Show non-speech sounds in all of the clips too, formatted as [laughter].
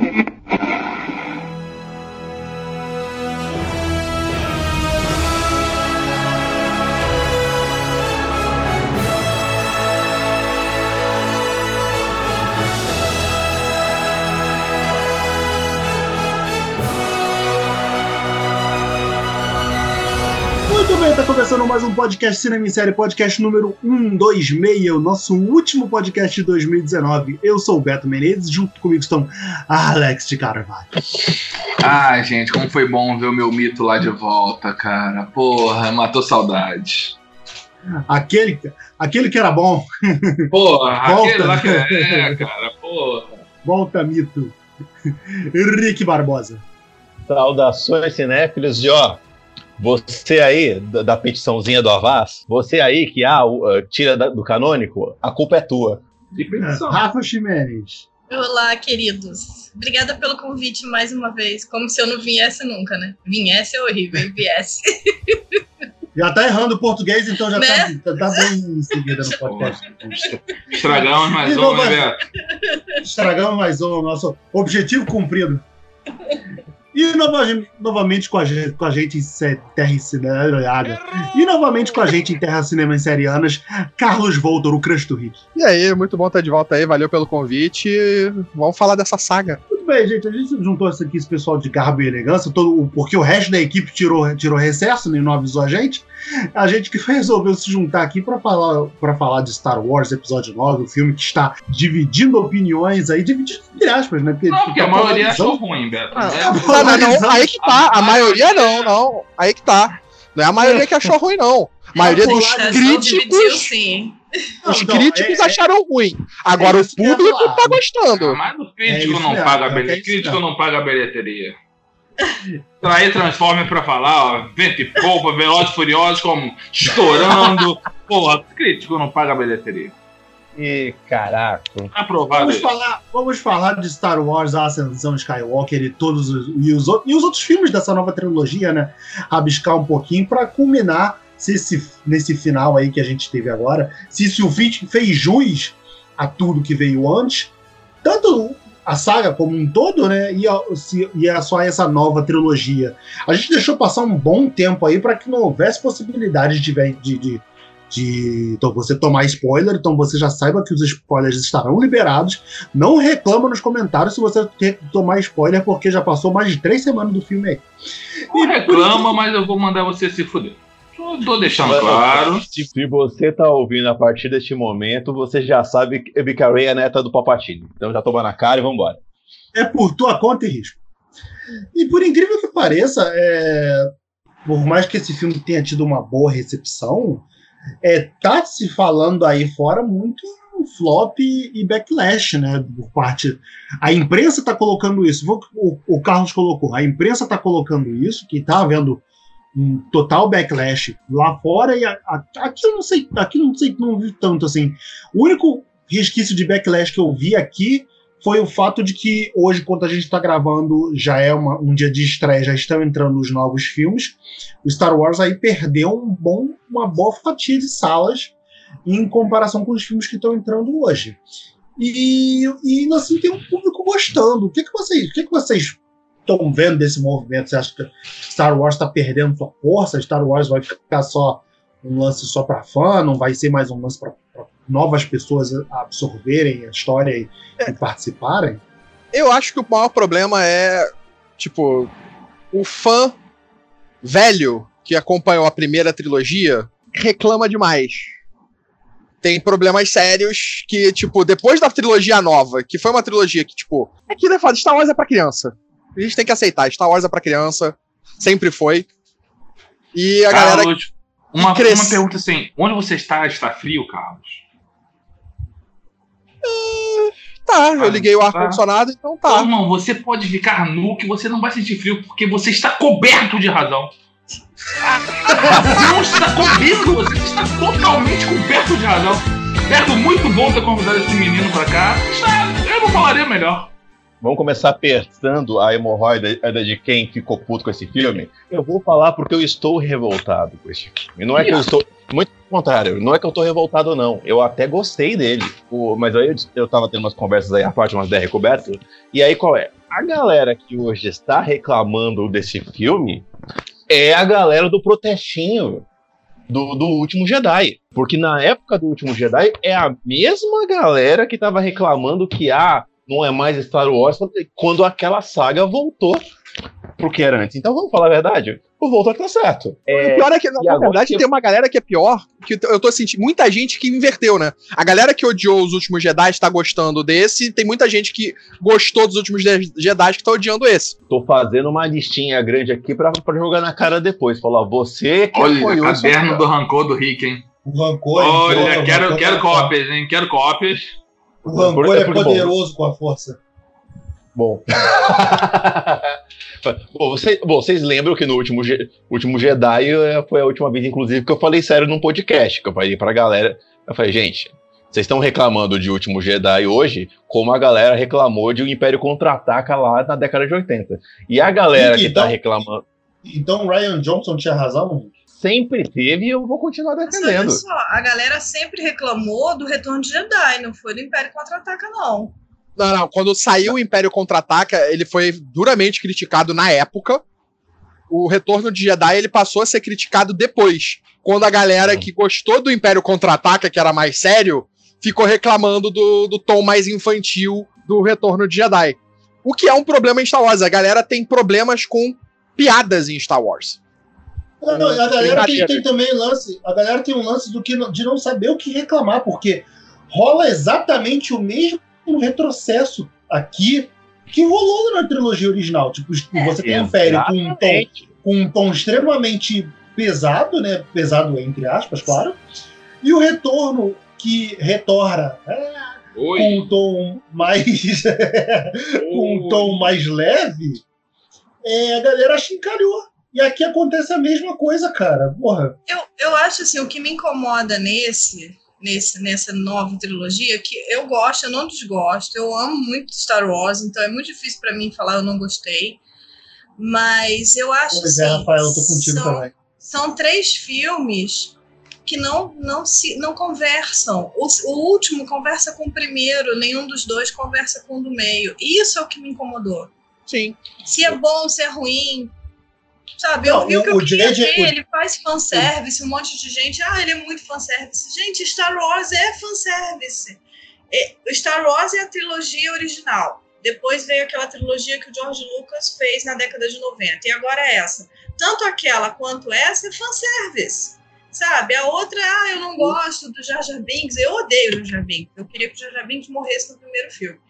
Thank you. Mais um podcast Cinema em Série, podcast número 126, o nosso último podcast de 2019. Eu sou o Beto Menezes, junto comigo estão Alex de Carvalho. Ai, gente, como foi bom ver o meu mito lá de volta, cara. Porra, matou saudade. Aquele, aquele que era bom. Porra, [laughs] Volta. aquele lá que é, cara, porra. Volta, mito. Rick Barbosa. Saudações cinéfilos e ó, você aí da, petiçãozinha do Avaz, você aí que ah, ah, tira do canônico, a culpa é tua. Petição. Rafa Ximenes. Olá, queridos. Obrigada pelo convite mais uma vez. Como se eu não viesse nunca, né? Viesse é horrível, hein? Viesse. [laughs] Já tá errando o português, então já Né? tá, tá bem em seguida no podcast. Estragamos mais um, né, Beto? Estragamos mais um, nosso objetivo cumprido. E nova- novamente com a gente, com a gente em Terra em Cinema. E novamente com a gente em Terra Cinema em Serianas, Carlos Voltor, o crush do Rick. E aí, muito bom estar de volta aí, valeu pelo convite. Vamos falar dessa saga. Muito bem, gente. A gente juntou isso aqui, esse pessoal de garbo e elegância, todo, porque o resto da equipe tirou, tirou recesso, nem não avisou a gente. A gente que [laughs] resolveu se juntar aqui para falar, pra falar de Star Wars Episódio 9, o filme que está dividindo opiniões aí, dividindo entre aspas, né? Porque, Não, porque a tá maioria achou ruim, Beto. Ah, É, Não, não, não, aí que tá. A maioria não, não. Aí que tá. Não é a maioria que achou ruim, não. A maioria dos polarização dividiu críticos. sim. Não, Os não, críticos é- é- acharam ruim. Agora é o público tá gostando. Ah, mas o É crítico não mesmo, paga a é é bilheteria. Crítico não paga a bilheteria. Traí Transformer pra falar, ó, vento e polpa, Velozes e Furiosos como estourando. [laughs] Porra, crítico não paga a bilheteria. E caraca. Aprovado Vamos isso. falar, vamos falar de Star Wars, a Ascensão Skywalker e todos os, e os, e os outros filmes dessa nova trilogia, né? Rabiscar um pouquinho para culminar se esse, nesse final aí que a gente teve agora. Se, se o Fitch fez jus a tudo que veio antes, tanto a saga como um todo, né? E, a, se, e é só essa nova trilogia. A gente deixou passar um bom tempo aí para que não houvesse possibilidade de, de, de, de então, você tomar spoiler, então você já saiba que os spoilers estarão liberados. Não reclama nos comentários se você tomar spoiler, porque já passou mais de três semanas do filme aí. Não reclama, mas eu vou mandar você se fuder. Tô, tô deixando claro. Se você tá ouvindo a partir deste momento, você já sabe que Ebica Ray é neta do Papatini. Então já toma na cara e vambora. É por tua conta e risco. E por incrível que pareça, é, por mais que esse filme tenha tido uma boa recepção, é, tá se falando aí fora muito flop e backlash, né? Por parte. A imprensa tá colocando isso. Vou- O, o Carlos colocou. A imprensa tá colocando isso, que tá havendo um total backlash lá fora e a- a- aqui eu não sei, aqui eu não sei, não vi tanto assim. O único resquício de backlash que eu vi aqui foi o fato de que hoje, quando a gente está gravando, já é uma- um dia de estreia, já estão entrando os novos filmes. O Star Wars aí perdeu um bom, uma boa fatia de salas em comparação com os filmes que estão entrando hoje. E, e assim tem um público gostando. O que, que vocês, o que, que vocês estão vendo desse movimento? Você acha que Star Wars está perdendo sua força? Star Wars vai ficar só um lance só para fã? Não vai ser mais um lance para novas pessoas absorverem a história e, e participarem? Eu acho que o maior problema é, tipo, o fã velho que acompanhou a primeira trilogia reclama demais. Tem problemas sérios que, tipo, depois da trilogia nova, que foi uma trilogia que, tipo, é foda, Star Wars é pra criança. A gente tem que aceitar, Star Wars é pra criança, sempre foi. E a galera Carlos, uma, cresce. uma pergunta assim: onde você está? Está frio, Carlos? tá, eu liguei o Tá. ar-condicionado, então Tá. Irmão, você pode ficar nu que você não vai sentir frio porque você está coberto de razão. Não está cobrindo, você está totalmente coberto de razão. Beto, muito bom ter convidado esse menino pra cá. Está- eu não falaria melhor. Vamos começar apertando a hemorroida de quem ficou puto com esse filme? Eu vou falar porque eu estou revoltado com esse filme. Não é que eu estou. Muito pelo contrário, não é que eu estou revoltado, não. Eu até gostei dele. O- mas aí eu, eu tava tendo umas conversas aí, a parte umas 10 recoberto. E aí qual é? a galera que hoje está reclamando desse filme é a galera do protestinho do, do último Jedi. Porque na época do último Jedi é a mesma galera que tava reclamando que ah, não é mais Star Wars quando aquela saga voltou pro que era antes. Então vamos falar a verdade o Voltor tá certo. É, o pior é que, na verdade, que... tem uma galera que é pior, que eu tô sentindo, muita gente que inverteu, né? A galera que odiou os últimos Jedi está gostando desse, tem muita gente que gostou dos últimos Jedi que tá odiando esse. Tô fazendo uma listinha grande aqui pra, pra jogar na cara depois, falar, você que Olha, apoiou... Olha, caderno do rancor do Rick, hein? O rancor... Olha, é quero, quero cópias, hein? Quero cópias. O rancor é, é poderoso bom. com a força. Bom. [laughs] Bom, vocês, bom, vocês lembram que no último, último Jedi eh, foi a última vez, inclusive, que eu falei sério num podcast, que eu falei pra galera. Eu falei, gente, vocês estão reclamando de Último Jedi hoje, como a galera reclamou de o Império Contra-Ataca lá na década de 80. E a galera que tá então, tá reclamando. Então Ryan Johnson tinha razão? Sempre teve e eu vou continuar defendendo. Olha só, a galera sempre reclamou do Retorno de Jedi, não foi do Império Contra-Ataca, não. Não, não. Quando saiu o Império Contra-Ataca, ele foi duramente criticado na época. O Retorno de Jedi ele passou a ser criticado depois. Quando a galera que gostou do Império Contra-Ataca, que era mais sério, ficou reclamando do, do tom mais infantil do Retorno de Jedi. O que é um problema em Star Wars. A galera tem problemas com piadas em Star Wars. Não, não, a galera tem, tem, também lance. A galera tem um lance do que, de não saber o que reclamar, porque rola exatamente o mesmo um retrocesso aqui que rolou na trilogia original. Tipo, é, você tem o Império com um, tom, com um tom extremamente pesado, né? Pesado entre aspas, claro. E o retorno que retorna é, com um tom mais [laughs] com um tom mais leve, é, a galera chincalhou. E aqui acontece a mesma coisa, cara. Porra. Eu, eu acho assim, o que me incomoda nesse nesse, nessa nova trilogia que eu gosto, eu não desgosto. Eu amo muito Star Wars, então é muito difícil para mim falar eu não gostei. Mas eu acho pois é, assim, Rafael, eu tô contigo são, também. São três filmes que não não se não conversam. O, o último conversa com o primeiro, nenhum dos dois conversa com o do meio. Isso é o que me incomodou. Sim. Se é bom, se é ruim, Sabe, eu vi o que eu queria ver, o... ele faz fanservice, um monte de gente, ah, ele é muito fanservice. Gente, Star Wars é fanservice. É, Star Wars é a trilogia original. Depois veio aquela trilogia que o George Lucas fez na década de 90. E agora é essa. Tanto aquela quanto essa é fanservice. Sabe? A outra, ah, eu não gosto do Jar Jar Binks. Eu odeio o Jar Jar Binks. Eu queria que o Jar Jar Binks morresse no primeiro filme.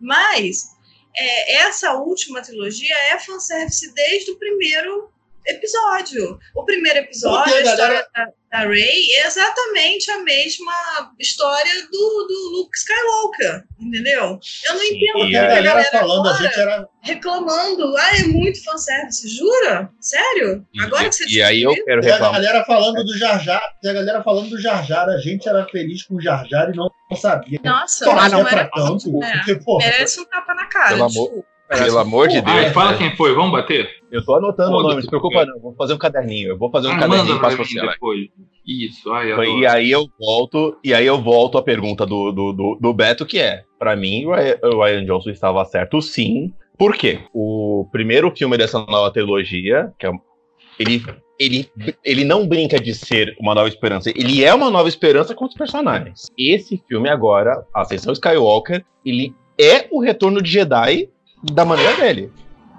Mas é, essa última trilogia é fanservice desde o primeiro episódio. O primeiro episódio, a história da, da Rey, é exatamente a mesma história do, do Luke Skywalker, entendeu? Eu não entendo porque a galera, galera falando, a gente era... reclamando, ah, é muito fanservice, jura? Sério? Agora e, que você E aí eu quero reclamar. a galera falando do Jar Jar, a galera falando do Jar Jar, a gente era feliz com o Jar Jar e não sabia. Nossa, não, é era tanto, é. porque, pô, merece um tapa na cara. Pelo amor, pelo amor de Deus. Aí, fala quem foi, vamos bater? Eu tô anotando o nome, não se preocupa não. Vou fazer um caderninho. Eu vou fazer um ah, caderninho e passo pra você. Depois. Isso, ai, E aí eu volto, e aí eu volto à pergunta do, do, do, do Beto, que é, para mim, o Ryan Johnson estava certo sim. Por quê? O primeiro filme dessa nova trilogia, que é, ele, ele, ele não brinca de ser uma nova esperança, ele é uma nova esperança com os personagens. Esse filme agora, Ascensão Skywalker, ele é o retorno de Jedi da maneira dele.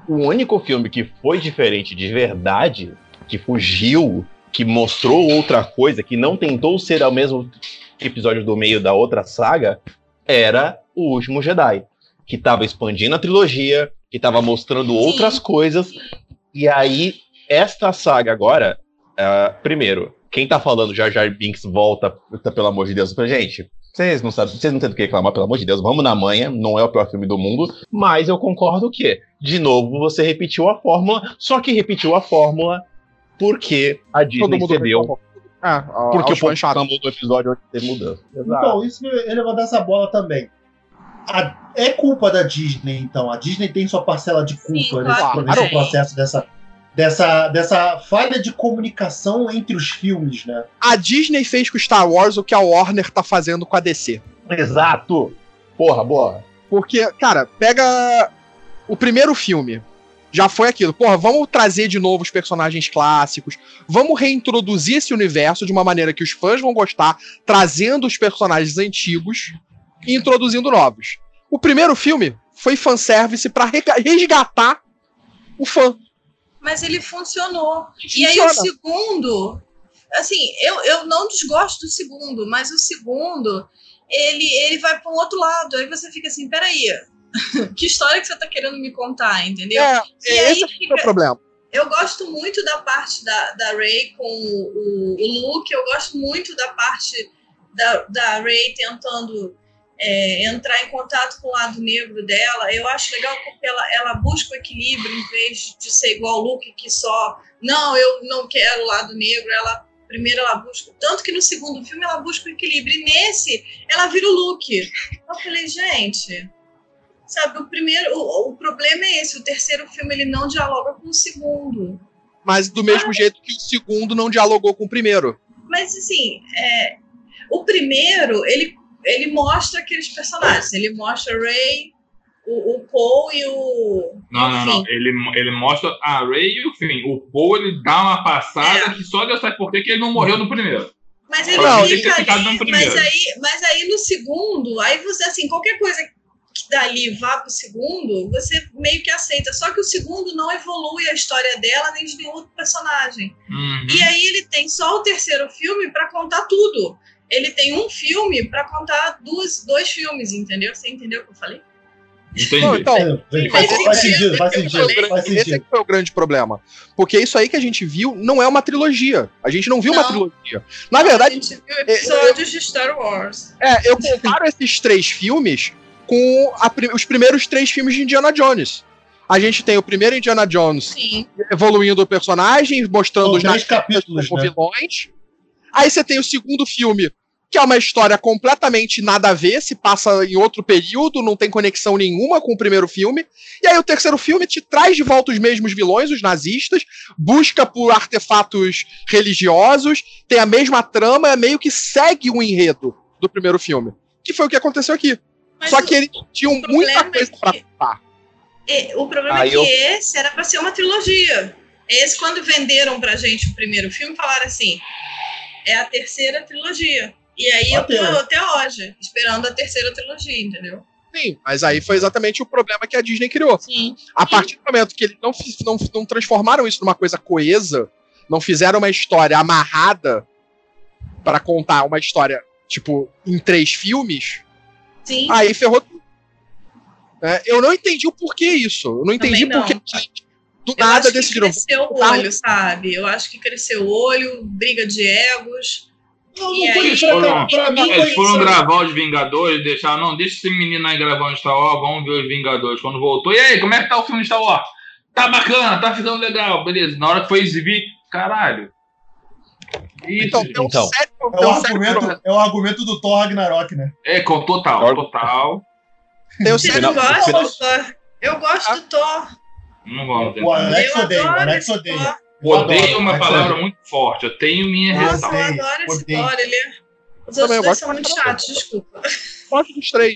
O único filme que foi diferente de verdade, que fugiu, que mostrou outra coisa, que não tentou ser ao mesmo episódio do meio da outra saga, era O Último Jedi. Que estava expandindo a trilogia, que estava mostrando outras coisas. E aí, esta saga agora, uh, primeiro, quem tá falando Jar Jar Binks volta, pelo amor de Deus, pra gente, vocês não sabem, vocês não têm do que reclamar, pelo amor de Deus, vamos na manhã, não é o pior filme do mundo, mas eu concordo que, de novo, você repetiu a fórmula, só que repetiu a fórmula porque a Disney cedeu. Ah, porque o povo reclamou do episódio onde teve mudança. Então, isso ele levantar essa bola também. A, é culpa da Disney, então. A Disney tem sua parcela de culpa Sim, nesse, claro. nesse processo dessa dessa, dessa falha de comunicação entre os filmes, né? A Disney fez com Star Wars o que a Warner tá fazendo com a DC. Exato! Porra, boa. Porque, cara, pega o primeiro filme já foi aquilo. Porra, vamos trazer de novo os personagens clássicos, vamos reintroduzir esse universo de uma maneira que os fãs vão gostar, trazendo os personagens antigos e introduzindo novos. O primeiro filme foi fanservice para resgatar o fã. Mas ele funcionou. Funciona. E aí o segundo, assim, eu, eu não desgosto do segundo, mas o segundo, ele, ele vai para um outro lado. Aí você fica assim, peraí, [laughs] que história que você está querendo me contar, entendeu? É, e esse aí fica, é o problema. Eu gosto muito da parte da, da Ray com o, o, o Luke, eu gosto muito da parte da, da Ray tentando é, entrar em contato com o lado negro dela. Eu acho legal porque ela, ela busca o equilíbrio em vez de ser igual o Luke, que só, não, eu não quero o lado negro. Ela primeiro ela busca, tanto que no segundo filme ela busca o equilíbrio, e nesse ela vira o Luke. Eu falei, gente, sabe, o primeiro, o, o problema é esse, o terceiro filme ele não dialoga com o segundo. Mas do mesmo ah, jeito que o segundo não dialogou com o primeiro. Mas assim, é, o primeiro, ele ele mostra aqueles personagens. Ele mostra Ray, o, o Paul e o. Não, não, não. Ele, ele mostra a Ray e o Finn. O Paul ele dá uma passada é. que só Deus sabe por que ele não morreu no primeiro. Mas ele não, fica ali, mas aí, mas aí no segundo, aí você, assim, qualquer coisa que dali vá pro segundo, você meio que aceita. Só que o segundo não evolui a história dela nem de nenhum outro personagem. Uhum. E aí ele tem só o terceiro filme para contar tudo ele tem um filme para contar duas, dois filmes, entendeu? Você entendeu o que eu falei? Entendi. Não, então, é, faz, faz, sentido, faz sentido, faz sentido. Esse foi o grande problema. Porque isso aí que a gente viu não é uma trilogia. A gente não viu não. uma trilogia. Na não, verdade. A gente viu episódios de Star Wars. É, eu comparo esses três filmes com a, os primeiros três filmes de Indiana Jones. A gente tem o primeiro Indiana Jones Sim. evoluindo o personagem, mostrando os três capítulos como né? vilões. Aí você tem o segundo filme, que é uma história completamente nada a ver, se passa em outro período, não tem conexão nenhuma com o primeiro filme. E aí o terceiro filme te traz de volta os mesmos vilões, os nazistas, busca por artefatos religiosos, tem a mesma trama, é meio que segue o enredo do primeiro filme. Que foi o que aconteceu aqui. Mas Só que eles tinham muita coisa é que... pra contar. O problema é que eu... esse era para ser uma trilogia. Esse, quando venderam pra gente o primeiro filme, falaram assim: é a terceira trilogia. E aí eu tô até hoje, esperando a terceira trilogia, entendeu? Sim, mas aí foi exatamente o problema que a Disney criou. Sim. A partir do momento que eles não, não, não transformaram isso numa coisa coesa, não fizeram uma história amarrada para contar uma história, tipo, em três filmes, Sim. aí ferrou tudo. É, eu não entendi o porquê isso. Eu não entendi não. porquê do eu nada decidiram. Cresceu o olho, sabe? Eu acho que cresceu o olho, briga de egos. Não, não foi isso. Foram, pra mim, eles foram isso. gravar os Vingadores, deixaram, não, deixa esse menino aí gravando Star Wars, vamos ver os Vingadores. Quando voltou, e aí, como é que tá o filme Star Wars? Tá bacana, tá ficando legal, beleza. Na hora que foi exibir, caralho. Isso, então, tem um então. Sério, é, o argumento, é o argumento do Thor Ragnarok, né? É, com total, total. Não gosta do Thor? Eu gosto do Thor. Não gosto. O Alex odeia, o Alex odeia. Odeio uma palavra muito forte. Eu tenho minha Nossa, ressalva. eu adoro esse Thor. Ele é... Os outros dois são muito chatos, desculpa. Gosto dos três.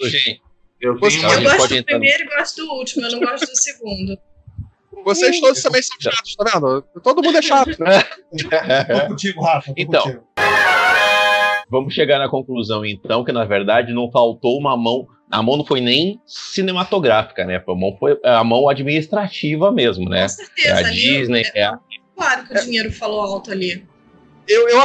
Eu, tenho eu gosto do primeiro e gosto do último, eu não gosto do segundo. Vocês todos também são chatos, tá vendo? Todo mundo é chato, né? [laughs] tô contigo, Rafa. Tô então, contigo. vamos chegar na conclusão, então, que na verdade não faltou uma mão a mão não foi nem cinematográfica, né? A mão foi a mão administrativa mesmo, né? Com certeza. É a Disney. É, é a... Claro que o dinheiro falou alto ali. Eu, eu,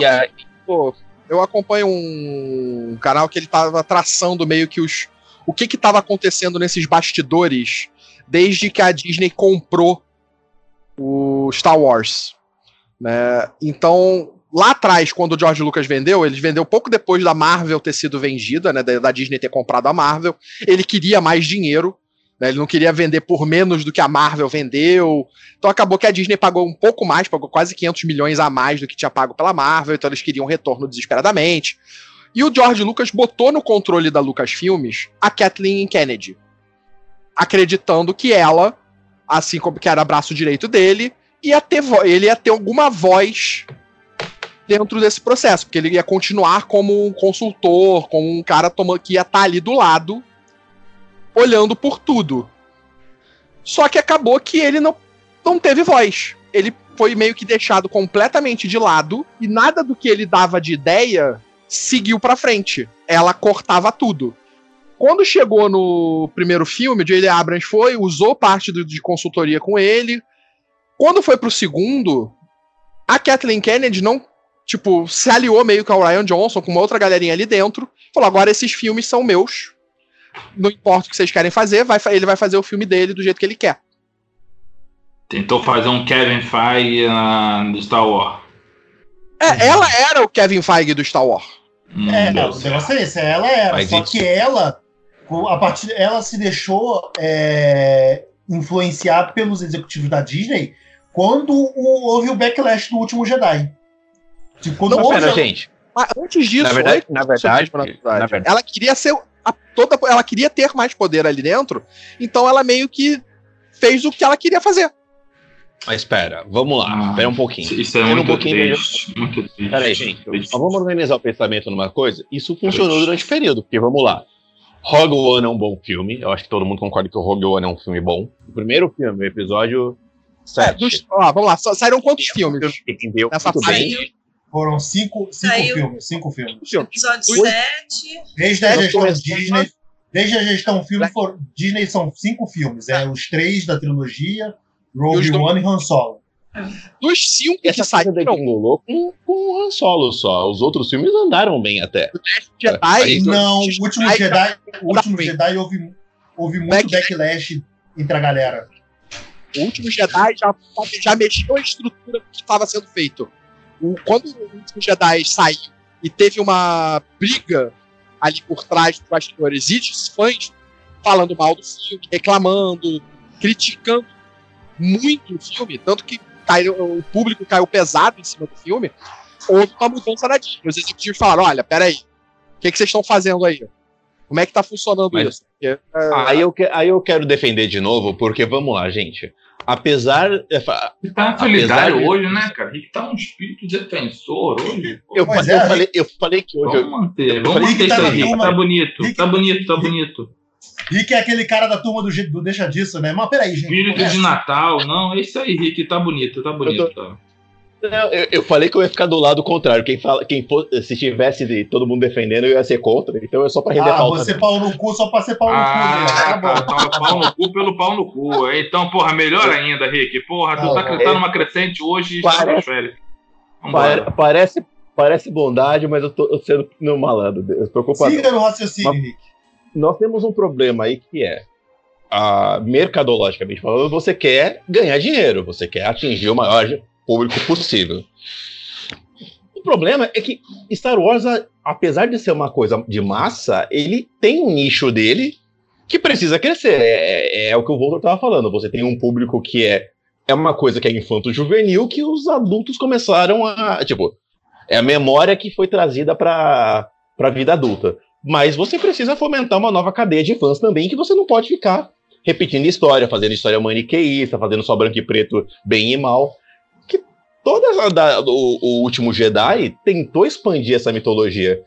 pô, eu acompanho um canal que ele tava traçando meio que os o que que tava acontecendo nesses bastidores desde que a Disney comprou o Star Wars. Né? Então, lá atrás, quando o George Lucas vendeu, ele vendeu pouco depois da Marvel ter sido vendida, né, da, Disney ter comprado a Marvel. Ele queria mais dinheiro, né, ele não queria vender por menos do que a Marvel vendeu. Então acabou que a Disney pagou um pouco mais, pagou quase 500 milhões a mais do que tinha pago pela Marvel, então eles queriam um retorno desesperadamente. E o George Lucas botou no controle da Lucasfilmes a Kathleen Kennedy, acreditando que ela, assim como que era braço direito dele, ia ter ele ia ter alguma voz dentro desse processo, porque ele ia continuar como um consultor, como um cara que ia estar tá ali do lado, olhando por tudo. Só que acabou que ele não, não teve voz. Ele foi meio que deixado completamente de lado e nada do que ele dava de ideia seguiu para frente. Ela cortava tudo. Quando chegou no primeiro filme, o J.J. Abrams foi, usou parte do, de consultoria com ele. Quando foi pro segundo, a Kathleen Kennedy não, tipo, se aliou meio com a Ryan Johnson, com uma outra galerinha ali dentro. Falou: agora esses filmes são meus. Não importa o que vocês querem fazer, vai, ele vai fazer o filme dele do jeito que ele quer. Tentou fazer um Kevin Feige uh, do Star Wars. É, ela era o Kevin Feige do Star Wars. Hum, é, não, o negócio é esse, ela era. Mas só que ela, a partir, ela se deixou é, influenciar pelos executivos da Disney quando o, houve o backlash do último Jedi. De quando não, pera, gente. Mas antes disso, na verdade, na verdade, na verdade, ela queria ser a, toda, ela queria ter mais poder ali dentro, então ela meio que fez o que ela queria fazer. Mas espera, vamos lá, ah, espera um pouquinho. Isso é muito um pouquinho triste, muito triste. Peraí, gente, vamos organizar o pensamento numa coisa. Isso funcionou triste. durante o período, porque vamos lá. Rogue One é um bom filme, eu acho que todo mundo concorda que o Rogue One é um filme bom. O primeiro filme, o episódio 7. É, dos, ó, vamos lá, saíram quantos filmes? Entendeu? Nessa Muito bem. Foram cinco, cinco filmes. Cinco filmes. Episódio 7. Desde a gestão Disney. Desde a gestão filme, for, Disney são cinco filmes. É os três da trilogia, Rogue One e Han Solo. Dos cinco Essa que saíram com, com o Han Solo só. Os outros filmes andaram bem até. Jedi, não, o último Jedi, o último Jedi houve, houve muito backlash entre a galera. O último Jedi já, já mexeu a estrutura que estava sendo feito. O, quando o último Jedi saiu e teve uma briga ali por trás dos bastidores e dos fãs falando mal do filme, reclamando, criticando muito o filme, tanto que caiu, o público caiu pesado em cima do filme, houve uma mudança na Disney. Os executivos falaram: olha, peraí, o que, que vocês estão fazendo aí? Como é que tá funcionando Mas, isso? Porque, é... aí, eu que, aí eu quero defender de novo, porque vamos lá, gente. Apesar. É, tá solidário de... hoje, né, cara? Rick tá um espírito defensor hoje. Eu, eu, é, falei, eu falei que hoje. Vamos manter, vamos manter isso aí, Rick. Tá bonito, Rick, tá bonito, tá bonito. Rick é aquele cara da turma do, do Deixa Disso, né? Mas peraí, gente. Espírito de Natal, não, é isso aí, Rick, tá bonito, tá bonito. Eu, tô... tá. Não, eu, eu, falei que eu ia ficar do lado contrário. Quem fala, quem for, se tivesse de, todo mundo defendendo, eu ia ser contra. Então é só pra render ah, pauta. Você pau no cu só pra ser pau no ah, cu. Né? Tá bom. Tá, pau no cu pelo pau no cu. Então, porra, melhor ainda, Rick. Porra, tu tá é, uma crescente hoje e parece, parece, parece bondade, mas eu tô sendo no malandro. Eu tô Siga no raciocínio, mas, Rick. Nós temos um problema aí que é. A, mercadologicamente falando, você quer ganhar dinheiro, você quer atingir o maior público possível. O problema é que Star Wars, apesar de ser uma coisa de massa, ele tem um nicho dele que precisa crescer. É, é, é o que o Voltor estava falando. Você tem um público que é, é uma coisa que é infanto-juvenil que os adultos começaram a. Tipo, é a memória que foi trazida para a vida adulta. Mas você precisa fomentar uma nova cadeia de fãs também, que você não pode ficar repetindo história, fazendo história maniqueísta, fazendo só branco e preto bem e mal toda da, o, o último Jedi tentou expandir essa mitologia.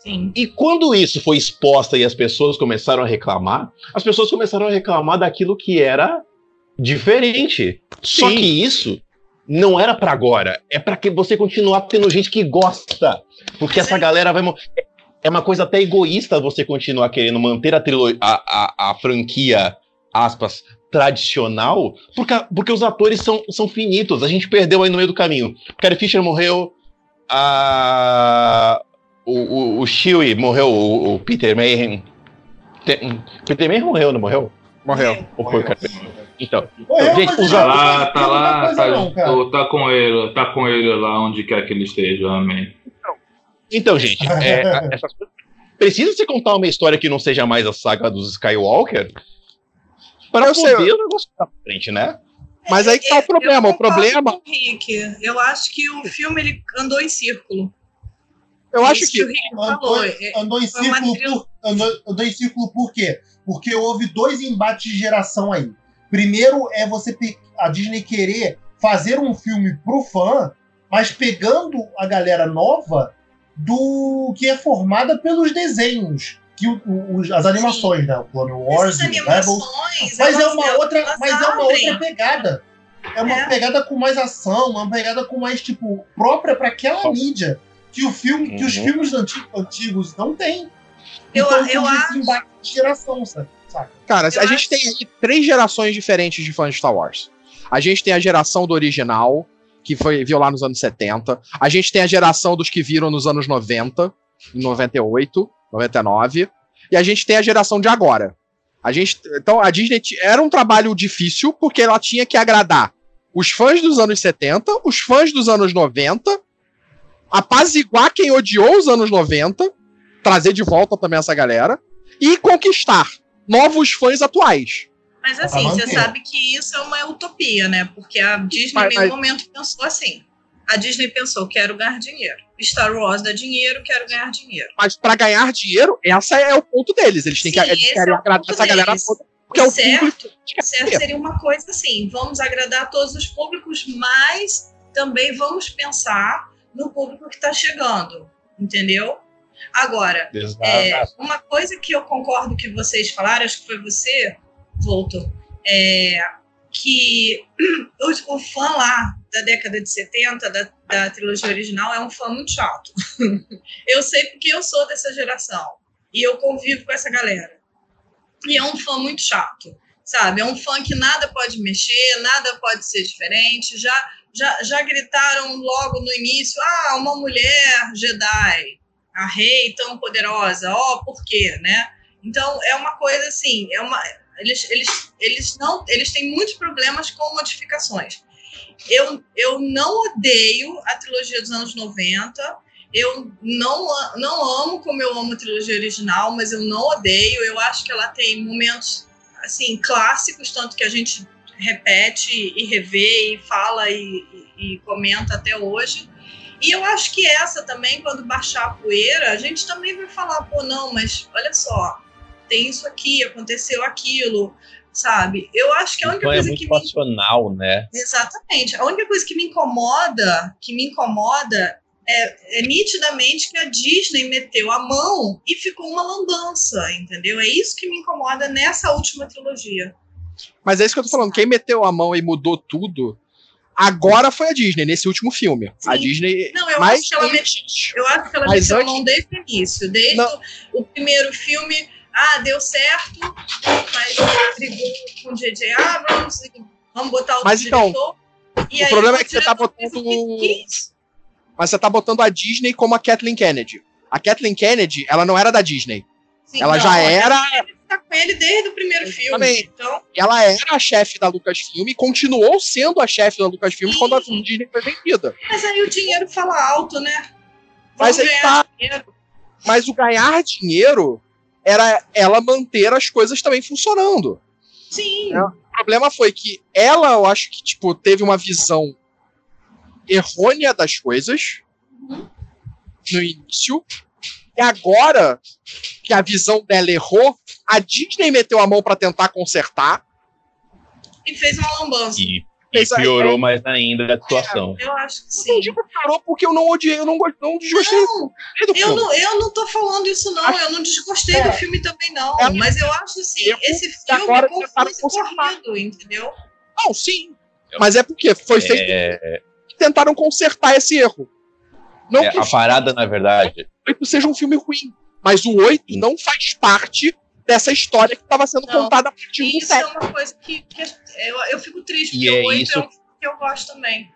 Sim. E quando isso foi exposta e as pessoas começaram a reclamar, as pessoas começaram a reclamar daquilo que era diferente. Sim. Só que isso não era para agora, é para que você continuar tendo gente que gosta, porque essa galera vai é uma coisa até egoísta você continuar querendo manter a, a, a, a franquia aspas tradicional, porque, porque os atores são, são finitos. A gente perdeu aí no meio do caminho. Carrie Fisher morreu, a, o, o, o Chewie morreu, o, o Peter Mayhem. Peter Mayhem morreu, não morreu? Morreu. Ou Então, morreu, gente, os tá lá, tá lá, tá, não, tá, com ele, tá com ele lá onde quer que ele esteja, amém. Então, gente, é, essas, precisa se contar uma história que não seja mais a saga dos Skywalker? Para eu poder sei. o negócio pra frente, né? Mas aí que tá o problema. o problema. Rick. Eu acho que o filme ele andou em círculo. Eu acho que. que andou, andou, em círculo por, andou, andou, em círculo por quê? Porque houve dois embates de geração aí. Primeiro é você a Disney querer fazer um filme pro fã, mas pegando a galera nova do que é formada pelos desenhos que o, o, as animações, Sim. né? O Clone Wars, o Rebels. Mas é uma outra, mas é uma outra pegada. É uma é. pegada com mais ação, uma pegada com mais, tipo, própria para aquela mídia que o filme, uhum. que os uhum. filmes antigos, antigos não têm. Eu, então, eu acho. de geração, sabe? Cara, eu a acho... gente tem aí três gerações diferentes de fãs de Star Wars. A gente tem a geração do original, que foi viu lá nos anos 70. A gente tem a geração dos que viram nos anos 90, em 98, 99. E a gente tem a geração de agora. A gente, então a Disney era um trabalho difícil porque ela tinha que agradar os fãs dos anos 70, os fãs dos anos 90, apaziguar quem odiou os anos 90, trazer de volta também essa galera e conquistar novos fãs atuais. Mas assim, você sabe que isso é uma utopia, né? Porque a Disney mas, em nenhum mas... momento pensou assim. A Disney pensou, quero ganhar dinheiro. Star Wars dá dinheiro, quero ganhar dinheiro. Mas para ganhar dinheiro, essa é o ponto deles. Eles têm Sim, que eles querem é agradar essa deles. galera toda. Porque certo, é o público. Certo, seria uma coisa assim: vamos agradar todos os públicos, mas também vamos pensar no público que está chegando. Entendeu? Agora, é, uma coisa que eu concordo que vocês falaram, acho que foi você, Volto, é, que [clears throat] o, o, fã lá da década de 70, da, da trilogia original, é um fã muito chato. [laughs] eu sei porque eu sou dessa geração e eu convivo com essa galera. E é um fã muito chato, sabe? É um fã que nada pode mexer, nada pode ser diferente. Já, já, já gritaram logo no início: ah, uma mulher Jedi, a rei tão poderosa, ó, oh, por quê, né? Então é uma coisa assim, é uma eles, eles, eles não eles têm muitos problemas com modificações. Eu, eu não odeio a trilogia dos anos 90. Eu não, não amo como eu amo a trilogia original, mas eu não odeio. Eu acho que ela tem momentos assim clássicos, tanto que a gente repete e revê e fala e, e, e comenta até hoje. E eu acho que essa também, quando baixar a poeira, a gente também vai falar, pô, não, mas olha só, tem isso aqui, aconteceu aquilo, sabe? Eu acho que a única então é coisa é muito que passional, me... né? Exatamente. A única coisa que me incomoda, que me incomoda é, é, nitidamente que a Disney meteu a mão e ficou uma lambança, entendeu? É isso que me incomoda nessa última trilogia. Mas é isso que eu tô falando. Quem meteu a mão e mudou tudo agora foi a Disney, nesse último filme. Sim. A Disney. Não, eu acho que ela, meteu, eu acho que ela meteu antes... a mão desde o início. Desde o, o primeiro filme ah, deu certo, mas brigou com o J.J. Abrams, vamos botar o mas, então, diretor. o problema é que você tá botando. Mas você tá botando a Disney como a Kathleen Kennedy. A Kathleen Kennedy, ela não era da Disney. Sim, ela não, já era. Tá com ele desde o primeiro filme. Também. Então... Ela era a chefe da Lucasfilm e continuou sendo a chefe da Lucasfilm Sim. quando a Disney foi vendida. Mas aí o dinheiro fala alto, né? Vamos mas aí tá. Dinheiro. Mas o ganhar dinheiro era ela manter as coisas também funcionando. Sim. É, o problema foi que ela, eu acho que, tipo, teve uma visão errônea das coisas uhum. no início. E agora que a visão dela errou, a Disney meteu a mão para tentar consertar. E fez uma lambança. E e piorou mais ainda a situação. É, eu acho que sim. Eu digo piorou porque eu não odiei, eu não, não desgostei. Não, eu não, eu não tô falando isso, não. Eu não desgostei é. do filme também, não. É. Mas eu acho assim, esse filme agora é confuso corrido, entendeu? Não, sim. Mas é porque foi feito. É... Tentaram consertar esse erro. Não é, a parada, na verdade. O seja um filme ruim. Mas o 8 não faz parte dessa história que estava sendo não, contada a partir do Isso é uma coisa que, que eu, eu fico triste, porque é o 8 isso... é um que eu gosto também.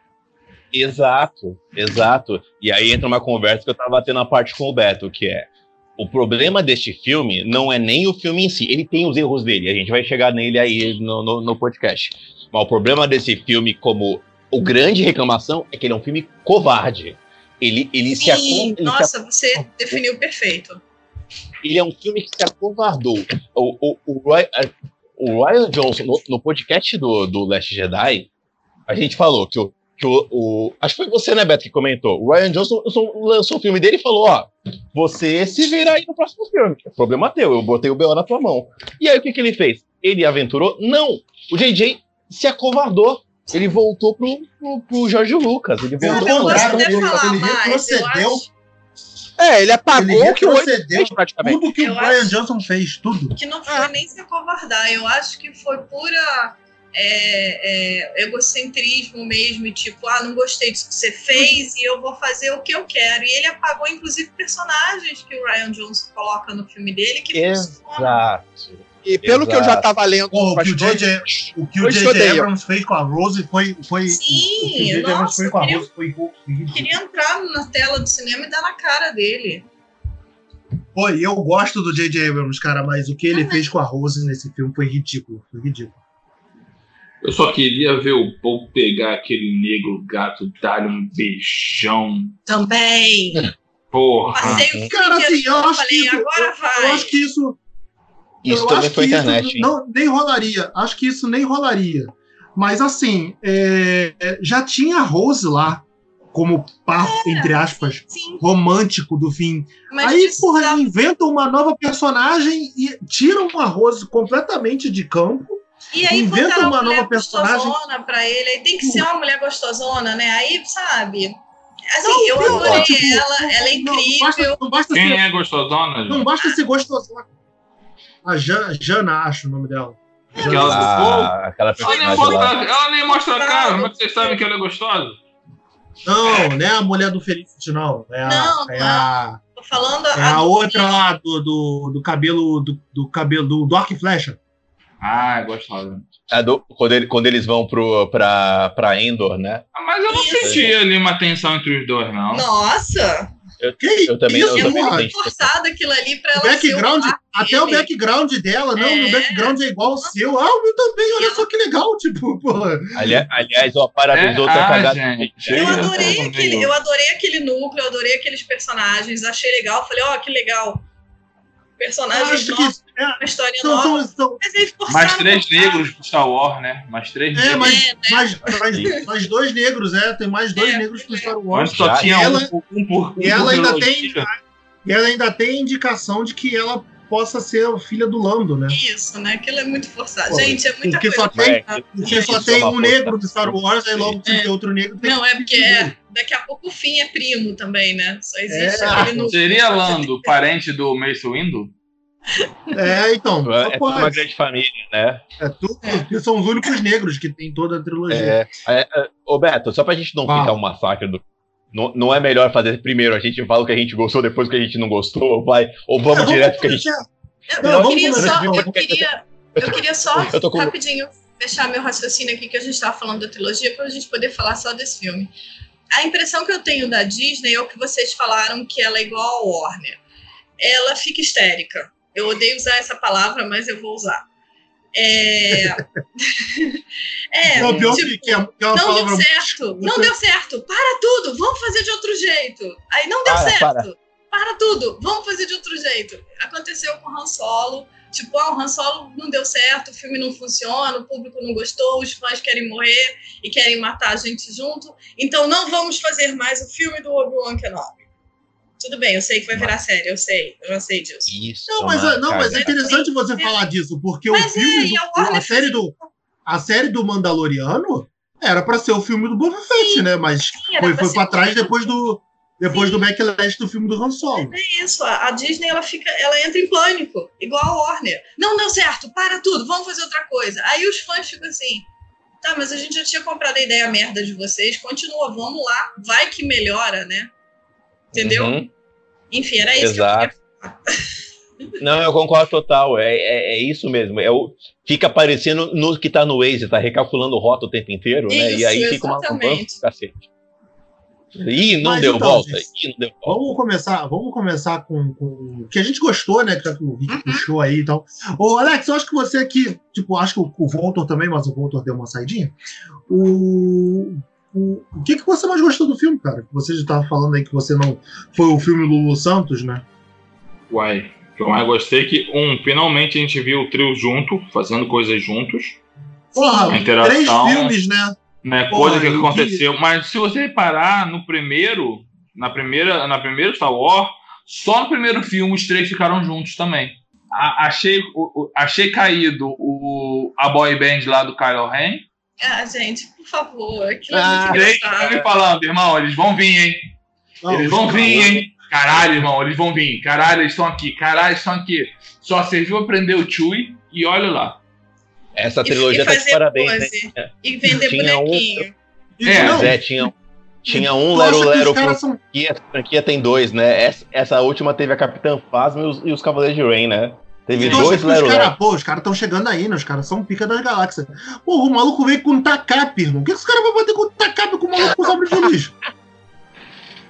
Exato, exato. E aí entra uma conversa que eu tava tendo a parte com o Beto, que é o problema deste filme não é nem o filme em si, ele tem os erros dele, a gente vai chegar nele aí no, no, no podcast. Mas o problema desse filme, como o grande reclamação, é que ele é um filme covarde. Ele, ele Sim, se Nossa, se... você definiu perfeito ele é um filme que se acovardou. O, o, o, Ryan, o Ryan Johnson, no, no, podcast do, do Last Jedi, a gente falou que o, que o, o, Acho que foi você, né, Beto, que comentou. O Ryan Johnson lançou o filme dele e falou: ó, você se vira aí no próximo filme. É problema teu, eu botei o B.O. na tua mão. E aí o que, que ele fez? Ele aventurou? Não! O JJ se acovardou. Ele voltou pro, pro, pro Jorge Lucas. Ele voltou pro ele, ele retrocedeu É, ele apagou ele o que o fez praticamente. Tudo que eu o Brian Johnson fez, tudo. Que não foi ah. nem se acovardar. Eu acho que foi pura é, é, egocentrismo mesmo, e tipo, ah, não gostei disso que você fez e eu vou fazer o que eu quero. E ele apagou, inclusive, personagens que o Ryan Johnson coloca no filme dele que Exato. E pelo Exato. que eu já tava lendo. o, que o J.J. o que o J.J. Abrams fez com a Rose foi. foi Sim, o nossa, foi com a Rose foi Queria entrar na tela do cinema e dar na cara dele. Pô, eu gosto do J.J. Abrams, cara, mas o que ele ah, fez com a Rose nesse filme foi ridículo. Foi ridículo. Eu só queria ver o Paul pegar aquele negro gato, dar um beijão. Também. Porra. Passei o Cara, assim, eu acho, falei, que isso, eu acho que isso. Isso também foi internet. não, nem rolaria. Acho que isso nem rolaria. Mas assim, é, já tinha a Rose lá como par, é, entre aspas, sim. romântico do fim. Mas Aí, porra, tá... inventam uma nova personagem e tiram a Rose completamente de campo e aí Inventa uma, uma nova personagem para ele, aí tem que ser uma mulher gostosona, né? Aí, sabe? Assim, não, eu adorei tipo, ela, ela é incrível. Não basta, não basta Quem ser, é gostosona? Gente? Não basta ser gostosona. A Jana, Jana, acho o nome dela. Aquela, ah, aquela ela, nem mostra, ela nem mostra a cara, mas vocês sabem que ela é gostosa? Não, não é a mulher do Felicity, não. É a, não, é a, tô falando é a, a outra lá do, do, do cabelo do, do cabelo do, do arco e flecha. Ah, é gostosa. É do, quando, ele, quando eles vão pro, pra, pra Endor, né? Ah, mas eu não Isso. senti ali uma tensão entre os dois, não. Nossa! Eu, eu também Isso, eu é muito forçado aquilo ali pra ela background, Até o background dela, não, é. o background é igual ao seu. Ah, o meu também, olha só que legal, tipo, [laughs] porra. Aliás, aliás ó, parabéns, é, outra ah, cagada. Eu adorei, aquele, eu adorei aquele núcleo, eu adorei aqueles personagens, achei legal, falei, ó, oh, que legal personagens novos, que, é, uma história são, nova. São, são, mas mais três negros pro Star Wars, né? Mais três é, negros. Mais, é, né? mais, mais, mais, dois negros, é. Tem mais dois é, negros pro Star Wars. Mas só tinha ela, um, um por E ela ainda tem. E ela ainda tem indicação de que ela possa ser a filha do Lando, né? Isso, né? Aquilo é muito forçado. Pô, Gente, é muita porque coisa. Só tem, é, porque só tem um negro do Star Wars, aí logo é. tem outro negro. Tem não, é porque é, daqui a pouco o fim é primo também, né? Só existe é. aquele no... Seria Lando parente do Mace Windu? É, então. É, é uma grande família, né? É tudo, porque são os únicos negros que tem toda a trilogia. É, é, é, ô Beto, só pra gente não ah. ficar um massacre do. Não, não é melhor fazer primeiro, a gente fala o que a gente gostou, depois o que a gente não gostou, ou, vai, ou vamos é, direto que a gente. Eu, não, eu, queria só, eu, queria, eu queria só eu com... rapidinho fechar meu raciocínio aqui que a gente estava falando da trilogia para a gente poder falar só desse filme. A impressão que eu tenho da Disney é o que vocês falaram que ela é igual a Warner. Ela fica histérica eu odeio usar essa palavra, mas eu vou usar. É. [laughs] é não, tipo, que é, que é não deu certo, não deu certo. Para tudo, vamos fazer de outro jeito. Aí não deu para, certo. Para. para. tudo, vamos fazer de outro jeito. Aconteceu com o Han Solo. Tipo, ah, o Han Solo não deu certo, o filme não funciona, o público não gostou, os fãs querem morrer e querem matar a gente junto. Então não vamos fazer mais o filme do Obi-Wan Kenobi. Tudo bem, eu sei que vai virar série, eu sei, eu já sei disso. Isso, não, mas, é, não, mas é interessante você é. falar disso, porque mas o filme, é, do, a, série do, a série do Mandaloriano era para ser o filme do Boba Fett, né? Mas sim, foi, foi para trás depois do depois sim. do backlash do filme do Han Solo. É isso, a Disney ela fica, ela entra em pânico, igual a Warner. Não deu certo, para tudo, vamos fazer outra coisa. Aí os fãs ficam assim, tá, mas a gente já tinha comprado a ideia merda de vocês, continua, vamos lá, vai que melhora, né? Entendeu? Uhum. Enfim, era isso Exato. que eu queria Não, eu concordo total. É, é, é, isso mesmo. É o, fica parecendo no que tá no Waze, tá recalculando rota o tempo inteiro, isso, né? E aí fica uma banco, cacete. Ih, não Mas, deu então, volta. Ih, não deu volta. Vamos começar, vamos começar com, o que a gente gostou, né? Que o Rick uhum. puxou aí e tal. Ô, Alex, eu acho que você aqui, tipo, acho que o, o Voltor também, mas o Voltor deu uma saidinha. O, o, o que, que você mais gostou do filme, cara? Você já estava falando aí que você não. Foi o filme Lulu Santos, né? Uai, o que eu mais gostei é que, um, finalmente a gente viu o trio junto, fazendo coisas juntos. Porra, três filmes, né? Né Porra, coisa que aconteceu. Que... Mas se você reparar, no primeiro, na primeira, na primeira Star Wars, só no primeiro filme os três ficaram juntos também. A, achei, o, achei caído o, a boy band lá do Kylo Ren ah, gente, por favor. Aquilo ah, é me falando, irmão, eles vão vir, hein? Não, eles vão vir, hein? Caralho, irmão, eles vão vir. Caralho, eles estão aqui. Caralho, eles estão aqui. Só serviu a prender o Chewie e olha lá. Essa trilogia e, tá de parabéns, né? E vender tinha bonequinho. Um... É, mas é, tinha, tinha um Lero Lero franquia, são... franquia tem dois, né? Essa, essa última teve a Capitã Phasma e os, e os Cavaleiros de Rain, né? Teve então, dois Lero Lero. Pô, os caras estão chegando aí, né? Os caras são pica das galáxias. Pô, o maluco veio com Takap, irmão. O que, que os caras vão bater com Takap com o maluco com sabre de luz?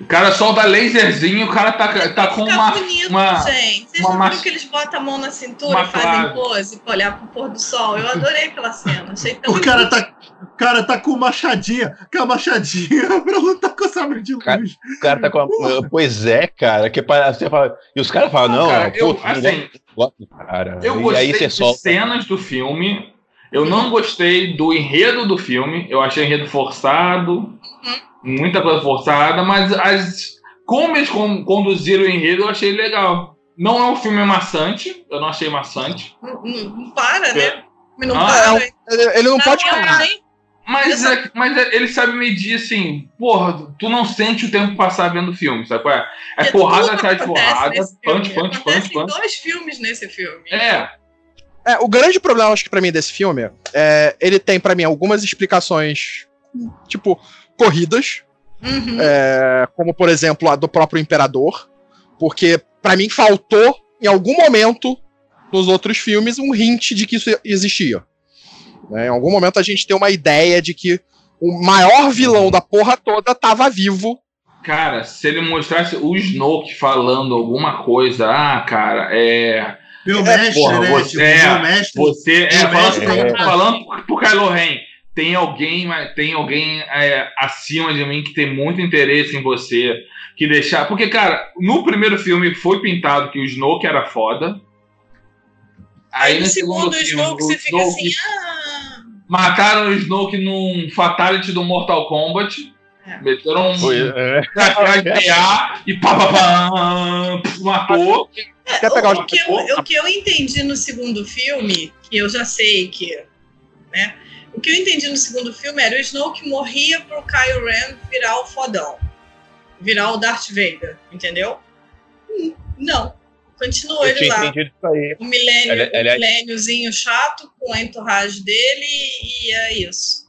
O cara solta laserzinho, o cara tá, tá com uma. bonito, uma, gente. Vocês uma, viram que eles botam a mão na cintura e fazem pose pra olhar pro pôr do sol? Eu adorei aquela cena. Achei tão o cara tá, o cara tá com machadinha, com a machadinha [laughs] pra lutar com o sabre de luz. O cara, o cara tá com a. Pois é, cara. Que você fala, e os caras falam, não, cara, eu, putz, assim, cara. Eu gostei de solta. cenas do filme. Eu não gostei do enredo do filme. Eu achei enredo forçado muita coisa forçada, mas as, como eles conduziram o enredo eu achei legal. Não é um filme maçante, eu não achei maçante. Não, não para, né? Não ah, para. É ele não pode parar. Mas, é, mas é, ele sabe medir assim, porra, tu não sente o tempo passar vendo o filme, sabe qual é? É porrada atrás de porrada, punch, punch, punch, punch. dois filmes nesse filme. É. É, o grande problema, acho que pra mim, desse filme, é, ele tem para mim algumas explicações, tipo, corridas, uhum. é, como por exemplo a do próprio Imperador, porque para mim faltou em algum momento nos outros filmes um hint de que isso existia. Né? Em algum momento a gente tem uma ideia de que o maior vilão da porra toda tava vivo. Cara, se ele mostrasse o Snoke falando alguma coisa, ah, cara, é. Meu mestre, porra, né? Você, tipo, é, meu mestre. Você é, falando, é, falando pro Kylo Ren tem alguém, tem alguém é, acima de mim que tem muito interesse em você, que deixar. Porque, cara, no primeiro filme foi pintado que o Snoke era foda. Aí, no segundo, segundo filme, Snoke, você fica assim, ah... Mataram o Snoke num Fatality do Mortal Kombat. É. Meteram um é. [laughs] e pá, pá, pá, matou. É, o, o, que eu, o que eu entendi no segundo filme, que eu já sei que né, o que eu entendi no segundo filme era o Snoke morria pro Kylo Ren virar o fodão. Virar o Darth Vader, entendeu? Hum, não. Continua ele lá. O milênio, ele, ele, o milêniozinho chato com a entourage dele e é isso.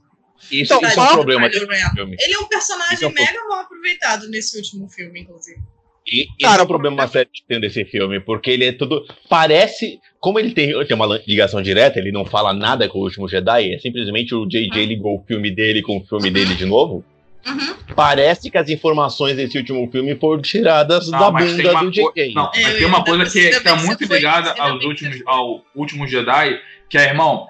Isso, então, isso é um problema Ele é um personagem é um mega mal aproveitado nesse último filme, inclusive. E Cara, é um problema sério desse filme, porque ele é tudo. Parece. Como ele tem, tem uma ligação direta, ele não fala nada com o último Jedi, é simplesmente o JJ uhum. ligou o filme dele com o filme dele de novo. Uhum. Parece que as informações desse último filme foram tiradas não, da bunda do JJ. Não, mas tem uma coisa que está muito ligada aos últimos, ao último Jedi, que é, irmão,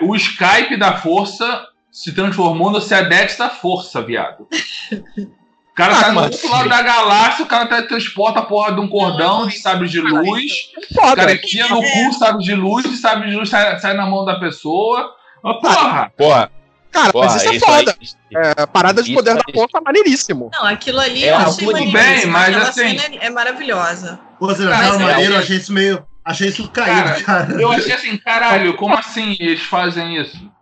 o Skype da força se transformou no Sedex da força, viado. [laughs] O cara tá no outro lado da galáxia, o cara tá, transporta a porra de um cordão de sabre de luz. O cara enfia no cu sabre de luz e sabre de luz sai, sai na mão da pessoa. porra! Porra! Cara, porra, mas isso é foda. Aí, é, parada de poder aí, da porra tá maneiríssimo. Não, aquilo ali é, eu achei tudo bem, mas assim. É maravilhosa. Pô, você achava maneiro, eu achei isso meio. Achei isso caído, cara, cara. Eu achei assim, caralho, como assim eles fazem isso?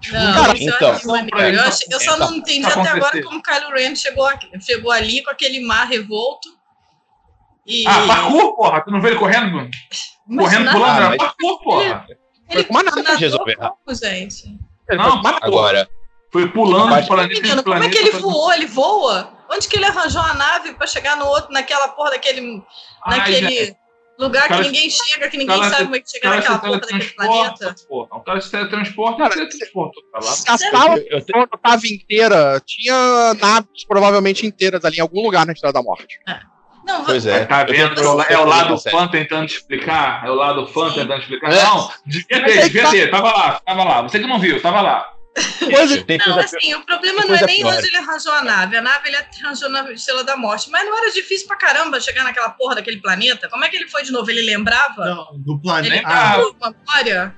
Tipo, não, cara, então, eu, eu, eu, só não entendi até agora como Kylo Ren chegou, chegou ali com aquele mar revolto. E... Ah, parkour, porra! Tu não vê ele correndo? Mas correndo, pulando, era parkour, porra! Ele, ele foi uma nada resolver. Pouco, gente. Não, agora. Foi pulando de planeta Menino, Como é que ele voou? Ele voa? Onde que ele arranjou a nave pra chegar no outro, naquela porra daquele. Ai, naquele. Gente. Lugar que ninguém chega, que ninguém sabe como é que chega naquela porra daquele planeta. Porra. O cara se teletransporta, cara, teletransporta pra lá. Se a sala tava inteira, tinha naves provavelmente inteiras ali em algum lugar na Estrada da Morte. É. Não, pois é. Tá vendo? É o lado fã tentando explicar. É o lado fã tentando explicar. Não, devia ter, devia ter. Tava lá, tava lá. Você que não viu, tava lá. [laughs] não, assim, o problema não é nem onde ele arranjou a nave. A nave ele arranjou na Estrela da Morte. Mas não era difícil pra caramba chegar naquela porra daquele planeta? Como é que ele foi de novo? Ele lembrava? Não, do planeta. Ele ah. memória?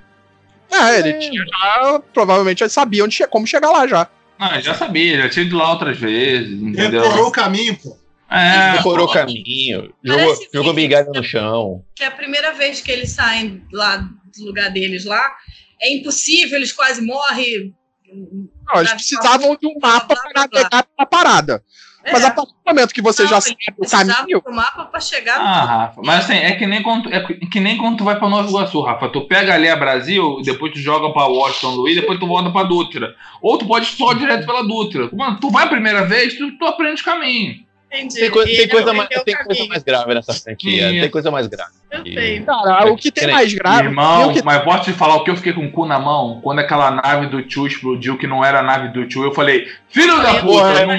É, ele tinha já. Provavelmente ele sabia onde, como chegar lá já. Ah, já sabia, já tinha ido lá outras vezes. Entendeu? Decorou o caminho, pô. É, decorou o caminho, jogou, jogou migalha no chão. Que é a primeira vez que eles saem lá do lugar deles lá, é impossível, eles quase morrem, não, eles precisavam de um mapa para navegar a parada. É. Mas a partir do momento que você não, já sabe o caminho. o mapa para chegar no Ah, Rafa, mas assim, é que, nem quando, é que nem quando tu vai para Nova Iguaçu, Rafa. Tu pega ali a Brasil, depois tu joga para Washington Luiz, depois tu volta para Dutra. Ou tu pode só direto pela Dutra. Mano, tu vai a primeira vez, tu, tu aprende o caminho. Entendi. Tem, tem, coisa, mais, tem coisa mais grave nessa franquia. Tem coisa mais grave. Eu tenho. Cara, o que tem mais grave. Irmão, que... mas posso te falar o que eu fiquei com o cu na mão? Quando aquela nave do tio explodiu, que não era a nave do tio, eu falei, filho da puta! Não...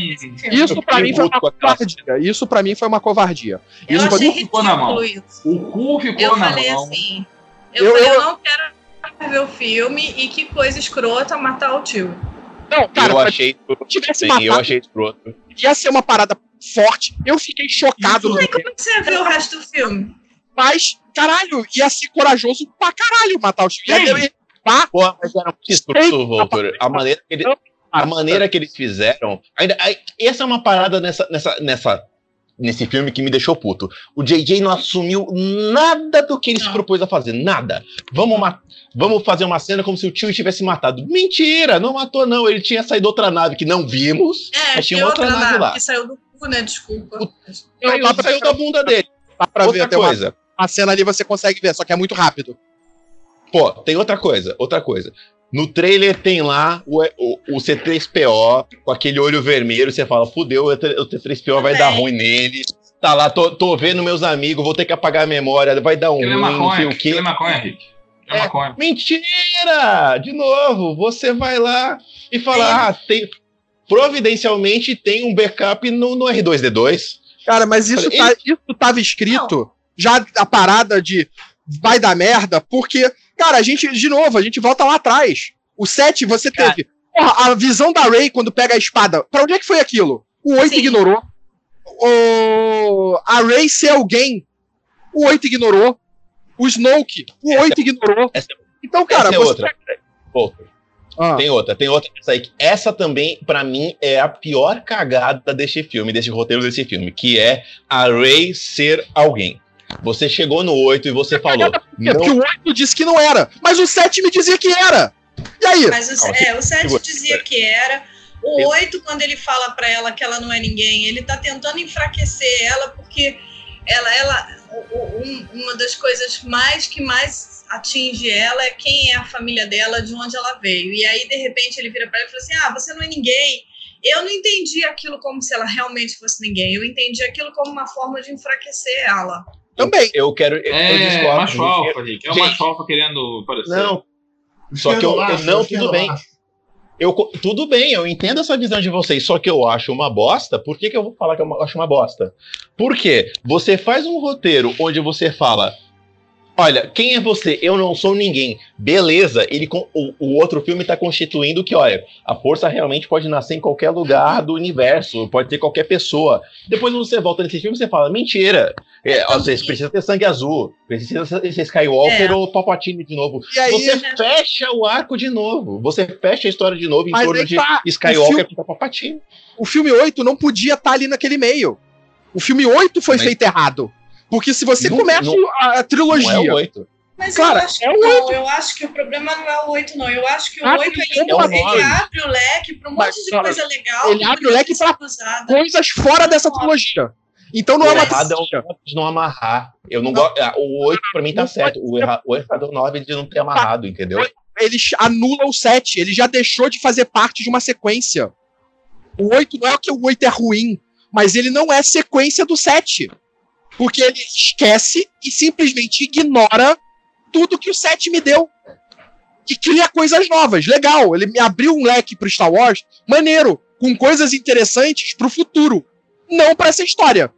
Isso pra mim foi uma covardia. Isso pra mim foi uma covardia. Eu isso achei ficou na mão. Isso. O cu ficou eu na mão. Eu falei assim. Eu, eu, falei, eu não quero ver o filme e que coisa escrota matar o tio. Não, cara, eu achei escroto. Sim, eu achei escroto. Ia ser uma parada forte. Eu fiquei chocado. Como é que você viu o resto do filme? Mas, caralho, ia ser corajoso pra caralho matar o tio. Ia tá? Pô, mas era muito escroto, Voltor. A maneira que, ele, a maneira que eles fizeram. Ainda, essa é uma parada nessa, nessa, nessa nesse filme que me deixou puto. O JJ não assumiu nada do que ele não. se propôs a fazer, nada. Vamos, vamos fazer uma cena como se o tio tivesse matado. Mentira, não matou não, ele tinha saído outra nave que não vimos, é, mas tinha outra, outra nave, lá. Que saiu do cu, né, desculpa. O, saiu, saiu da bunda dele. Dá pra outra ver até coisa. Uma, a cena ali você consegue ver, só que é muito rápido. Pô, tem outra coisa, outra coisa. No trailer tem lá o, o, o, C3PO com aquele olho vermelho. Você fala, fudeu, o C3PO vai dar ruim nele. Tá lá, tô, tô vendo meus amigos, vou ter que apagar a memória, vai dar um ruim, é não sei o quê. É maconha, Rick. É, é maconha. Mentira! De novo, você vai lá e fala, ah, tem, providencialmente tem um backup no, no R2D2. Cara, mas isso, tá, isso tava escrito, não. já a parada de vai dar merda, porque Cara, a gente, de novo, a gente volta lá atrás. O 7, você Cara. teve. Porra, a visão da Ray quando pega a espada. Pra onde é que foi aquilo? O 8 Sim. ignorou. O... A Ray ser alguém. O 8 ignorou. O Snoke. O essa 8 é... ignorou. Essa... Então, cara. Essa é você... outra. outra. Ah. Tem outra, tem outra. Essa, aí, essa também, para mim, é a pior cagada desse filme, desse roteiro desse filme, que é a Ray ser alguém. Você chegou no 8 e você falou. Não... Porque o 8 disse que não era, mas o 7 me dizia que era. E aí? Mas o, é, o 7 dizia que era. O 8, quando ele fala para ela que ela não é ninguém, ele tá tentando enfraquecer ela, porque ela, ela um, uma das coisas mais que mais atinge ela é quem é a família dela, de onde ela veio. E aí, de repente, ele vira para ela e fala assim: Ah, você não é ninguém. Eu não entendi aquilo como se ela realmente fosse ninguém. Eu entendi aquilo como uma forma de enfraquecer ela. Também. Eu quero. Eu, é, eu macho alfa, Rick. É o macho alfa querendo parecer. Não. Só que eu. eu não, tudo bem. Eu, tudo bem, eu entendo essa visão de vocês, só que eu acho uma bosta. Por que, que eu vou falar que eu acho uma bosta? Porque você faz um roteiro onde você fala, Olha, quem é você? Eu não sou ninguém. Beleza, ele o, o outro filme está constituindo que, olha, a força realmente pode nascer em qualquer lugar do universo, pode ter qualquer pessoa. Depois você volta nesse filme e você fala, mentira. É, você precisa ter sangue azul, precisa ser Skywalker é. ou Palpatine de novo. Aí, você né? fecha o arco de novo. Você fecha a história de novo em Mas torno de tá, Skywalker e Palpatine. O filme 8 não podia estar tá ali naquele meio. O filme 8 foi Mas... feito errado. Porque se você não, começa não, a, trilogia. Não é o 8. Mas Cara, eu acho, é o 8. eu acho que o problema não é o 8, não. Eu acho que o ah, 8 ele, é ele abre o leque para um monte de coisa legal. Ele abre o leque para coisas fora dessa trilogia. Então não o é uma errado é o de não amarrar. Eu não, não. gosto. Ah, o 8 para mim tá certo. O, erra, o errado é o 9 de não ter amarrado, entendeu? Ele anula o 7. Ele já deixou de fazer parte de uma sequência. O 8 não é que o 8 é ruim, mas ele não é sequência do 7. Porque ele esquece e simplesmente ignora tudo que o 7 me deu. E cria coisas novas. Legal, ele me abriu um leque pro Star Wars, maneiro, com coisas interessantes pro futuro. Não para essa história.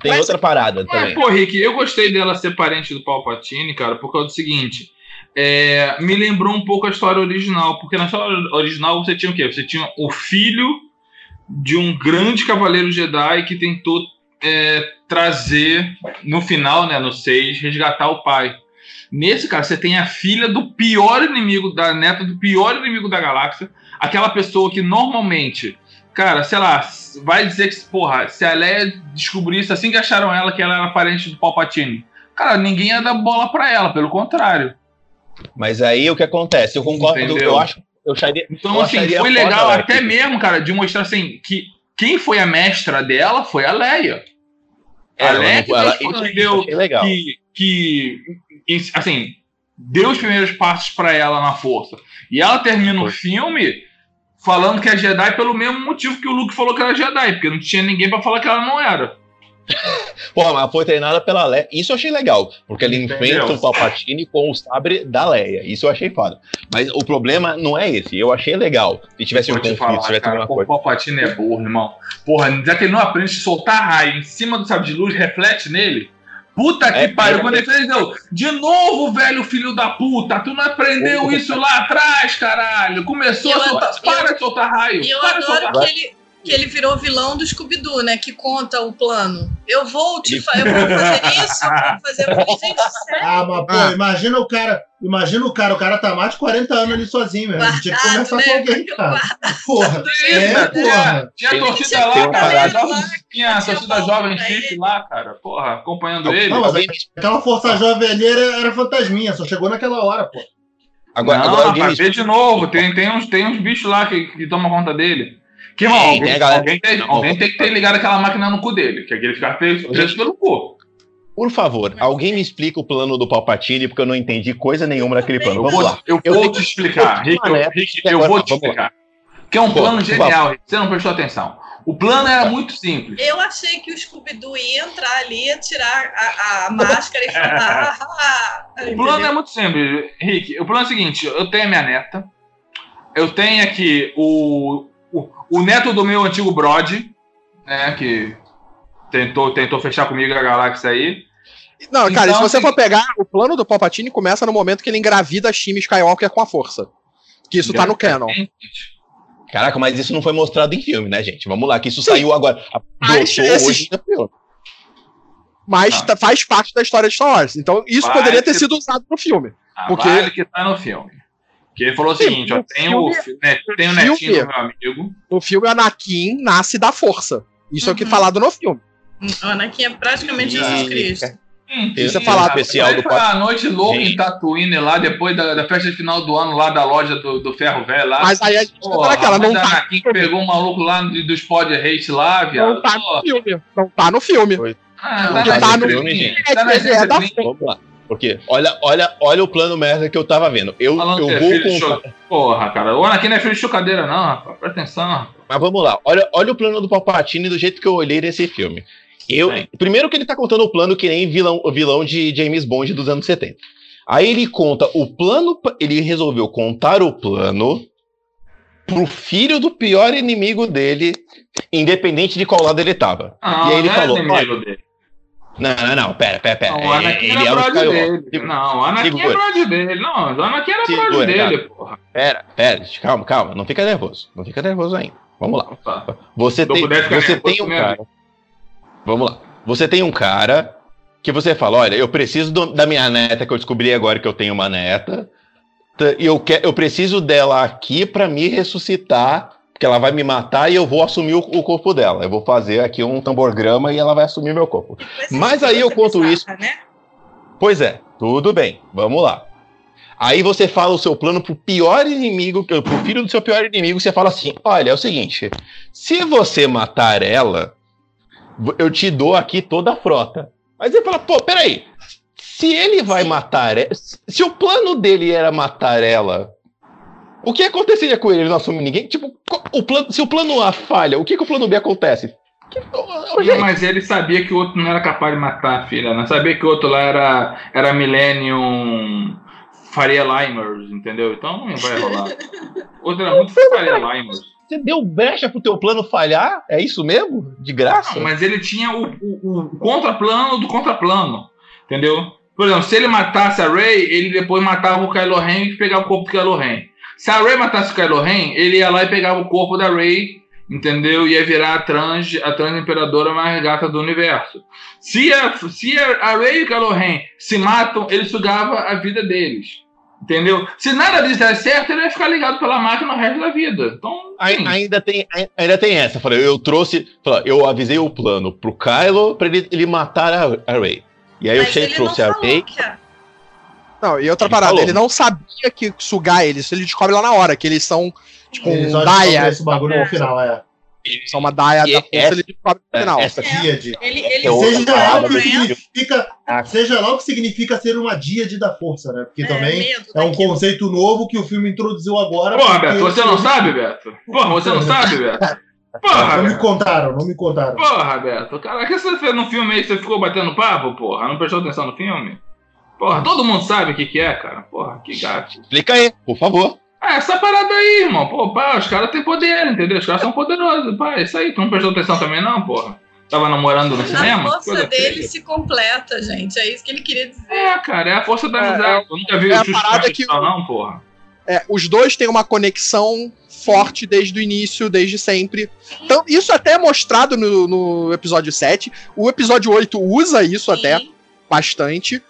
Tem Mas, outra parada também. Pô, Rick, eu gostei dela ser parente do Palpatine, cara, por causa do seguinte. É, me lembrou um pouco a história original, porque na história original você tinha o quê? Você tinha o filho de um grande cavaleiro Jedi que tentou é, trazer, no final, né, no 6, resgatar o pai. Nesse caso, você tem a filha do pior inimigo, da neta do pior inimigo da galáxia, aquela pessoa que normalmente, cara, sei lá, vai dizer que, porra, se a Leia descobrisse assim que acharam ela que ela era parente do Palpatine, cara, ninguém ia dar bola para ela, pelo contrário. Mas aí o que acontece? Eu concordo, Entendeu? eu acho. Eu acharia, então, eu assim, foi legal até mesmo, cara, de mostrar assim que quem foi a mestra dela foi a Leia. É, a Leia que, ela, que deu, que, que, assim, deu os primeiros passos para ela na força. E ela termina o filme falando que é Jedi pelo mesmo motivo que o Luke falou que era Jedi, porque não tinha ninguém para falar que ela não era. [laughs] Pô, mas foi treinada pela Leia. Isso eu achei legal, porque ele enfrenta o Palpatine com o sabre da Leia. Isso eu achei foda. Mas o problema não é esse. Eu achei legal se tivesse um conflito, falar, se tivesse cara, coisa. O Palpatine é burro, irmão. Porra, já que ele não aprende a soltar raio em cima do sabre de luz, reflete nele. Puta que é, pariu, é, quando ele fez, deu, de novo, velho filho da puta, tu não aprendeu isso lá atrás, caralho. Começou eu, a soltar, eu, para de soltar raio. E eu adoro que ele, que ele virou vilão do Scooby-Doo, né? Que conta o plano. Eu vou te fa eu vou fazer isso, eu vou fazer. [laughs] Gente, sério? Ah, mas pô, ah. imagina o cara. Imagina o cara, o cara tá mais de 40 anos ali sozinho mesmo. Guardado, tinha que conversar né? com alguém, [laughs] cara. Porra. É, porra. Tinha a torcida lá, cara. Tinha a torcida jovem chique lá, cara. Porra, acompanhando ele. Não, mas aquela força jovem ali era, era fantasminha, só chegou naquela hora, pô. Agora, não, agora rapaz, vê de novo. Tem, tem, uns, tem uns bichos lá que, que tomam conta dele. Que, irmão, alguém, tem, alguém, tem, alguém tem que ter ligado aquela máquina no cu dele, que aquele ficar preso, preso pelo cu. Por favor, alguém me explica o plano do Palpatine, porque eu não entendi coisa nenhuma daquele plano. Vamos eu lá. Eu, eu vou te explicar, Rick, eu, Rick, eu vou te explicar. Que é um plano genial, Rick, você não prestou atenção. O plano era muito simples. Eu achei que o Scooby-Doo ia entrar ali, ia tirar a, a máscara e falar. Ah, ah, o plano é muito simples, Rick. O plano é o seguinte: eu tenho a minha neta, eu tenho aqui o, o, o neto do meu antigo Brod, né, que tentou, tentou fechar comigo a galáxia aí. Não, cara, então, se você assim, for pegar, o plano do Palpatine começa no momento que ele engravida a Shimi Skywalker com a força. Que isso tá no canon. Caraca, mas isso não foi mostrado em filme, né, gente? Vamos lá, que isso Sim. saiu agora. Mas, hoje mas tá, faz parte da história de Star Wars. Então, isso poderia ter sido usado no filme. Ah, porque... Vale que tá no filme. Que ele falou o seguinte: ó, tem, o, né, tem o netinho do meu amigo. No filme, o Anakin nasce da força. Isso uhum. é o que é falado no filme. O Anakin é praticamente Jesus Cristo. Hum, Isso é falado especial do a noite louca em Tatooine lá, depois da, da festa de final do ano lá da loja do, do Ferro Velho lá. Mas aí a gente Pô, tá naquela, não tá. Anakin pegou um maluco lá dos pod hate lá, viado. Não tá no filme. Não tá no filme. Ah, não, tá, tá no filme, gente. Tá na é. Vamos lá. Porque olha, olha, olha o plano merda que eu tava vendo. Eu, eu é vou com. Cho... Porra, cara. O Anakin não é filho de chocadeira, não, rapaz. Presta atenção. Mas vamos lá. Olha, olha o plano do Palpatine do jeito que eu olhei nesse filme. Eu, primeiro que ele tá contando o plano que nem vilão, vilão de James Bond dos anos 70. Aí ele conta o plano. Ele resolveu contar o plano pro filho do pior inimigo dele, independente de qual lado ele tava. Ah, e aí ele é falou. Dele. Não, não, não, pera, pera, pera. Não, o Anakin ele era é dele. Não, o Anakin é brother dele. Não, o Anakin era brother dele, porra. Pera, pera, calma, calma. Não fica nervoso. Não fica nervoso ainda. Vamos lá. Tá. Você tem, você tem um cara. Vamos lá. Você tem um cara que você fala: olha, eu preciso do, da minha neta, que eu descobri agora que eu tenho uma neta. E eu, que, eu preciso dela aqui para me ressuscitar que ela vai me matar e eu vou assumir o, o, corpo dela. Eu vou fazer aqui um tamborgrama e ela vai assumir meu corpo. Mas aí eu conto isso. Né? Pois é, tudo bem, vamos lá. Aí você fala o seu plano pro pior inimigo, pro filho do seu pior inimigo, você fala assim: olha, é o seguinte, se você matar ela, eu te dou aqui toda a frota. Mas ele fala, pô, peraí. Se ele vai matar. Se o plano dele era matar ela o que aconteceria com ele? Ele não assume ninguém? Tipo, o plano, se o plano A falha, o que, que o plano B acontece? Que, oh, mas ele sabia que o outro não era capaz de matar a filha, não sabia que o outro lá era, era Millennium Faria Limers, entendeu? Então não vai rolar. [laughs] O outro era muito Faria Limers. Você deu brecha pro teu plano falhar? É isso mesmo? De graça? Não, mas ele tinha o, o, o contraplano do contraplano, entendeu? Por exemplo, se ele matasse a Rey, ele depois matava o Kylo Ren e pegava o corpo do Kylo Ren. Se a Rey matasse o Kylo Ren, ele ia lá e pegava o corpo da Rey, entendeu? Ia virar a trans, a trans imperadora mais gata do universo. Se a, se a Rey e o Kylo Ren se matam, ele sugava a vida deles. Entendeu? Se nada disso der certo, ele vai ficar ligado pela máquina o resto da vida. Então, ainda tem, ainda tem essa. Falei, eu trouxe, eu avisei o plano pro Kylo para ele, ele matar a, a Rey. E aí Mas eu trouxe a Rey. Não, e outra ele parada, falou. ele não sabia que sugar eles, ele descobre lá na hora, que eles são, tipo, um Daia. esse bagulho no final, é. São uma daia da força, essa, ele descobre no final. Essa díade. Ele, ele é seja, lá o que significa, seja lá o que significa ser uma díade da força, né? Porque é, também é um conceito novo que o filme introduziu agora. Porra, Beto, você não sabe, Beto? Porra, você não sabe, Beto? Porra, não Beto. me contaram, não me contaram. Porra, Beto. Cara, que você fez no filme aí? Você ficou batendo papo, porra? Não prestou atenção no filme? Porra, todo mundo sabe o que, que é, cara. Porra, que gato. Explica aí, por favor. Ah, essa parada aí, irmão. Pô, pá, os caras têm poder, entendeu? Os caras são poderosos, pá. Isso aí, tu não prestou atenção também, não, porra? Tava namorando no cinema? A força dele se completa, gente. É isso que ele queria dizer. É, cara, é a força da é, amizade. É, Eu nunca vi é o parada que não, porra. É, os dois têm uma conexão forte desde o início, desde sempre. Então, isso até é mostrado no, no episódio 7. O episódio 8 usa isso Sim. até bastante.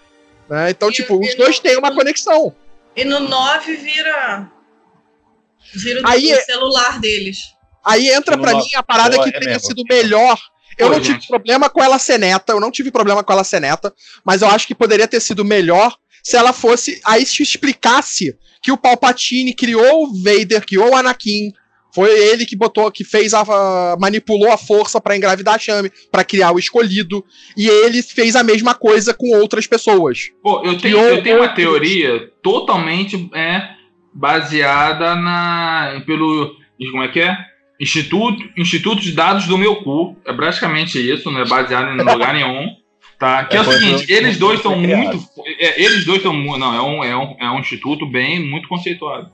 Né? Então, e tipo, os dois têm uma conexão. E no 9 vira. Vira o, aí, o é- celular deles. Aí entra para mim a parada que é teria sido melhor. Eu Pô, não tive problema com ela ser neta, eu não tive problema com ela ser neta, mas eu acho que poderia ter sido melhor se ela fosse. Aí se explicasse que o Palpatine criou o Vader, criou o Anakin, foi ele que botou, que fez a, a manipulou a força para engravidar a Chame, para criar o escolhido, e ele fez a mesma coisa com outras pessoas. Pô, eu tenho, eu tenho uma teoria totalmente é, baseada na pelo como é que é? Instituto, Instituto de Dados do meu cu. É praticamente isso, não é baseado em lugar [laughs] nenhum. Tá? Que é, é o seguinte, eles dois são muito. É, eles dois são. Não, é um, é, um, é um instituto bem, muito conceituado.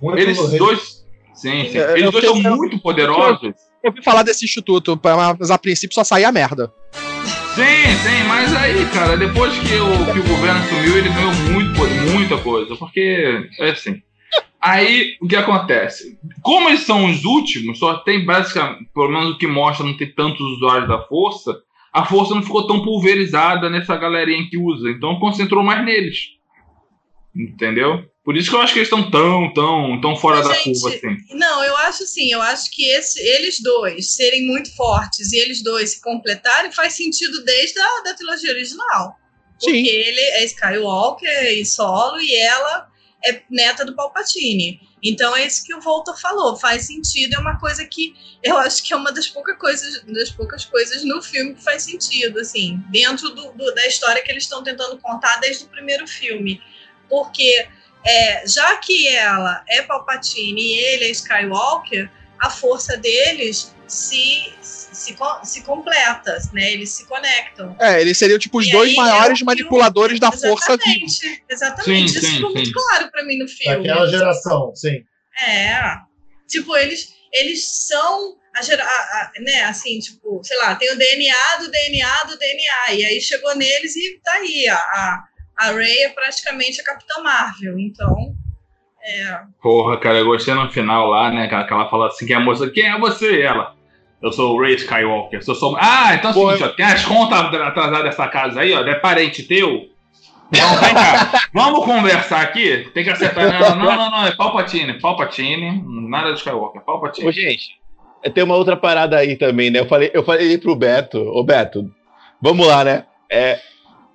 Muito eles dois Sim, sim. Eles dois são muito poderosos. Eu ouvi falar desse instituto, mas a princípio só saía merda. Sim, sim, mas aí, cara, depois que o, que o governo assumiu, ele ganhou muito, muita coisa, porque é assim. Aí, o que acontece? Como eles são os últimos, só tem basicamente, pelo menos o que mostra, não tem tantos usuários da força, a força não ficou tão pulverizada nessa galerinha que usa, então concentrou mais neles. Entendeu? Por isso que eu acho que eles estão tão, tão, tão fora Mas, da gente, curva, assim. Não, eu acho assim, eu acho que esse, eles dois serem muito fortes e eles dois se completarem faz sentido desde a da trilogia original. Sim. Porque ele é Skywalker e solo e ela é neta do Palpatine. Então é isso que o Volta falou, faz sentido, é uma coisa que eu acho que é uma das poucas coisas, das poucas coisas no filme que faz sentido, assim, dentro do, do da história que eles estão tentando contar desde o primeiro filme. Porque é, já que ela é Palpatine e ele é Skywalker, a força deles se, se, se completa, né? Eles se conectam. É, eles seriam tipo os e dois maiores é manipuladores da força viva. Exatamente, sim, isso sim, ficou sim. muito claro para mim no filme. Daquela geração, sim. É. Tipo, eles, eles são a, gera, a, a, né, assim, tipo, sei lá, tem o DNA do DNA do DNA, e aí chegou neles e tá aí a, a a Ray é praticamente a Capitã Marvel, então. É... Porra, cara, eu gostei no final lá, né? Que ela fala assim: quem é a moça? Quem é você? Ela. Eu sou o Ray Skywalker. Eu sou... Ah, então é o seguinte, ó, tem as contas atrasadas dessa casa aí, ó, é parente teu. Então, vem cá, [laughs] vamos conversar aqui? Tem que acertar. Não, não, não, não, é Palpatine. Palpatine, nada de Skywalker, Palpatine. Ô, gente, tem uma outra parada aí também, né? Eu falei, eu falei pro Beto, ô Beto, vamos lá, né? É,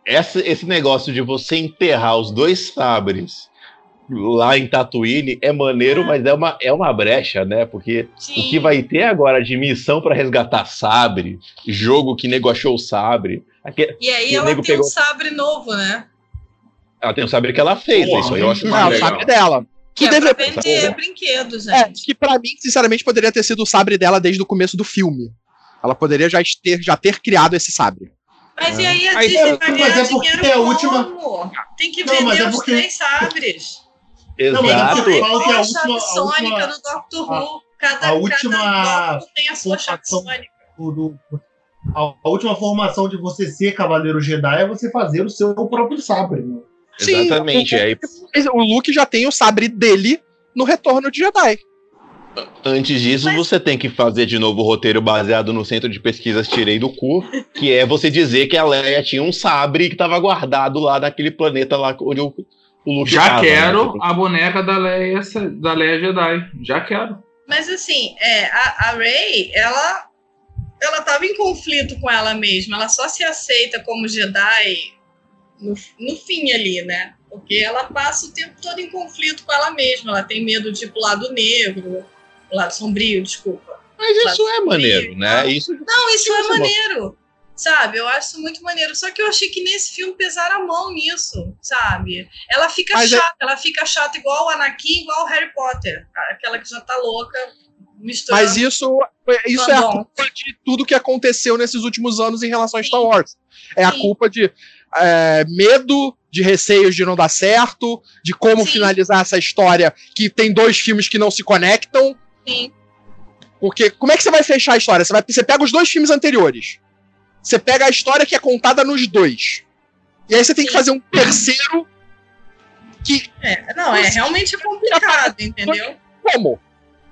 essa, esse negócio de você enterrar os dois sabres lá em Tatooine é maneiro, mas é uma, é uma brecha, né? Porque Sim. o que vai ter agora de missão para resgatar sabre, jogo que nego achou o sabre. Aqui, e aí ela tem pegou... um sabre novo, né? Ela tem um sabre que ela fez, Porra, isso aí eu acho Não, o sabre dela. Que, que é pra vender brinquedos, é, gente. É, que pra mim, sinceramente, poderia ter sido o sabre dela desde o começo do filme. Ela poderia já ter, já ter criado esse sabre. Mas e aí a Disney vai ganhar é dinheiro é a última... como? Tem que vender não, é porque... os três sabres. Exato. Não, mas é a última, chave sônica do Doctor Who. Cada, a última cada tem a sua chave sônica. Do, a, a, última formação de você ser Cavaleiro Jedi é você fazer o seu próprio sabre. Né? Sim, Exatamente. O, o Luke já tem o sabre dele no Retorno de Jedi. Antes disso, Mas... você tem que fazer de novo o roteiro baseado no centro de pesquisas Tirei do Cu, que é você dizer que a Leia tinha um sabre que estava guardado lá naquele planeta lá onde o, o Luke Já tava, né? quero né? a boneca da Leia, da Leia Jedi. Já quero. Mas assim, é, a, a Rey, ela ela estava em conflito com ela mesma. Ela só se aceita como Jedi no, no fim ali, né? Porque ela passa o tempo todo em conflito com ela mesma. Ela tem medo de ir pro lado negro, o lado sombrio, desculpa. Mas isso é maneiro, né? Isso, não, isso é maneiro. Sabe? Eu acho muito maneiro. Só que eu achei que nesse filme pesaram a mão nisso, sabe? Ela fica Mas é chata, é... ela fica chata igual o Anakin, igual o Harry Potter. Aquela que já tá louca, misturando. Mas isso, isso é a culpa de tudo que aconteceu nesses últimos anos em relação a Star Wars. É Sim. a culpa de é, medo, de receios de não dar certo, de como Sim. finalizar essa história que tem dois filmes que não se conectam. Sim. Porque como é que você vai fechar a história? Você, vai, você pega os dois filmes anteriores. Você pega a história que é contada nos dois. E aí você tem Sim. que fazer um terceiro que. É, não, é realmente complicado, entendeu? Como?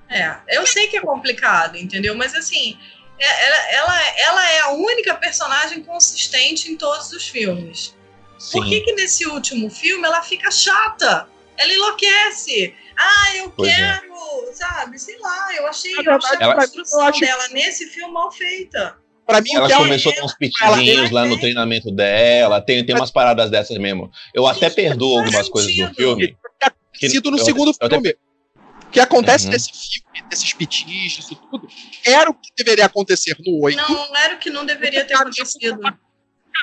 É, eu sei que é complicado, entendeu? Mas assim, é, ela, ela, ela é a única personagem consistente em todos os filmes. Sim. Por que, que nesse último filme ela fica chata? Ela enlouquece. Ah, eu pois é. quero, é. sabe? Sei lá, eu achei, eu achei ela, a construção acho... dela nesse filme mal feita. Pra mim, ela começou com uns pitizinhos lá no treinamento dela, tem, tem umas paradas dessas mesmo. Eu até perdoo algumas coisas do filme. Que, Cito no eu, segundo eu, filme. Eu o que acontece uhum. nesse filme, nesses pitis, isso tudo, era o que deveria acontecer no 8. Não, não era o que não deveria ter acontecido.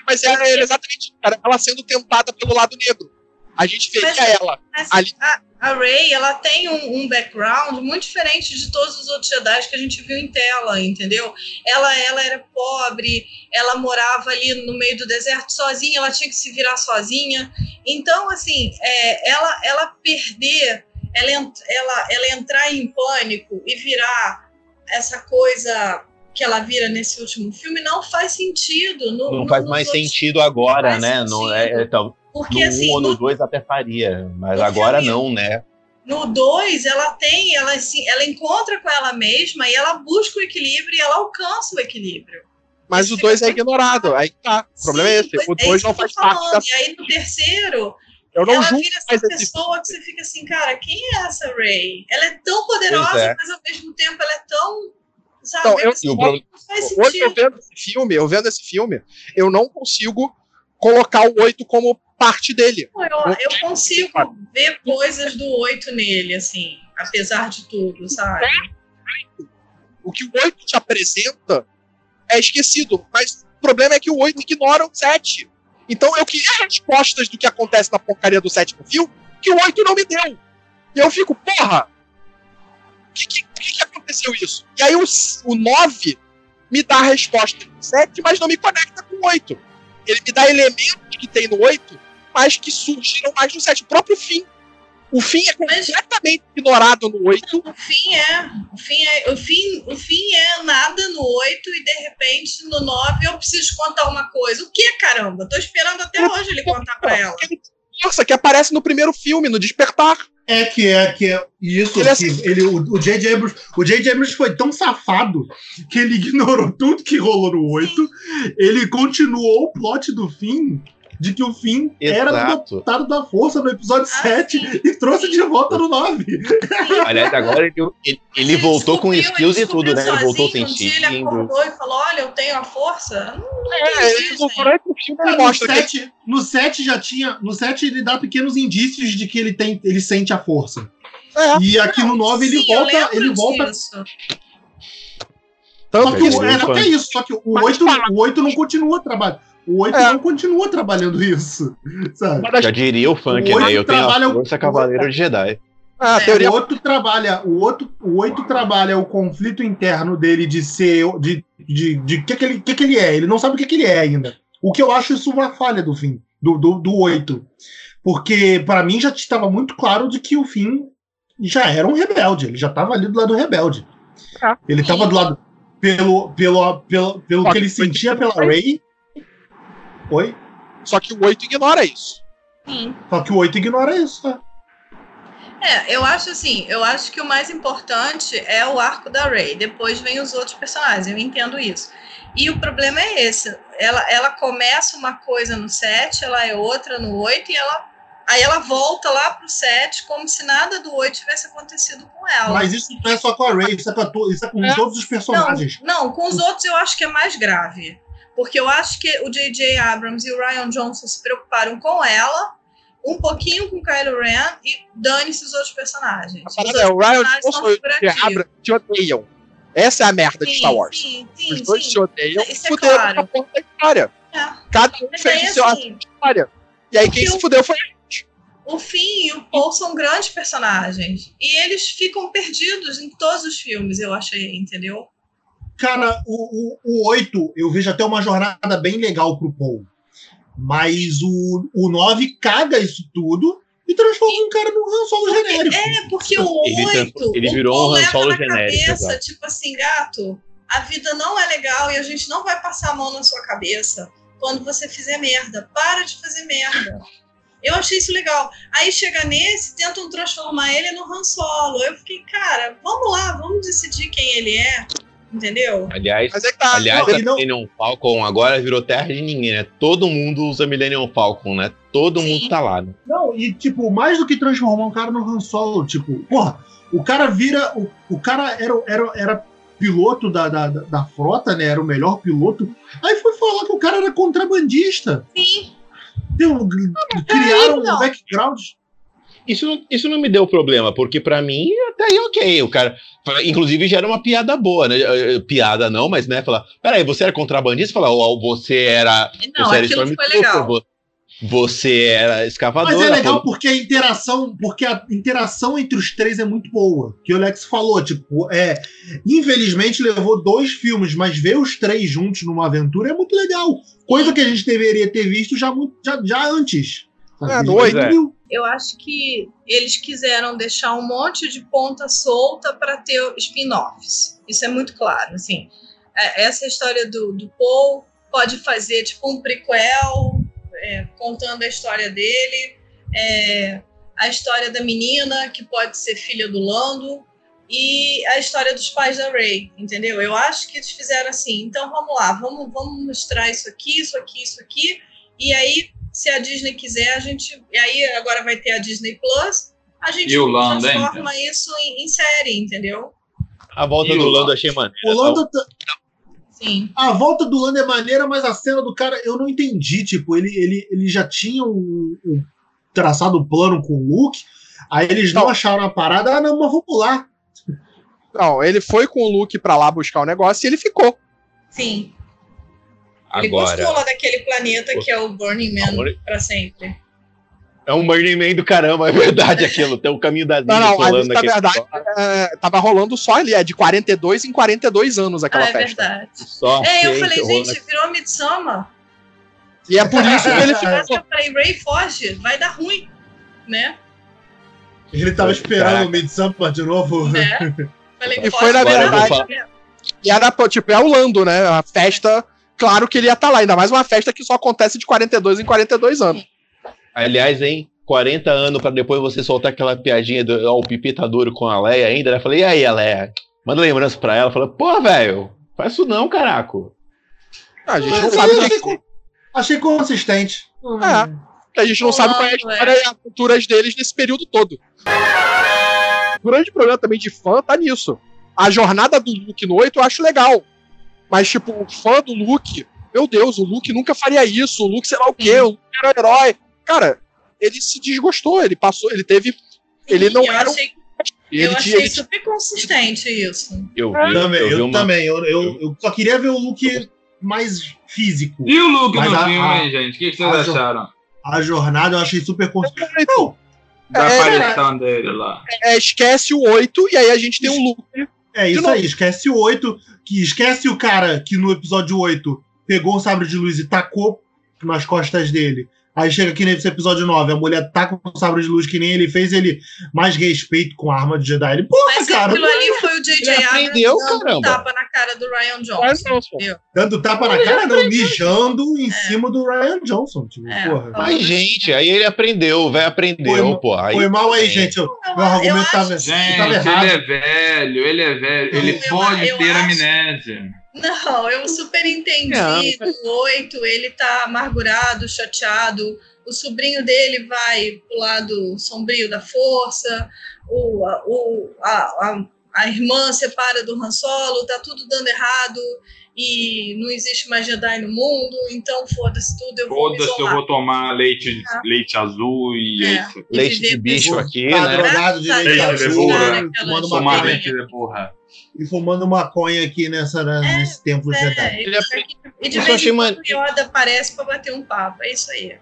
Mas era exatamente era ela sendo tentada pelo lado negro. A gente veria mas, ela mas ali. A, a Ray, ela tem um, um, background muito diferente de todos os outros Jedi que a gente viu em tela, entendeu? Ela, ela era pobre, ela morava ali no meio do deserto sozinha, ela tinha que se virar sozinha. Então, assim, é, ela, ela perder ela, ela, ela entrar em pânico e virar essa coisa que ela vira nesse último filme não faz sentido. No, não faz mais sentido agora, né? Sentido. Não é, então, Porque, no assim, um ou no 2 até faria, mas agora filme, não, né? No 2, ela tem, ela, assim, ela encontra com ela mesma e ela busca o equilíbrio e ela alcança o equilíbrio. Mas Esse o 2 é ignorado, aí tá. O problema é esse. O 2 é não faz parte da... E aí no terceiro, eu não ela julgo vira essa pessoa que você fica assim, cara, quem é essa Ray? Ela é tão poderosa, é. mas ao mesmo tempo ela é tão. Sabe? Então, eu, assim, hoje eu vendo esse filme, eu vendo esse filme, eu não consigo colocar o 8 como parte dele. Eu, eu consigo ver coisas do 8 nele, assim, apesar de tudo, sabe? O que o 8 te apresenta é esquecido, mas o problema é que o 8 ignora o 7. Então eu queria respostas do que acontece na porcaria do sétimo filme que o 8 não me deu. E eu fico, porra! Por que, que, que, aconteceu isso? E aí o, o 9 me dá a resposta do 7, mas não me conecta com o 8. Ele me dá elementos que tem no 8, mas que surgiram mais no 7. O próprio fim o fim é completamente Mas, ignorado no 8. O fim é. O fim é, o fim, o fim é nada no 8 e de repente no 9 eu preciso contar uma coisa. O que, caramba? Tô esperando até hoje ele contar pra ela. Nossa, que aparece no primeiro filme, no Despertar. É que é que é isso ele, é assim, ele o J.J. Abrams, o J.J. Abrams foi tão safado que ele [laughs] ignorou tudo que rolou no 8, Sim. ele continuou o plot do fim de que o Finn Exato. era dotado da força no episódio ah, 7 sim. e trouxe de volta no 9. Aliás, agora ele, ele, ele voltou com skills e tudo, né? Ele voltou sentindo. Ele acordou e falou: Olha, eu tenho a força. Não, é, ele mostra no 7, que... no 7 já tinha. No 7 ele dá pequenos indícios de que ele, tem, ele sente a força. É. E aqui no 9 ele sim, volta. Ele volta. Tanto que, é, até isso, só que o 8, o 8 não continua trabalhando. O 8 é. não continua trabalhando isso. Sabe? Já diria o funk, o né? Eu tenho a força Cavaleiro de Jedi. Ah, é, teoria... O outro trabalha, o outro, o 8 trabalha o conflito interno dele de ser, de, de, de, que que ele, que que ele é. Ele não sabe o que que ele é ainda. O que eu acho isso uma falha do fim, do, do, do 8. Porque para mim já estava muito claro de que o fim já era um rebelde. Ele já estava ali do lado rebelde. Ah. Ele estava do lado pelo, pelo, pelo, pelo que ele sentia pela Rey Oi? Só que o 8 ignora isso. Sim. Só que o 8 ignora isso, né? É, eu acho assim, eu acho que o mais importante é o arco da Rey, depois vem os outros personagens, eu entendo isso. E o problema é esse, ela, ela começa uma coisa no 7, ela é outra no 8 e ela aí ela volta lá pro 7 como se nada do 8 tivesse acontecido com ela. Mas isso não é só com a Rey, isso é com, isso é com é. todos os personagens. Não, não, com os outros eu acho que é mais grave. Porque eu acho que o J.J. Abrams e o Ryan Johnson se preocuparam com ela, um pouquinho com Kylo Ren e dane-se os outros personagens. A parada é, o Ryan Johnson e o J.J. Abrams te odeiam. Essa é a merda sim, de Star Wars. Sim, sim, Os dois se odeiam, Isso é claro. a da história. É. Cada um fez o seu assim, história. E aí quem se fudeu foi o Finn e o Paul são grandes personagens. E eles ficam perdidos em todos os filmes, eu achei, entendeu? Cara, o, o, o 8, eu vejo até uma jornada bem legal pro Paul. Mas o, o 9 caga isso tudo e transforma um cara num Han Solo genérico. É, porque o 8. Ele, virou um Han Solo genérico. Cabeça, tipo assim, gato, a vida não é legal e a gente não vai passar a mão na sua cabeça quando você fizer merda. Para de fazer merda. Eu achei isso legal. Aí chega nesse, tentam transformar ele no Han Solo. Eu fiquei, cara, vamos lá, vamos decidir quem ele é. Entendeu? Aliás, é tá, aliás não, a não... Millennium Falcon agora virou terra de ninguém, né? Todo mundo usa Millennium Falcon, né? Todo Sim. mundo tá lá, né? Não, e tipo, mais do que transformar um cara no Han Solo, tipo, porra, o cara vira. O, o cara era, era, era piloto da, da, da frota, né? Era o melhor piloto. Aí foi falar que o cara era contrabandista. Sim. Deu, criaram um background. Isso não, isso não me deu problema, porque para mim até aí ok. O cara, inclusive, já era uma piada boa, né? Eh, piada não, mas né? Falar, peraí, você era contrabandista? Falar, oh, você era. Não, você era aquilo foi legal. Você era escavador. Mas é legal porque a interação, porque a interação entre os três é muito boa. Que o Alex falou, tipo, é, infelizmente levou dois filmes, mas ver os três juntos numa aventura é muito legal. Coisa que a gente deveria ter visto já, já, já antes. É, dois, é. Eu acho que eles quiseram deixar um monte de ponta solta para ter spin-offs. Isso é muito claro. Assim, é, essa história do, do Paul pode fazer tipo um prequel é, contando a história dele, é, a história da menina, que pode ser filha do Lando, e a história dos pais da Ray, entendeu? Eu acho que eles fizeram assim. Então vamos lá, vamos, vamos mostrar isso aqui, isso aqui, isso aqui, e aí, se a Disney quiser, a gente. E aí agora vai ter a Disney Plus, a gente transforma então. isso em, em, série, entendeu? A volta e do Lando achei maneiro. O Lando, Sim. A volta do Lando é maneira, mas a cena do cara eu não entendi. Tipo, ele, ele, ele já tinha um, um traçado o plano com o Luke, aí eles não, não acharam a parada, ah, não, mas vamos lá. Não, ele foi com o Luke pra lá buscar o negócio e ele ficou. Sim. Ele Agora, gostou lá daquele planeta que é o Burning Man Amor... pra sempre. É um Burning Man do caramba, [laughs] é verdade [laughs] aquilo. Tem o caminho da linha não, não, rolando aqui. Na verdade, é, tava rolando só ali, é de 42 em 42 anos aquela ah, é festa. É verdade. Só é, eu falei, gente, virou Midsummer. E é por isso que ele ficou. Eu falei, Ray foge, vai dar ruim, né? Ele tava esperando o Midsummer de novo. Né? [laughs] Falei, e foi na verdade. E era, tipo, é o Lando, né? A festa, claro que ele ia estar tá lá, ainda mais uma festa que só acontece de 42 em 42 anos. Aliás, hein? 40 anos para depois você soltar aquela piadinha do ó, o pipi tá duro com a Leia ainda, né? Falei, e aí, Leia? Manda lembrança pra ela. Falei, pô, velho, faz isso não, caraco. Ah, a gente não sabe. Achei, que... achei consistente. É. A gente não sabe qual é a história e as aventuras deles nesse período todo. O grande problema também de fã tá nisso. A jornada do Luke no 8 eu acho legal. Mas, tipo, o fã do Luke, meu Deus, o Luke nunca faria isso, o Luke sei lá o quê, o Luke era um herói. Cara, ele se desgostou, ele passou, ele teve. Sim, ele não era. Achei, ele eu achei super consistente isso. Eu, vi, também, eu, eu uma... também. Eu, eu, eu, só queria ver o look mais físico. E o no filme, hein, gente? O que, que vocês a acharam? A jornada eu achei super consistente. Não, da é, aparição dele lá. É, esquece o 8 e aí a gente tem um look. É isso aí, esquece o 8, que esquece o cara que no episódio 8 pegou o sabre de luz e tacou nas costas dele. Aí chega aqui nesse episódio 9, a mulher tá com o sabre de luz que nem ele fez, ele mais respeito com a arma de Jedi. Ele, porra, Mas cara, aquilo ali foi o J.J. Abrams dando caramba. tapa na cara do Ryan Johnson. Dando tapa na cara, não, mijando em é. cima do Ryan Johnson. Tipo, é, porra. Mas, gente, aí ele aprendeu, vai aprendeu, pô. Aí, foi mal aí, gente. Eu, não, meu argumento tava, gente, tava errado. Ele é velho, ele é velho. Ele eu, pode eu ter acho... amnésia. Não, eu super entendi. No 8, ele tá amargurado, chateado. O sobrinho dele vai pro lado sombrio da força. O, o, a, a, a irmã separa do Han Solo, tá tudo dando errado e não existe mais Jedi no mundo, então foda-se tudo, eu vou Foda-se, eu vou tomar leite, ah. leite azul e é. isso. Leite de bicho aqui, tá né? Drogado de leite de burra. Tomar leite de burra. E fumando maconha aqui nessa, né, é, nesse templo é, Jedi. E de vez em quando o Yoda aparece pra bater um papo, é isso aí.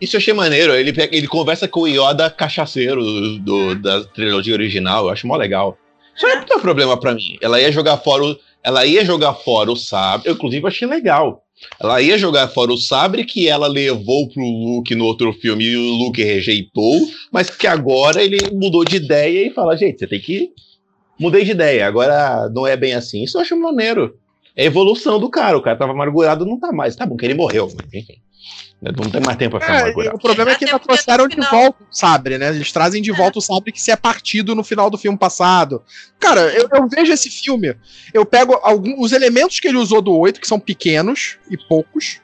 Isso eu achei maneiro. Ele, ele conversa com o Yoda cachaceiro do, do da trilogia original. Eu acho mó legal. Isso não é um problema para mim. Ela ia jogar fora o, ela ia jogar fora o sabre. Eu, inclusive, achei legal. Ela ia jogar fora o sabre que ela levou pro Luke no outro filme e o Luke rejeitou, mas que agora ele mudou de ideia e fala: gente, você tem que. Mudei de ideia, agora não é bem assim. Isso eu acho maneiro. É a evolução do cara. O cara tava amargurado, não tá mais. Tá bom que ele morreu, mas enfim. Não tem mais tempo pra ficar é, O problema é que ainda trouxeram de volta o sabre, né? Eles trazem de volta o sabre que se é partido no final do filme passado. Cara, eu, eu vejo esse filme, eu pego alguns, os elementos que ele usou do 8, que são pequenos e poucos,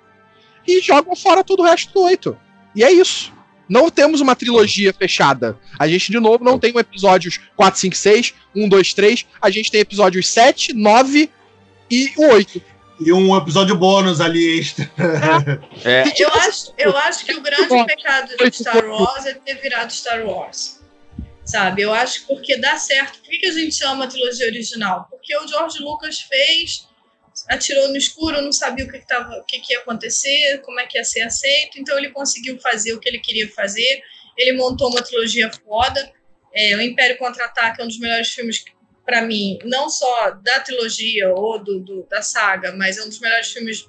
e jogo fora todo o resto do 8. E é isso. Não temos uma trilogia fechada. A gente, de novo, não tem um episódios 4, 5, 6, 1, 2, 3. A gente tem episódios 7, 9 e o 8 e um episódio bônus ali extra. É. [laughs] Eu, acho, eu acho que o grande pecado de Star Wars é ter virado Star Wars. Sabe? Eu acho que porque dá certo. Por que a gente chama a trilogia original? Porque o George Lucas fez, atirou no escuro, não sabia o que, que, tava, o que, que ia acontecer, como é que ia ser aceito. Então ele conseguiu fazer o que ele queria fazer. Ele montou uma trilogia foda. É, o Império Contra-Ataque é um dos melhores filmes para mim, não só da trilogia ou do, do, da saga, mas é um dos melhores filmes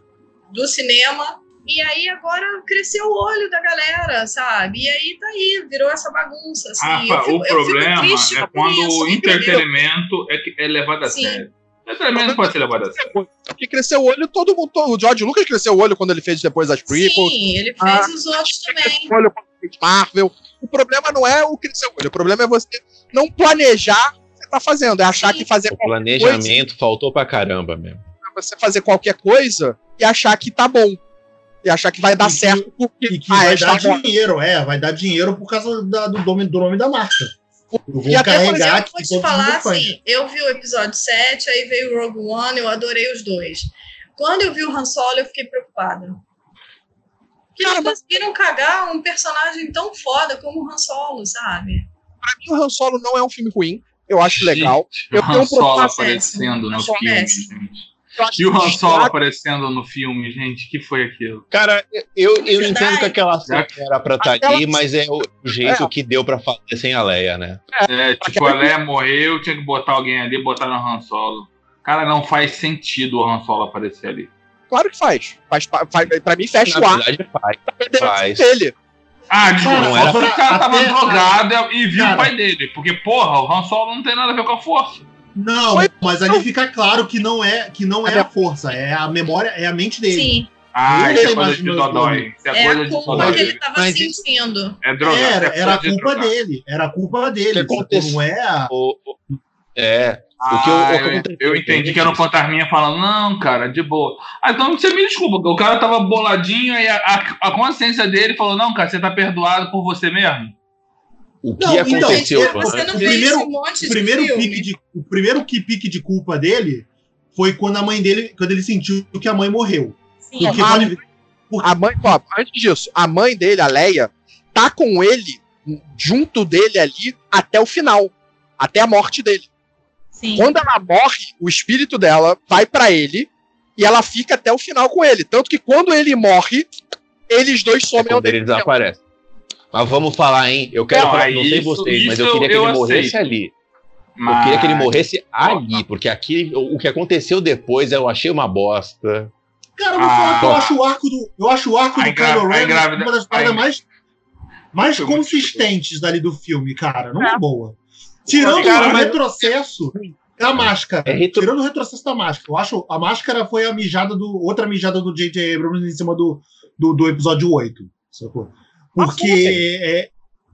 do cinema. E aí agora cresceu o olho da galera, sabe? E aí tá aí, virou essa bagunça. Assim. Ah, fico, o problema é quando isso, o entretenimento é, é levado a Sim. sério. O entretenimento pode ser levado a sério. Porque cresceu o olho, todo mundo. O George Lucas cresceu o olho quando ele fez depois das prequels. Sim, ele fez ah, os outros também. O olho quando fez Marvel. O problema não é o crescer o olho, o problema é você não planejar tá fazendo. É achar que fazer. O planejamento coisa, faltou pra caramba mesmo. Você fazer qualquer coisa e achar que tá bom. E achar que vai dar e certo porque. E que ah, vai é dar dinheiro, bom. é, vai dar dinheiro por causa da, do, nome, do nome da marca. Eu vou e até, carregar por exemplo, vou te falar assim, eu vi o episódio 7, aí veio o Rogue One, eu adorei os dois. Quando eu vi o Han Solo, eu fiquei preocupada. Que eles conseguiram cagar um personagem tão foda como o Han Solo, sabe? Pra mim, o Han Solo não é um filme ruim eu acho legal. Eu tenho um Solo aparecendo no filme, gente. E o Han Solo aparecendo no filme, gente, que foi aquilo? Cara, eu, eu entendo que aquela cena era pra estar tá ali, mas é o jeito é. que deu pra fazer sem a Leia, né? É, tipo, a Leia morreu, tinha que botar alguém ali, botar no Han Solo. Cara, não faz sentido o Han Solo aparecer ali. Claro que faz. faz, faz pra mim, fecha Na o ar. Verdade, faz. Tá faz. Dele. Ah, desculpa, não era o cara tava drogado e viu cara, o pai dele. Porque, porra, o Han Solo não tem nada a ver com a força. Não, Foi... mas ali fica claro que não é que não é a força, é a memória, é a mente dele. Sim. Ah, isso é coisa de Dodói. Isso é, é coisa a culpa que ele tava mas sentindo. É drogado. Era, é era a culpa dele. Era a culpa dele. Não é a... O, o, é, ah, eu, eu, eu, entendi que era um fantasminha falando, não, cara, de boa. Ah, então você me desculpa, o cara tava boladinho e a, a, a consciência dele falou, não, cara, você tá perdoado por você mesmo? O que não, então, aconteceu? Então, você não o primeiro, um monte o primeiro de pique de o primeiro que pique de culpa dele foi quando a mãe dele, quando ele sentiu que a mãe morreu. Sim, Porque a, pode, a mãe, ó, antes disso, a mãe dele, a Leia, tá com ele junto dele ali até o final, até a morte dele. Sim. Quando ela morre, o espírito dela vai para ele e ela fica até o final com ele. Tanto que quando ele morre, eles dois somem é quando ele desaparece. Mas vamos falar, hein? Eu quero não, falar, não sei vocês, mas eu queria que eu ele morresse ali. Mas... Eu queria que ele morresse ali, porque aqui o que aconteceu depois eu achei uma bosta. Cara, eu vou ah, falar que eu acho o arco do, eu acho o arco do Kylo Ren uma das paradas mais, mais consistentes dali do filme, cara. Não é boa. Tirando cara, o retrocesso da máscara. É retro... Tirando o retrocesso da máscara. Eu acho a máscara foi a mijada do. Outra mijada do J.J. Abrams em cima do, do, do episódio 8. Sacou? Porque é,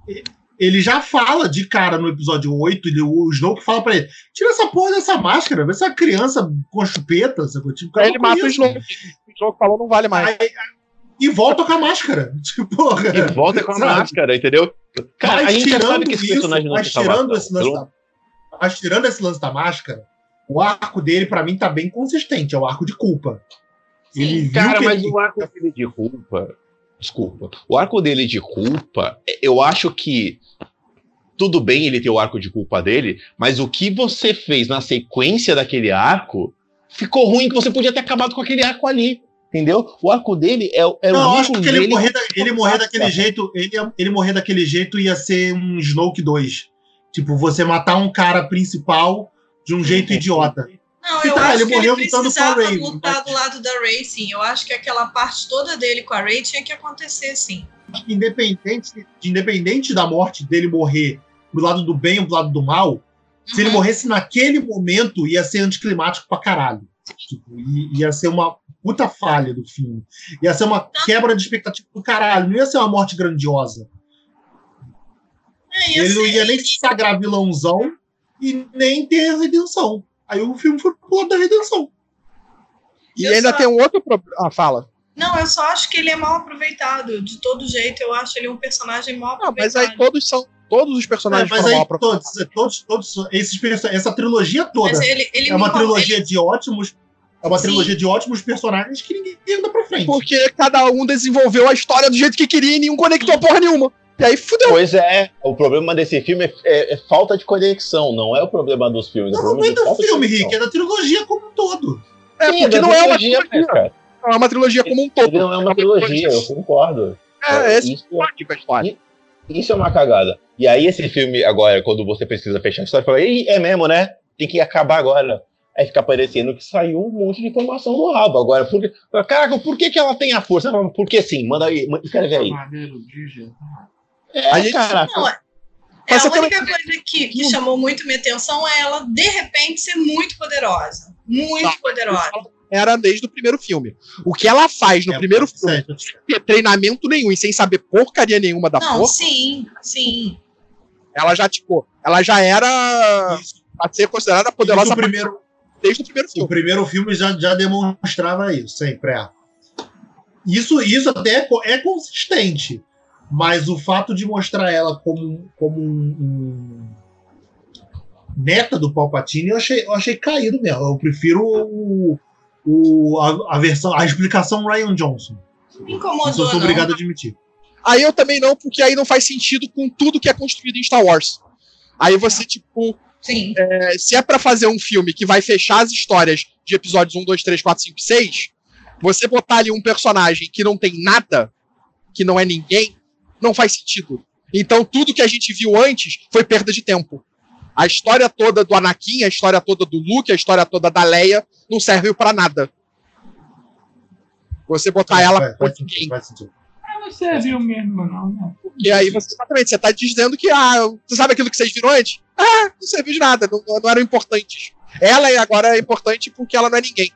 é, ele já fala de cara no episódio 8, ele, o Snoke fala pra ele: tira essa porra dessa máscara, vê essa criança com chupeta, sacou? Tipo, ele mata o Snoke. O Snoke falou não vale mais. Aí, e volta com a máscara. [laughs] Tipo, porra, e volta com a sabe? máscara, entendeu? Cara, mas a gente tirando sabe que esse personagem não mas tirando esse lance da, Mas tirando esse lance da máscara, o arco dele, para mim, tá bem consistente. É o arco de culpa. Ele Cara, mas ele... o arco dele de culpa. Desculpa. O arco dele de culpa, eu acho que tudo bem ele ter o arco de culpa dele, mas o que você fez na sequência daquele arco ficou ruim que você podia ter acabado com aquele arco ali. Entendeu? O arco dele é, é não, o acho que ele morrer, da, ele morrer daquele jeito, ele, ele morrer daquele jeito ia ser um Snoke 2. Tipo, você matar um cara principal de um jeito idiota. Não, eu tá, acho ele que ele precisava Ray, lutar do lado da Ray, sim. Eu acho que aquela parte toda dele com a Ray tinha que acontecer, sim. Independente, independente da morte dele morrer do lado do bem ou do lado do mal, uhum. se ele uhum. morresse naquele momento, ia ser anticlimático pra caralho. Tipo, ia ser uma puta falha do filme. Ia ser uma quebra de expectativa do caralho. Não ia ser uma morte grandiosa. É, ele não ia nem se sagrar vilãozão e nem ter redenção. Aí o filme foi pro lado da redenção. E eu ainda só... tem um outro problema. Ah, fala. Não, eu só acho que ele é mal aproveitado. De todo jeito, eu acho ele um personagem mal aproveitado. Não, mas aí todos são. Todos os personagens é, mas aí, todos, todos, todos, esses, essa trilogia toda ele, ele é uma trilogia ele... de ótimos é uma Sim. trilogia de ótimos personagens que ninguém anda pra frente. Porque cada um desenvolveu a história do jeito que queria e nenhum conectou a porra nenhuma. E aí fudeu. Pois é, o problema desse filme é, é, é, falta de conexão, não é o problema dos filmes. Não, não é do filme, Rick, é da trilogia como um todo. É, Sim, porque é não é uma trilogia. Cara. Não é uma trilogia como um todo. Não é uma trilogia, eu concordo. É, é isso, é, isso é uma cagada. E aí esse filme, agora, quando você precisa fechar a história, fala, é mesmo, né? Tem que acabar agora. Aí fica parecendo que saiu um monte de informação do rabo. Agora, por que, caraca, por que, que ela tem a força? Porque sim, manda aí, escreve aí. É, a gente, cara, não, é, é a única coisa que, que chamou muito minha atenção é ela, de repente, ser muito poderosa. Muito não, poderosa. Era desde o primeiro filme. O que ela faz no é, primeiro filme, sem ter treinamento nenhum e sem saber porcaria nenhuma da não, força. Sim, sim. Ela já, tipo, ela já era. a ser considerada poderosa. o primeiro, desde o primeiro filme. O primeiro filme já, já demonstrava isso, sempre. É. Isso, isso até é, é consistente. Mas o fato de mostrar ela como, como um, um neta do Palpatine, eu achei, eu achei caído mesmo. Eu prefiro o, o, a, a versão, a explicação Ryan Johnson. Me incomodou. Isso eu sou obrigado a admitir. Aí eu também não, porque aí não faz sentido com tudo que é construído em Star Wars. Aí você, tipo. Sim. É, se é para fazer um filme que vai fechar as histórias de episódios 1, 2, 3, 4, 5, 6, você botar ali um personagem que não tem nada, que não é ninguém, não faz sentido. Então tudo que a gente viu antes foi perda de tempo. A história toda do Anakin, a história toda do Luke, a história toda da Leia não serve para nada. Você botar ela vai, vai, ninguém. Vai não serviu mesmo, não. Né? E aí você exatamente, você tá dizendo que, ah, você sabe aquilo que vocês viram antes? Ah, não serviu de nada, não, não eram importantes. Ela agora é importante porque ela não é ninguém.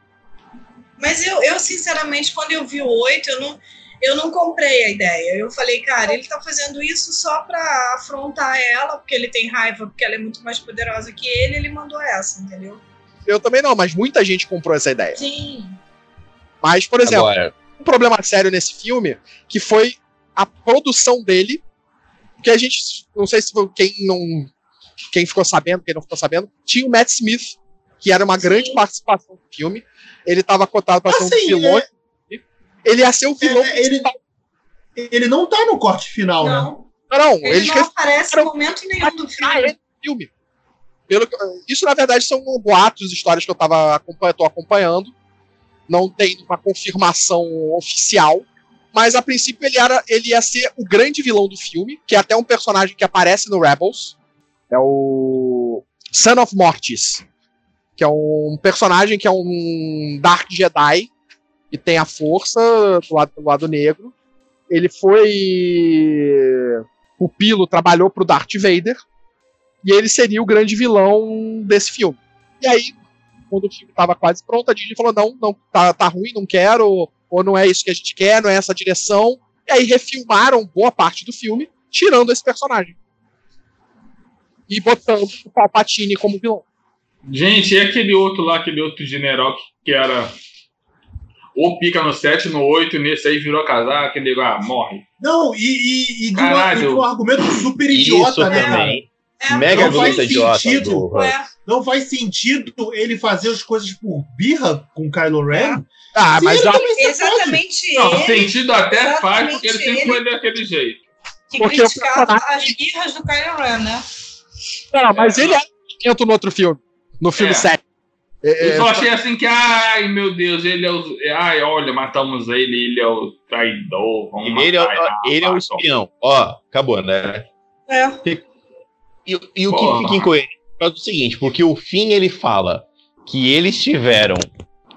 Mas eu, eu sinceramente, quando eu vi o 8, eu não eu não comprei a ideia. Eu falei, cara, ele tá fazendo isso só pra afrontar ela, porque ele tem raiva, porque ela é muito mais poderosa que ele, ele mandou essa, entendeu? Eu também não, mas muita gente comprou essa ideia. Sim. Mas, por exemplo, Agora... um problema sério nesse filme que foi a produção dele, que a gente, não sei se quem não quem ficou sabendo, quem não ficou sabendo, tinha o Matt Smith, que era uma Sim. grande participação do filme. Ele estava cotado para ser um vilão. É ele ia ser o vilão. É, ele, ele não tá no corte final, não. né? Não, ele não aparece em momento nenhum do filme. filme. Pelo, isso, na verdade, são boatos, histórias que eu tava tô acompanhando. Não tem uma confirmação oficial. Mas a princípio ele, era, ele ia ser o grande vilão do filme, que é até um personagem que aparece no Rebels. É o Son of Mortis. Que é um personagem que é um Dark Jedi que tem a força do lado, do lado negro. Ele foi pupilo, trabalhou pro Darth Vader, e ele seria o grande vilão desse filme. E aí, quando o filme estava quase pronto, a Disney falou: não, não tá, tá ruim, não quero, ou não é isso que a gente quer, não é essa direção. E aí refilmaram boa parte do filme, tirando esse personagem. E botando o Palpatine como vilão. Gente, e aquele outro lá, aquele outro general que era ou pica no 7, no 8, e nesse aí virou casar, que nego, ah, morre. Não, e, e, e, de, uma, um argumento super idiota, Isso né, também. é, mega egoísta idiota. Sentido, é. Não faz sentido ele fazer as coisas por birra com Kylo Ren. É. Ah, mas exatamente Não, sentido até faz, porque ele sempre foi daquele jeito. Que porque criticava as birras do Kylo Ren, né? Não, mas ele é no outro filme. No filme é. 7. É, eu só achei assim que, ai meu Deus, ele é o. Ai, olha, matamos ele, ele é o traidor. ele, é, ele é o espião. Ó, acabou, né? É. E, e o que fica incoerente é o seguinte, porque o fim ele fala que eles tiveram.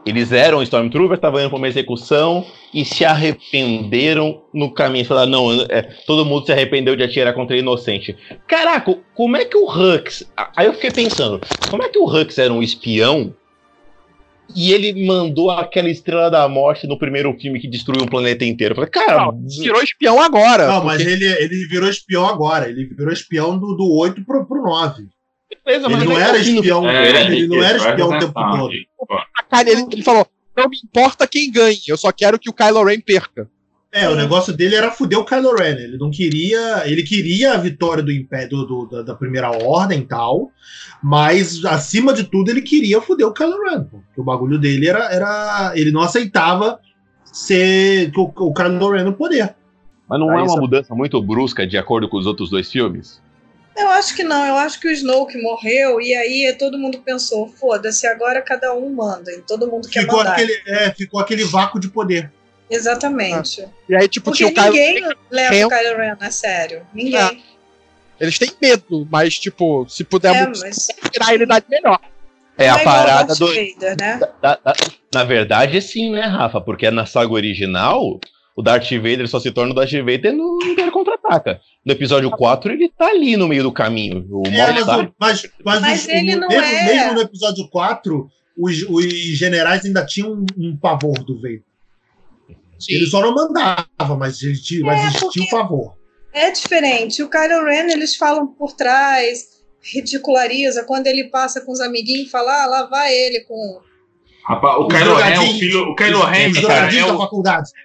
Eles eram Stormtroopers, estavam indo para uma execução e se arrependeram no caminho. Falaram, não, é, todo mundo se arrependeu de atirar contra inocente. Caraca, como é que o Hux. Aí eu fiquei pensando, como é que o Hux era um espião e ele mandou aquela estrela da morte no primeiro filme que destruiu um planeta inteiro. Eu falei, cara. Não, virou espião agora. Não, porque... mas ele, ele virou espião agora. Ele virou espião do, do 8 pro, pro 9. Beleza, ele não era espião, é, ele, ele não era espião o tempo todo. Ele, ele falou: não me importa quem ganhe, eu só quero que o Kylo Ren perca. É, o negócio dele era fuder o Kylo Ren. Ele não queria. Ele queria a vitória do Império do, do, da, da, Primeira Ordem e tal. Mas, acima de tudo, ele queria fuder o Kylo Ren. Porque o bagulho dele era. era ele não aceitava ser o, o Kylo Ren no poder. Mas não Aí é uma mudança muito brusca de acordo com os outros dois filmes? Eu acho que não, eu acho que o Snoke morreu e aí todo mundo pensou, foda-se, agora cada um manda, e todo mundo quer ficou mandar. Aquele, é, ficou aquele vácuo de poder. Exatamente. Ah. E aí, tipo, Porque ninguém Kylo... leva o Kylo Ren a sério. Ninguém. É. Eles têm medo, mas, tipo, se pudermos é, mas... tirar ele idade melhor. É a é parada do. Vader, né? da, da, na verdade, sim, né, Rafa? Porque na saga original, o Darth Vader só se torna o Darth Vader no Império Contra-Ataca. No episódio 4, ele tá ali no meio do caminho. O é, mas, tá... mas, mas, mas ele não mesmo, é... mesmo no episódio 4, os, os generais ainda tinham um, um pavor do Vader. Sim. Ele só não mandava, mas, existia, mas é, existia o pavor. É diferente. O Kylo Ren, eles falam por trás, ridiculariza. Quando ele passa com os amiguinhos, fala, ah, lá vai ele com Rapaz, o Kylo Ren é o filho. O Kylo Ren, cara, é o,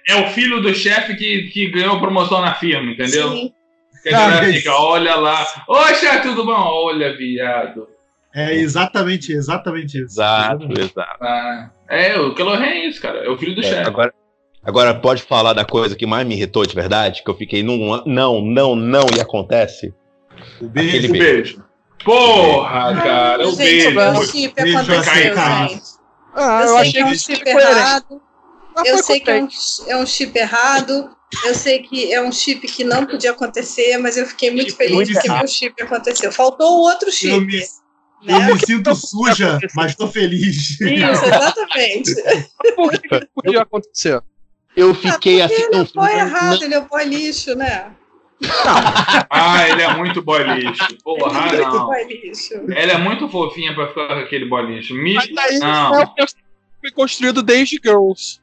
é o filho do chefe que, que ganhou promoção na firma, entendeu? Sim. Que a galera fica, olha lá. Oi, chefe, tudo bom? Olha, viado. É exatamente, exatamente isso. Exato, exato. Ah, é, o Kylo Ren é isso, cara. É o filho do é, chefe. Agora, agora, pode falar da coisa que mais me irritou de verdade? Que eu fiquei num não, não, não e acontece? O beijo. Aquele beijo. beijo. Porra, cara, o beijo. Gente, beijo. aconteceu, gente. Ah, eu, eu sei que é um chip errado. Eu sei que é um, é um chip errado. Eu sei que é um chip que não podia acontecer, mas eu fiquei muito chip feliz que o chip aconteceu. Faltou o outro chip. Eu me, né? eu me sinto suja, mas estou feliz. Isso, exatamente. Por que, podia acontecer? Eu fiquei ah, assim. Ele foi errado, não... ele é pó lixo, né? Ah, ele é muito boy lixo. Porra, ele é não. Ela é muito fofinha pra ficar com aquele boy lixo. Me... Mas daí não. É o foi construído desde Girls.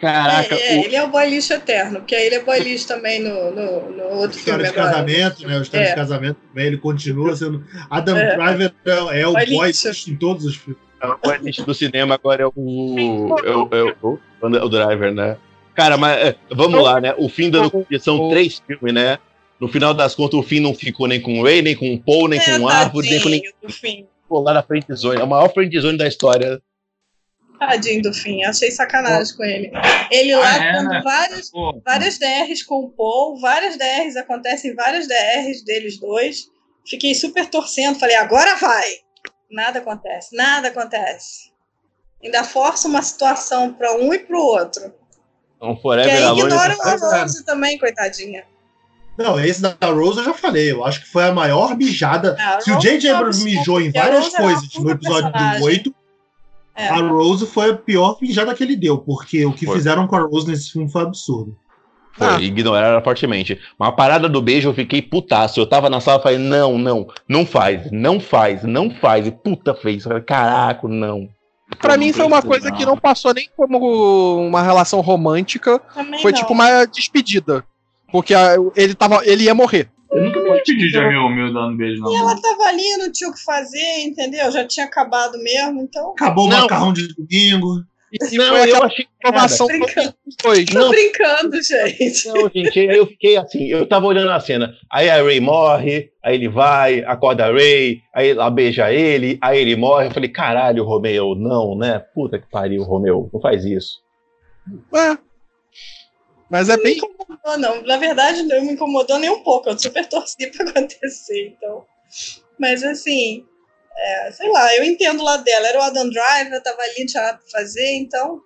Caraca. É, é, o... Ele é o boy lixo eterno, porque aí ele é boy lixo também no, no, no outro História filme. de agora. casamento, né? O História é. de casamento também, ele continua sendo. Adam é. Driver é, é o boy, boy lixo. lixo em todos os filmes. É o boy lixo do cinema agora é o. É o, é o, o driver, né? Cara, mas é, vamos lá, né? O fim dando. São três filmes, né? No final das contas, o fim não ficou nem com o Ray, nem com o Paul, nem é, com o Árvore, nem com ninguém. Ficou lá na frente zone. É a maior frente zone da história. Tadinho do fim, achei sacanagem com ele. Ele lá ah, é, quando né? várias, várias DRs com o Paul, várias DRs acontecem, várias DRs deles dois. Fiquei super torcendo, falei, agora vai! Nada acontece, nada acontece. Ainda força uma situação para um e para o outro. Então, Forever que aí ignoram a Rose também, coitadinha. Não, esse da Rose eu já falei. Eu acho que foi a maior mijada. É, Se o J.J. Abrams mijou em várias coisas no episódio personagem. do 8, é. a Rose foi a pior mijada que ele deu, porque o que foi. fizeram com a Rose nesse filme foi absurdo. Foi, ah. ignoraram fortemente. Mas a parada do beijo eu fiquei putaço. Eu tava na sala e falei, não, não, não faz, não faz, não faz. E puta fez. Caraca, não. Pra mim foi uma coisa que não passou nem como uma relação romântica. Também foi não. tipo uma despedida. Porque a, ele, tava, ele ia morrer. Eu nunca me despedi de meu, meu dando beijo, não. E ela tava ali, não tinha o que fazer, entendeu? Já tinha acabado mesmo, então. Acabou o macarrão de domingo. E não, eu achei informação brincando. Foi. Tô não. brincando, gente. Não, gente, eu fiquei assim, eu tava olhando a cena. Aí a Ray morre, aí ele vai, acorda a Ray, aí ela beija ele, aí ele morre. Eu falei, caralho, Romeu, não, né? Puta que pariu, Romeu, não faz isso. É. Mas é não bem. Me incomodou, não. Na verdade, não me incomodou nem um pouco. Eu super torci [laughs] pra acontecer, então. Mas assim, é, sei lá, eu entendo lá dela. Era o Adam Driver, tava ali, tinha nada pra fazer, então.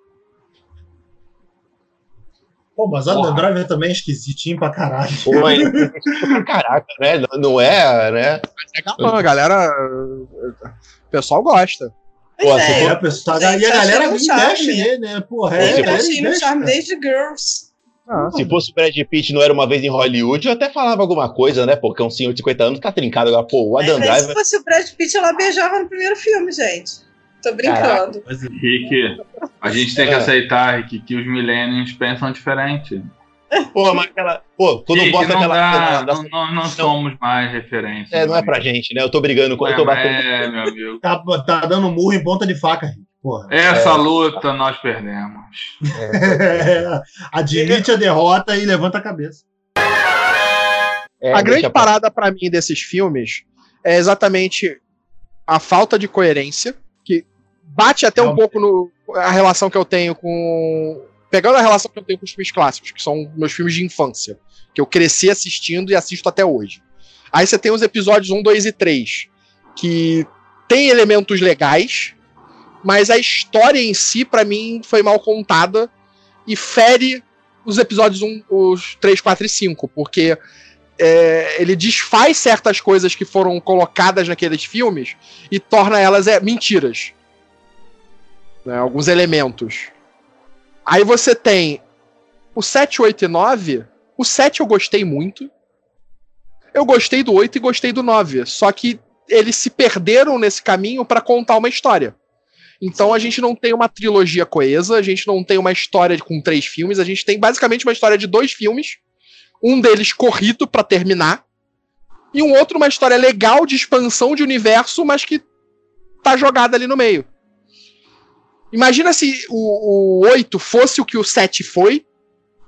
Pô, mas Adam Porra. Driver também é esquisitinho pra caralho. Pô, [laughs] Caraca, né? Não é, né? Não, a galera. O pessoal gosta. Pô, é, for, a, pessoa, e a galera investe nele, né? Porra, é, é, é, charme desde Girls. Ah, se fosse o Brad Pitt não era uma vez em Hollywood, eu até falava alguma coisa, né? Porque um senhor de 50 anos tá trincado agora. Pô, o Adam Driver. Se fosse o Brad Pitt, ela beijava no primeiro filme, gente. Tô brincando. Caraca, mas, Rick, a gente tem que é. aceitar, Rick, que os millennials pensam diferente. Pô, mas aquela. Pô, quando Rick, bota aquela. Dá, não, não, não, somos mais referência. É, não é pra gente, né? Eu tô brigando. É, eu tô batendo. É, meu amigo. Tá, tá dando murro em ponta de faca, Rick. Porra. Essa é. luta nós perdemos. É. [laughs] Admite a derrota e levanta a cabeça. É, a grande parada para mim desses filmes é exatamente a falta de coerência, que bate até um pouco no a relação que eu tenho com pegando a relação que eu tenho com os filmes clássicos, que são meus filmes de infância, que eu cresci assistindo e assisto até hoje. Aí você tem os episódios 1, 2 e 3, que tem elementos legais, mas a história em si, para mim, foi mal contada e fere os episódios 1, os 3, 4 e 5, porque é, ele desfaz certas coisas que foram colocadas naqueles filmes e torna elas é, mentiras. Né, alguns elementos. Aí você tem o 7, 8 e 9. O 7 eu gostei muito. Eu gostei do 8 e gostei do 9. Só que eles se perderam nesse caminho para contar uma história. Então a gente não tem uma trilogia coesa, a gente não tem uma história com três filmes, a gente tem basicamente uma história de dois filmes, um deles corrido para terminar, e um outro uma história legal de expansão de universo, mas que tá jogada ali no meio. Imagina se o, o 8 fosse o que o 7 foi,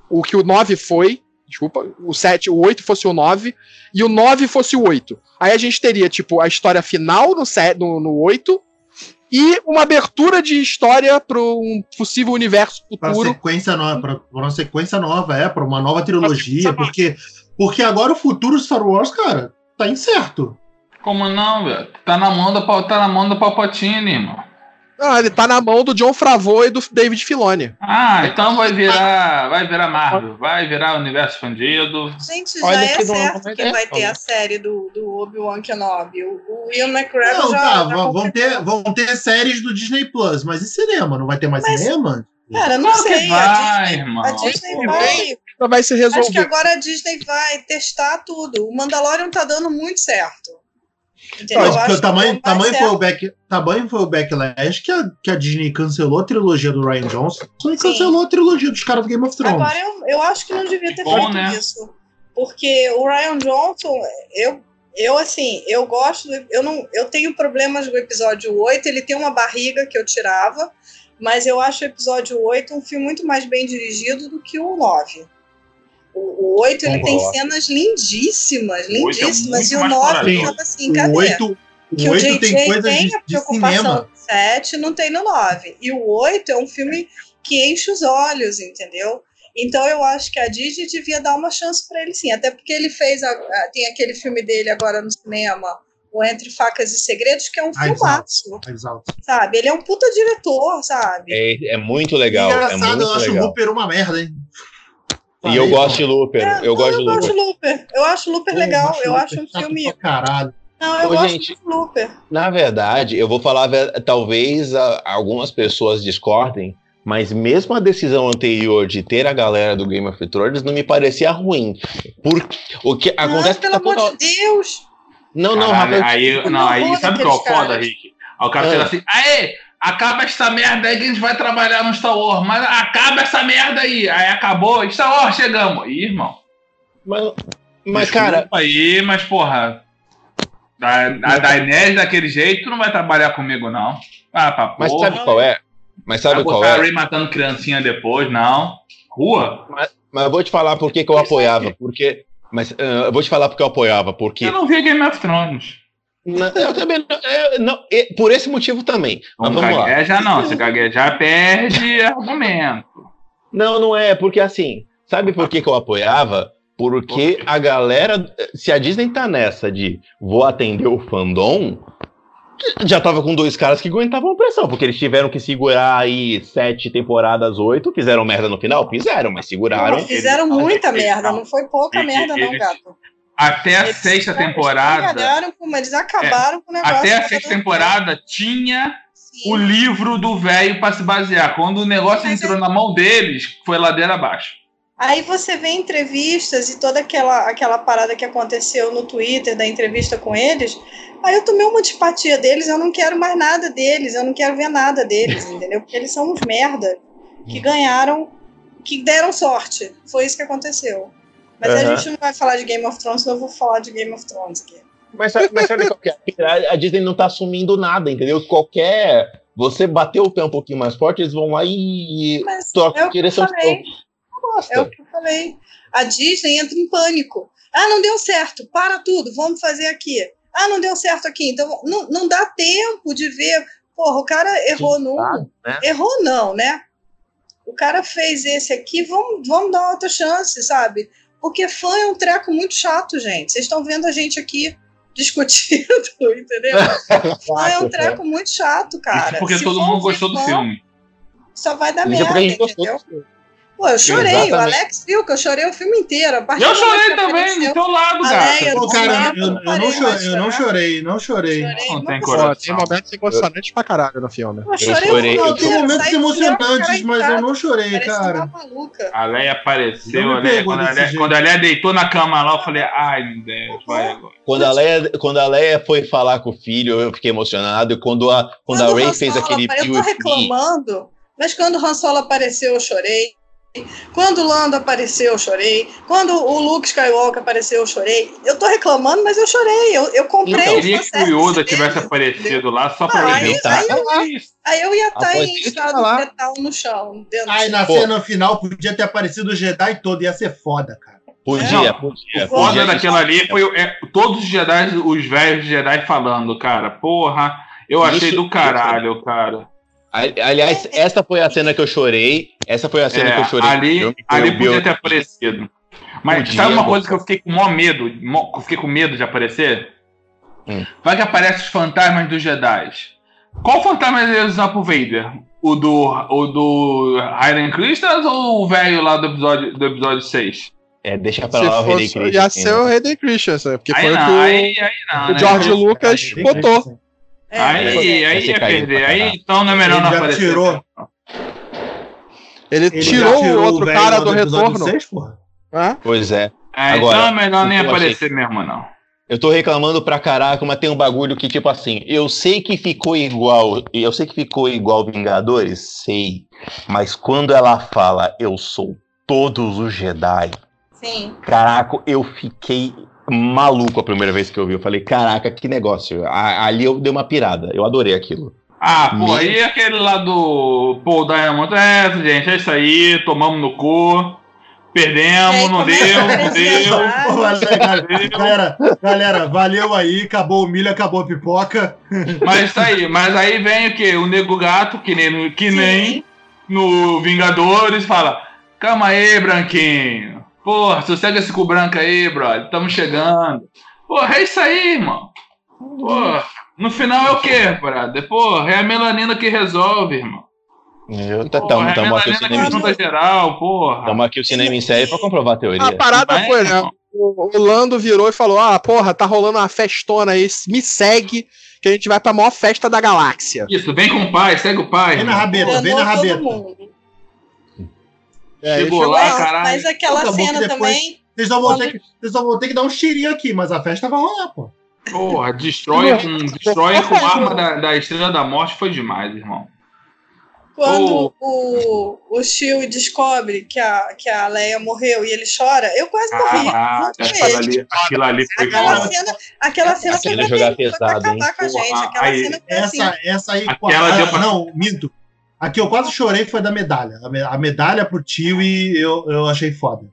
o que o 9 foi, desculpa, o 7, o 8 fosse o 9, e o 9 fosse o 8. Aí a gente teria, tipo, a história final no, 7, no, no 8, e uma abertura de história para um possível universo futuro. Para sequência nova, para uma sequência nova, é, para uma nova trilogia, porque porque agora o futuro Star Wars, cara, tá incerto. Como não, velho? Tá na mão da tá na mão do Palpatine, irmão. Ah, ele tá na mão do John Favreau e do David Filoni. Ah, então vai virar, vai virar Marvel, vai virar universo expandido. Gente, já Olha é que certo que vai ter a série do, do Obi-Wan Kenobi. O, o Will McGregor já, tá, já vão ter, vão ter séries do Disney Plus, mas e cinema? Não vai ter mais mas, cinema? Cara, não claro sei. Vai, a Disney, irmão. A Disney vai, vai se resolver. Acho que agora a Disney vai testar tudo. O Mandalorian tá dando muito certo. Não, o tamanho, tamanho, foi o back, tamanho foi o backlash que a, que a Disney cancelou a trilogia do Ryan Johnson e cancelou a trilogia dos caras do Game of Thrones. Agora eu, eu acho que não devia ter Bom, feito né? isso. Porque o Ryan Johnson, eu, eu assim, eu gosto, eu não, eu tenho problemas no episódio 8, ele tem uma barriga que eu tirava, mas eu acho o episódio 8 um filme muito mais bem dirigido do que o 9. O, o 8 ele tem cenas lindíssimas, lindíssimas. É e o 9 tava assim, cadê? O 8, que o 8 JJ tem coisas tem de, a preocupação do 7, não tem no 9. E o 8 é um filme que enche os olhos, entendeu? Então eu acho que a Disney devia dar uma chance para ele sim, até porque ele fez a, a, tem aquele filme dele agora no cinema, o Entre Facas e Segredos, que é um ah, filmaço. Exato. Sabe? Ele é um puta diretor, sabe? É, é muito legal. É Engraçado, é muito eu acho legal. o Hooper uma merda, hein? E eu gosto de Looper. É, eu, gosto eu gosto de Looper. Eu acho Looper legal. Eu acho um filme. Caralho. Não, eu Ô, gosto gente, de Looper. Na verdade, eu vou falar, talvez a, algumas pessoas discordem, mas mesmo a decisão anterior de ter a galera do Game of Thrones não me parecia ruim. Porque o que não, acontece pelo que tá amor de Deus! Não, não, Caralho, aí, não, aí sabe qual é foda, Rick? Aí o cara chega assim, aê, acaba essa merda aí que a gente vai trabalhar no Star Wars, mas acaba essa merda aí. Aí acabou, Star Wars, chegamos. Ih, irmão. Mas, mas cara. aí, mas porra. A, a Daenerys daquele jeito não vai trabalhar comigo, não. Ah, pra Mas sabe qual é? Mas sabe Vai qual é? Ray matando criancinha depois, não. Rua? Mas, mas eu vou te falar por que, que eu apoiava. Porque. Mas uh, eu vou te falar porque eu apoiava. Porque. Eu não vi Game of Thrones. Não, eu também não, eu, não, por esse motivo também. Não mas vamos gagueja, lá. não. Se gaguejar, perde argumento. Não, não é, porque assim, sabe por que, que eu apoiava? Porque a galera, se a Disney tá nessa de vou atender o fandom, já tava com dois caras que aguentavam a pressão, porque eles tiveram que segurar aí sete temporadas, oito, fizeram merda no final? Fizeram, mas seguraram. Não, fizeram eles, muita eles, merda, não foi pouca eles, merda, não, gato. Até a eles, sexta temporada. Com, eles acabaram é, com o negócio. Até a sexta temporada tinha Sim. o livro do velho para se basear. Quando o negócio mas entrou é... na mão deles, foi ladeira abaixo. Aí você vê entrevistas e toda aquela, aquela parada que aconteceu no Twitter da entrevista com eles. Aí eu tomei uma antipatia deles, eu não quero mais nada deles, eu não quero ver nada deles, [laughs] entendeu? Porque eles são uns merda que ganharam, que deram sorte. Foi isso que aconteceu. Mas uhum. a gente não vai falar de Game of Thrones, senão eu vou falar de Game of Thrones aqui. Mas, mas sabe qual é? [laughs] A Disney não tá assumindo nada, entendeu? Qualquer. Você bateu o pé um pouquinho mais forte, eles vão lá e trocam direção. Falei gosta. É o que eu falei. A Disney entra em pânico. Ah, não deu certo, para tudo, vamos fazer aqui. Ah, não deu certo aqui. Então, não, não dá tempo de ver. Porra, o cara errou num. Né? Errou, não, né? O cara fez esse aqui, vamos, vamos dar outra chance, sabe? Porque fã é um treco muito chato, gente. Vocês estão vendo a gente aqui discutindo, [laughs] entendeu? fã é um treco muito chato, cara. Isso porque Se todo mundo gostou fã, do filme. Só vai dar Isso merda, entendeu? Pô, eu chorei. Exatamente. O Alex viu que eu chorei o filme inteiro. Eu chorei também, do teu lado, cara. Pô, cara, eu, eu, não chorei, eu não chorei, não chorei. chorei não tem coração. Tem momentos emocionantes pra caralho no filme. Eu chorei. Eu chorei. Tem momentos emocionantes, mas eu não chorei, cara. A Leia apareceu, né? Quando a Leia, quando a Leia deitou na cama lá, eu falei, ai, meu Deus, vai agora. Quando a, Leia, quando a Leia foi falar com o filho, eu fiquei emocionado. E quando a, quando, quando a Ray fez aquele... Eu tô reclamando, mas quando o Han Solo apareceu, eu chorei. Quando o Lando apareceu, eu chorei. Quando o Luke Skywalker apareceu, eu chorei. Eu tô reclamando, mas eu chorei. Eu, eu comprei. Eu queria que o Yoda tivesse aparecido lá só pra ah, aí, aí, eu, aí eu ia estar tá em estado fetal no chão. Aí na Pô. cena final podia ter aparecido o Jedi todo. Ia ser foda, cara. Podia, é, podia. O foda daquilo ali foi é, todos os Jedi, os velhos Jedi falando, cara. Porra, eu achei Isso, do caralho, cara. Aliás, essa foi a cena que eu chorei. Essa foi a cena é, que eu chorei. Ali, ali podia ter aparecido. Mas podia, sabe uma coisa que eu fiquei com maior medo? Eu fiquei com medo de aparecer? Hum. Vai que aparece os fantasmas dos Jedi. Qual fantasma eles iam usar pro Vader? O do, o do Hayden Christensen ou o velho lá do episódio, do episódio 6? É, deixa pra lá o Hayden Christensen. Ia ser o Hayden Christensen, porque aí foi não, o que aí, aí não, o né? George Lucas botou. É, aí, aí ia perder. Aí então não é melhor não aparecer. Tirou. Ele, ele tirou, tirou o outro cara do, do retorno. 6, Pois é. é Agora, então é melhor nem aparecer achei... mesmo, não. Eu tô reclamando pra caraca, mas tem um bagulho que, tipo assim, eu sei que ficou igual. Eu sei que ficou igual Vingadores, sei. Mas quando ela fala eu sou todos os Jedi. Sim. Caraca, eu fiquei maluco a primeira vez que eu vi. Eu falei, caraca, que negócio. Ali eu dei uma pirada. Eu adorei aquilo. Ah, pô, e aquele lá do Paul Diamond? É, gente, é isso aí, tomamos no cu. Perdemos, aí, não, deu, não deu, Galera, galera, valeu aí, acabou o milho, acabou a pipoca. Mas tá aí, mas aí vem o quê? O Nego Gato, que nem, que nem no Vingadores, fala: Calma aí, Branquinho. Porra, sossega esse cu branco aí, brother. Estamos chegando. Porra, é isso aí, irmão. Porra, no final é o quê, brother? Porra, é a melanina que resolve, irmão. Eu, tá, tamo, é tamo aqui o cinema em geral, porra. Tamo aqui o cinema em série pra comprovar a teoria. A parada foi, né? O, o Lando virou e falou: Ah, porra, tá rolando uma festona aí, me segue, que a gente vai pra maior festa da galáxia. Isso, vem com o pai, segue o pai. Vem na rabeta, vem na rabeta. É, chegou lá, caralho. Mas aquela cena depois, também. Vocês só, vão ter que, vocês só vão ter que dar um cheirinho aqui, mas a festa vai rolar, pô. Porra, destrói com, destrói com arma da, da Estrela da Morte foi demais, irmão. Quando oh. o, o Shield descobre que a, que a Leia morreu e ele chora, eu quase morri. Ah, aquilo ali, aquilo ali foi aquela foda. cena, aquela cena foi pra, jogar pesado, foi pra acabar hein? com a gente. Aquela aí, cena foi essa, assim. Essa aí, aquela ah, deu pra... não, minto. A que eu quase chorei foi da medalha. A medalha pro tio e eu, eu achei foda.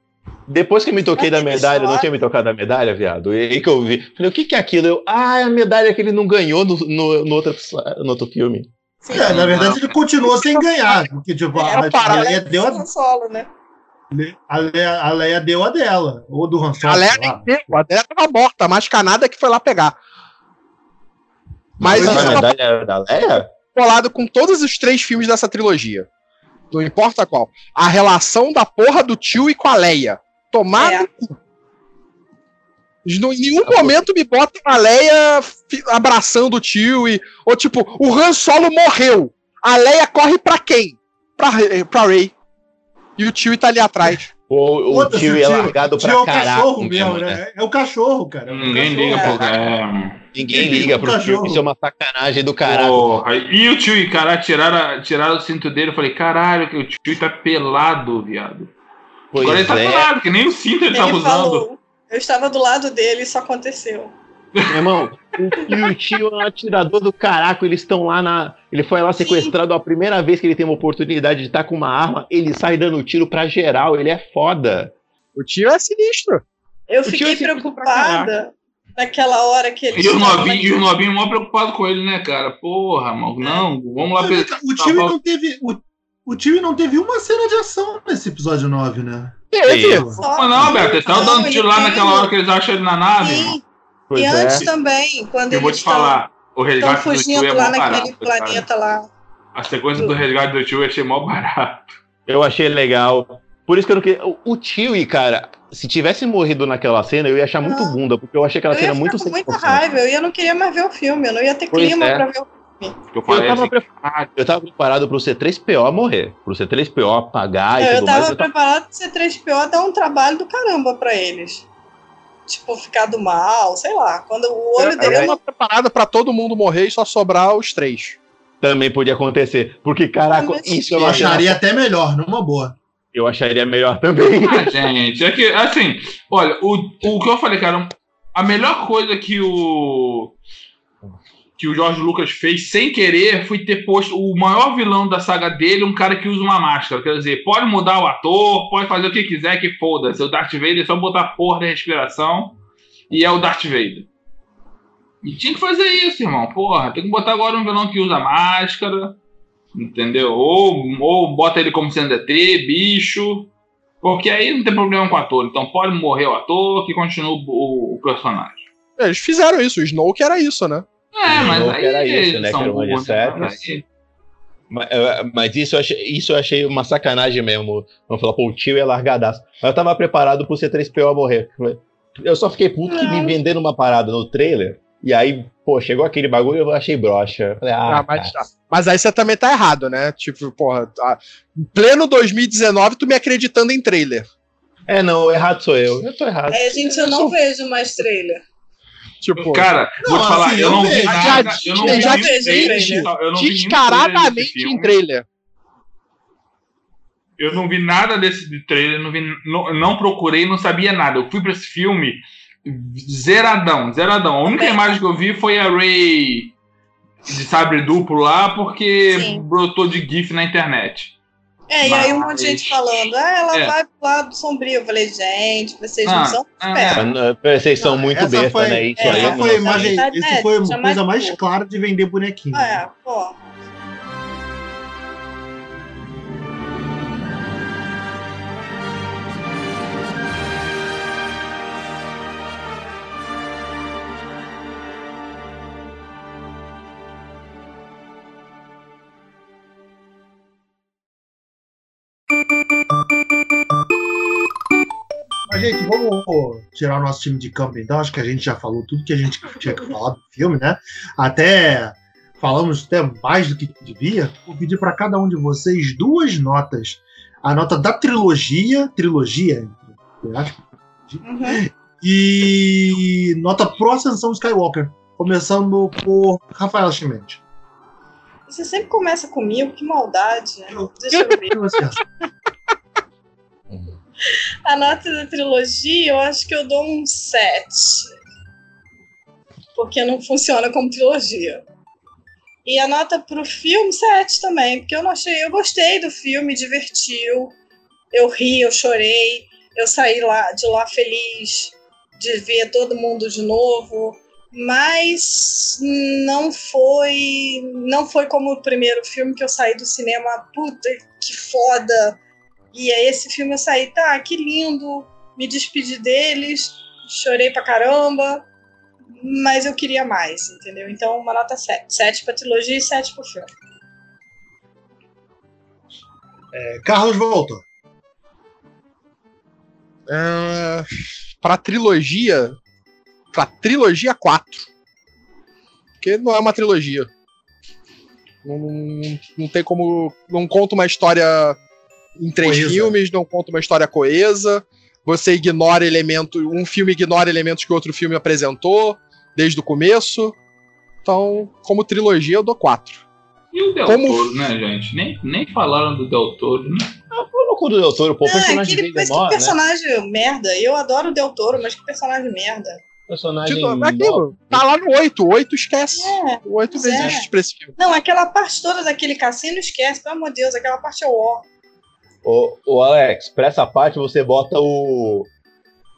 Depois que me toquei da medalha, não tinha me tocado da medalha, viado. E aí que eu vi. Falei, o que, que é aquilo? Eu, ah, é a medalha que ele não ganhou no, no, no, outro, no outro filme. Sim, é, na verdade, ele continuou sem ganhar. Porque, tipo, a, a Leia deu a. Solo, né? A Leia, a Leia deu a dela. Ou do Han Solo. A Leia nem deu. A Leia tava morta. A mascanada que foi lá pegar. Mas. Mas a medalha da Leia? Colado com todos os três filmes dessa trilogia. Não importa qual. A relação da porra do tio e com a Leia. Tomar. É. Em nenhum momento me bota a Leia abraçando o tio e. Ou tipo, o Han Solo morreu. A Leia corre pra quem? Pra, pra Rey. E o tio tá ali atrás. O, o tio é largado pra tio caralho. É o cachorro mesmo, né? né? É o cachorro, cara. Ninguém liga pro é... Ninguém liga pro tio. Isso é uma sacanagem do caralho. e o tio, e cara, tiraram, tiraram o cinto dele. Eu falei, caralho, que o tio tá pelado, viado. Pois Agora ele tá é. pelado, que nem o cinto ele, ele tava falou, usando. Eu estava do lado dele e isso aconteceu. Meu irmão, o tio é um atirador do caraco, eles estão lá na. Ele foi lá sequestrado Sim. a primeira vez que ele tem uma oportunidade de estar com uma arma, ele sai dando tiro pra geral, ele é foda. O tio é sinistro. Eu o fiquei é preocupada naquela hora que ele. E o novinho, e o novinho mó preocupado com ele, né, cara? Porra, mano, não, vamos lá. O time não teve. O, o time não teve uma cena de ação nesse episódio 9, né? Teve. Não, não, Beto, eles estavam dando tiro lá naquela hora que eles acham ele na nave. Sim. E antes é. também, quando Eu eles vou te falar, o resgate estão fugindo é lá naquele barato, planeta cara. lá. A sequência do resgate do tio eu achei mó barato. Eu achei legal. Por isso que eu não queria. O tio, e, cara, se tivesse morrido naquela cena, eu ia achar muito bunda, porque eu achei aquela cena muito com muita raiva, eu ia não queria mais ver o filme, eu não ia ter pois clima é. pra ver o filme. Eu, falei, eu, tava assim, preparado, eu tava preparado pro C3PO morrer, pro C3PO apagar e eu tudo mais. Eu tava preparado pro C3PO dar um trabalho do caramba pra eles. Tipo, ficar do mal, sei lá. Quando o olho eu, dele. Eu tava preparado pra todo mundo morrer e só sobrar os três. Também podia acontecer. Porque, caraca, isso eu acharia até melhor, numa boa. Eu acharia melhor também. Ah, gente, é que, assim, olha, o, o que eu falei, cara, a melhor coisa que o que o Jorge Lucas fez sem querer foi ter posto o maior vilão da saga dele, um cara que usa uma máscara. Quer dizer, pode mudar o ator, pode fazer o que quiser, que foda-se. O Darth Vader é só botar porra da respiração e é o Darth Vader. E tinha que fazer isso, irmão. Porra, tem que botar agora um vilão que usa máscara, entendeu? Ou, ou bota ele como sendo ET, bicho. Porque aí não tem problema com o ator. Então pode morrer o ator que continua o, o personagem. Eles fizeram isso, o Snow que era isso, né? É, mas aí era isso, né? Que era uma de sete. Mas, mas, isso, eu achei, isso eu achei uma sacanagem mesmo. Vamos falar, pô, o tio é largadaço. Mas eu tava preparado pro C3PO morrer. Eu só fiquei puto que me venderam uma parada no trailer. E aí, pô, chegou aquele bagulho e eu achei broxa. Falei, ah, ah mas, tá. mas, aí você também tá errado, né? Tipo, porra, tá, em pleno 2019, tu me acreditando em trailer. É, não, errado sou eu. Eu tô errado. É, gente, eu não vejo mais trailer. Tipo, cara, não, vou te falar, assim, eu, não vi nada, eu não vi já descaradamente em trailer. Eu não vi nada desse trailer, não, vi, não, não procurei, não sabia nada. Eu fui para esse filme zeradão, zeradão. A única imagem que eu vi foi a Ray de sabre duplo lá, porque Sim. brotou de GIF na internet. É, Mas... e aí um monte de gente falando, ah, ela é. vai pro lado sombrio. Eu falei, gente, vocês ah, não são ah, Vocês são muito besta, foi, né? Isso essa aí foi, imagem, isso foi a coisa mais clara de vender bonequinho. Ah, é, pô. Mas, gente, vamos tirar o nosso time de campo, então. Acho que a gente já falou tudo que a gente tinha que falar do filme, né? Até falamos até mais do que devia. Vou pedir para cada um de vocês duas notas. A nota da trilogia, trilogia, uhum. e nota pro Ascensão Skywalker. Começando por Rafael Chimenez. Você sempre começa comigo, que maldade. Deixa eu ver. A nota da trilogia, eu acho que eu dou um 7. Porque não funciona como trilogia. E a nota pro filme, 7 também, porque eu não achei. Eu gostei do filme, divertiu. Eu ri, eu chorei. Eu saí lá, de lá feliz de ver todo mundo de novo. Mas não foi. Não foi como o primeiro filme que eu saí do cinema. Puta, que foda! E aí esse filme eu saí, tá, que lindo. Me despedi deles, chorei pra caramba mas eu queria mais, entendeu? Então, uma nota 7. 7 pra trilogia e 7 pro filme. É, Carlos voltou. É, pra trilogia. Pra trilogia 4. Porque não é uma trilogia. Não, não, não tem como. Não conta uma história em três coesa. filmes, não conta uma história coesa. Você ignora elementos. Um filme ignora elementos que outro filme apresentou desde o começo. Então, como trilogia, eu dou 4. E o Del como... Toro, né, gente? Nem, nem falaram do Del Toro, né? Ah, foi louco do Del Toro, pô. É, personagem aquele, mas que personagem né? merda. Eu adoro o Del Toro, mas que personagem merda. Personagem. Tipo, aquilo, tá lá no 8. O 8 esquece. É, o 8 não existe pra esse filme. Não, aquela parte toda daquele cassino esquece, pelo amor de Deus, aquela parte é o ó. Ô, ô Alex, pra essa parte você bota o.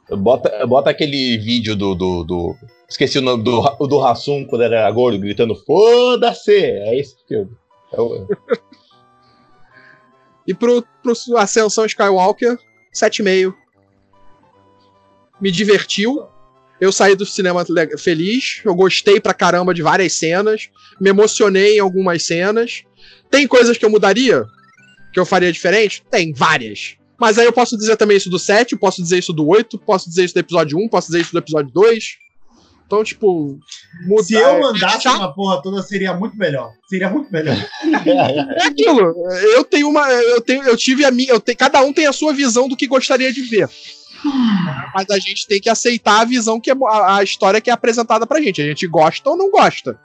Bota, bota aquele vídeo do, do, do Esqueci o nome do, do Hassum quando era gordo, gritando: Foda-se! É esse filme. É o... e pro, pro Ascensão Skywalker, 7,5. Me divertiu. Eu saí do cinema feliz. Eu gostei pra caramba de várias cenas. Me emocionei em algumas cenas. Tem coisas que eu mudaria? Que eu faria diferente? Tem, várias. Mas aí eu posso dizer também isso do 7, posso dizer isso do 8, posso dizer isso do episódio 1, posso dizer isso do episódio 2. Então, tipo. Mudar, Se eu mandasse uma porra toda, seria muito melhor. Seria muito melhor. [laughs] é aquilo. Eu tenho uma. Eu, tenho, eu tive a minha. Eu tenho, cada um tem a sua visão do que gostaria de ver. Mas a gente tem que aceitar a visão que é a, a história que é apresentada pra gente. A gente gosta ou não gosta.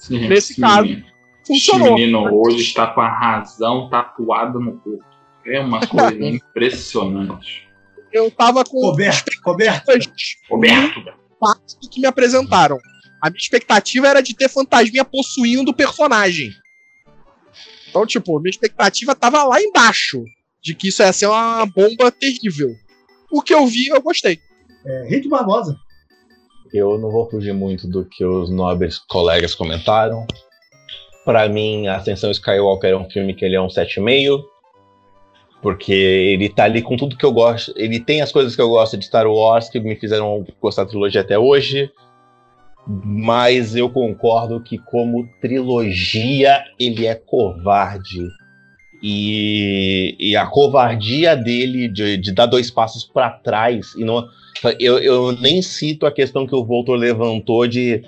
Sim, Nesse sim. caso, funcionou. Esse menino hoje está com a razão tatuada no corpo. É uma coisa impressionante. Eu tava com. Coberto, coberto. Coberto parte do que me apresentaram. A minha expectativa era de ter fantasminha possuindo o personagem. Então, tipo, minha expectativa tava lá embaixo. De que isso ia ser uma bomba terrível. O que eu vi, eu gostei. É, Rito Barbosa. Eu não vou fugir muito do que os nobres colegas comentaram. Para mim, Ascensão Skywalker é um filme que ele é um 7,5 porque ele tá ali com tudo que eu gosto. Ele tem as coisas que eu gosto de Star Wars que me fizeram gostar da trilogia até hoje. Mas eu concordo que, como trilogia, ele é covarde. E, e a covardia dele de, de dar dois passos para trás. e não eu, eu nem cito a questão que o Voltor levantou de,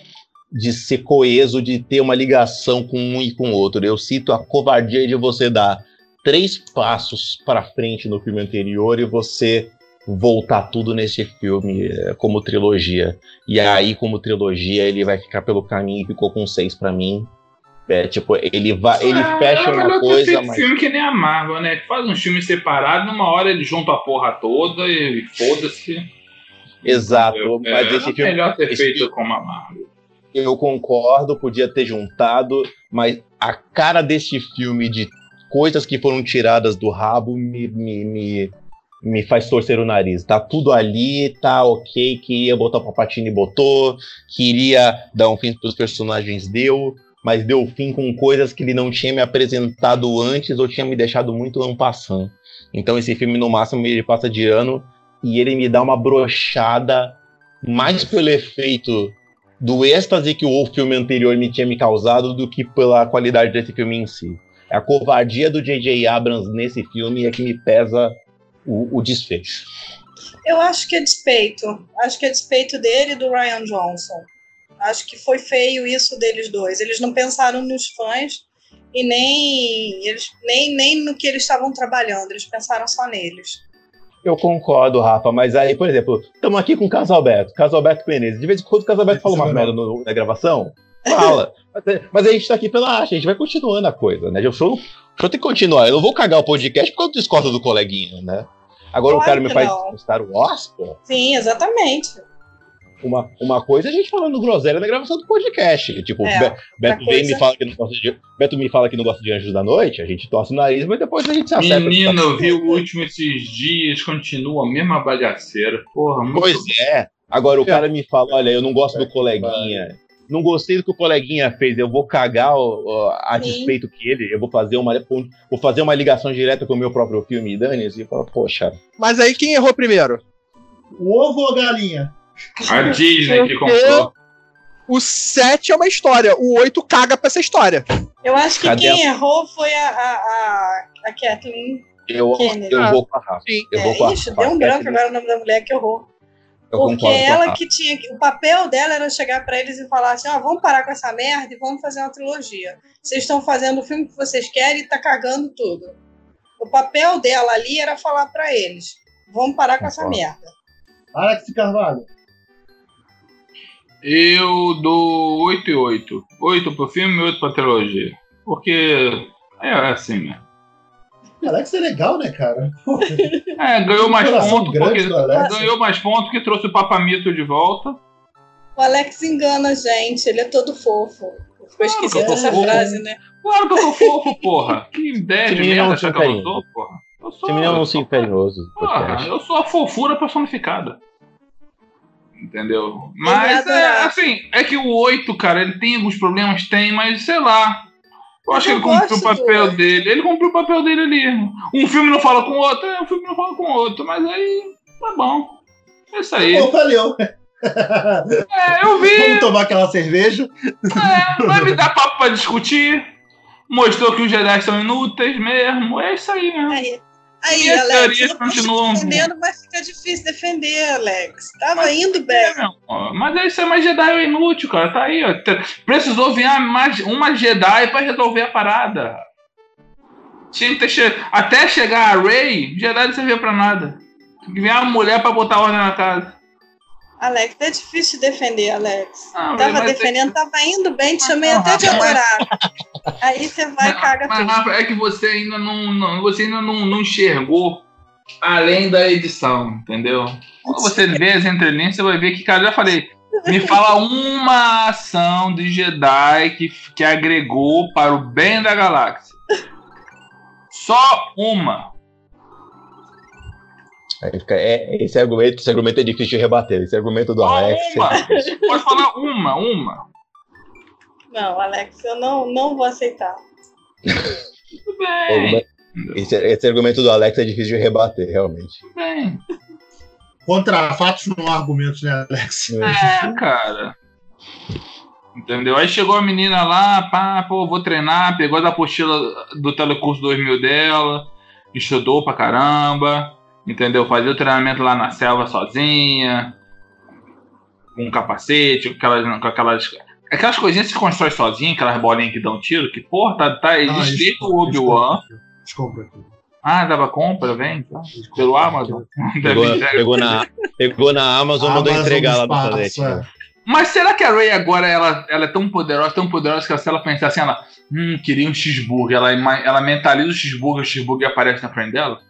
de ser coeso, de ter uma ligação com um e com o outro. Eu cito a covardia de você dar três passos para frente no filme anterior e você voltar tudo nesse filme é, como trilogia. E aí, como trilogia, ele vai ficar pelo caminho e ficou com seis para mim. É, tipo, ele vai, ele é, fecha uma coisa, mas filme que nem a Marvel, né? Que faz um filme separado, numa hora ele junta a porra toda e foda-se. Exato, é, mas esse filme melhor ter feito filme, como a Marvel. Eu concordo, podia ter juntado, mas a cara desse filme de coisas que foram tiradas do rabo me, me, me, me faz torcer o nariz. Tá tudo ali, tá ok, queria botar o Papatini botou, queria dar um fim para os personagens, deu, mas deu fim com coisas que ele não tinha me apresentado antes ou tinha me deixado muito ampassando. Então esse filme, no máximo, ele passa de ano e ele me dá uma brochada mais pelo efeito do êxtase que o filme anterior me tinha me causado do que pela qualidade desse filme em si. A covardia do J.J. Abrams nesse filme é que me pesa o, o, desfecho. Eu acho que é despeito. Acho que é despeito dele e do Ryan Johnson. Acho que foi feio isso deles dois. Eles não pensaram nos fãs e nem, eles, nem, nem no que eles estavam trabalhando. Eles pensaram só neles. Eu concordo, Rafa, mas aí, por exemplo, estamos aqui com o Casalberto, Casalberto Menezes. De vez em quando o Casalberto fala uma merda na gravação, fala. [laughs] Mas a gente tá aqui pela arte, a gente vai continuando a coisa, né? O show, o show tem que continuar. Eu não vou cagar o podcast porque eu discordo do coleguinha, né? Agora claro o cara me faz não. Star Wars, pô. Sim, exatamente. Uma, uma coisa é a gente falando groselha na gravação do podcast. Tipo, é, Beto, coisa... me fala que não gosta de, Beto me fala que não gosta de Anjos da Noite, a gente torce o nariz, mas depois a gente se acerta. Menino, eu vi o último esses dias, continua a mesma bagaceira. Porra, muito Pois é. Agora o cara me fala, olha, eu não gosto do coleguinha. Não gostei do que o coleguinha fez, eu vou cagar ó, a Sim. despeito que ele, eu vou fazer uma vou fazer uma ligação direta com o meu próprio filme dane e fala, poxa. Mas aí quem errou primeiro? O ovo ou a galinha? A Disney que comprou. O 7 é uma história, o 8 caga pra essa história. Eu acho que Cadê quem a... errou foi a, a, a, a Kathleen. Eu, eu vou com a Rafa. Eu vou com a Ixi, deu um branco agora o nome da mulher que errou. Eu Porque ela que tinha. O papel dela era chegar para eles e falar assim: ó, oh, vamos parar com essa merda e vamos fazer uma trilogia. Vocês estão fazendo o filme que vocês querem e tá cagando tudo. O papel dela ali era falar para eles: vamos parar com essa merda. Alex Carvalho. Eu dou 8 e 8. 8 pro filme e 8 pra trilogia. Porque é assim mesmo. Alex é legal, né, cara? É, ganhou mais pontos porque ganhou mais pontos que trouxe o Papamito de volta. O Alex engana a gente, ele é todo fofo. Ficou esquisita essa fofo. frase, né? Claro que eu sou fofo, porra. Que ideia de merda achar que eu sou, porra. Eu sou, Esse menino é um sim carinhoso. Porra, eu sou a fofura personificada. Entendeu? Mas, é, assim, é que o 8, cara, ele tem alguns problemas, tem, mas sei lá. Eu acho eu que ele cumpriu o papel do... dele. Ele cumpriu o papel dele ali. Um filme não fala com o outro, um filme não fala com o outro. Mas aí, tá bom. É isso aí. Bom, valeu. É, eu vi. Vamos tomar aquela cerveja. É, vai me dar papo pra discutir. Mostrou que os Jedi são inúteis mesmo. É isso aí mesmo. Aí, aí Alex, eu continuam... defendendo, mas fica difícil defender, Alex. Tava mas, indo bem. É, mas aí ser mais Jedi é inútil, cara. Tá aí, ó. Precisou vir uma Jedi pra resolver a parada. Tinha que ter che... Até chegar a Rey, Jedi não servia pra nada. Tinha que vir uma mulher pra botar ordem na casa. Alex, é difícil defender, Alex. Não, tava defendendo, tava indo bem, te chamei até de adorado. Aí você vai e caga mas, tudo. Rafa, é que você ainda não, não você ainda não, não enxergou além da edição, entendeu? Quando você vê as entrelinhas, você vai ver que, cara, eu já falei, me fala uma ação de Jedi que, que agregou para o bem da galáxia. Só uma. É, esse, argumento, esse argumento é difícil de rebater. Esse argumento do Alex. Uma. [laughs] Pode falar uma, uma. Não, Alex, eu não, não vou aceitar. Tudo bem. Esse, esse, argumento do Alex é difícil de rebater, realmente. Tudo bem. Contra fatos não há argumentos, né, Alex? É, cara. Entendeu? Aí chegou a menina lá, pá, pô, vou treinar, pegou a apostila do telecurso 2000 dela, estudou pra caramba entendeu? Fazia o treinamento lá na selva sozinha, com um capacete, com aquelas, com aquelas, aquelas coisinhas que se constrói sozinha, aquelas bolinhas que dão tiro, que porra, tá, tá existe o Obi-Wan. Ah, dava compra, vem, tá? pelo Amazon. [laughs] Pegou, pegou, na, pegou na Amazon, mandou entregar lá no Planete. É. Mas será que a Ray agora ela, ela é tão poderosa, tão poderosa que se ela pensar assim, ela hum, queria um cheeseburger, ela, ela mentaliza o cheeseburger, o cheeseburger aparece na frente dela?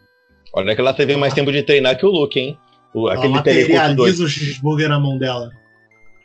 Olha que ela teve mais tempo de treinar que o Luke, hein? O, ela materializa o cheeseburger na mão dela.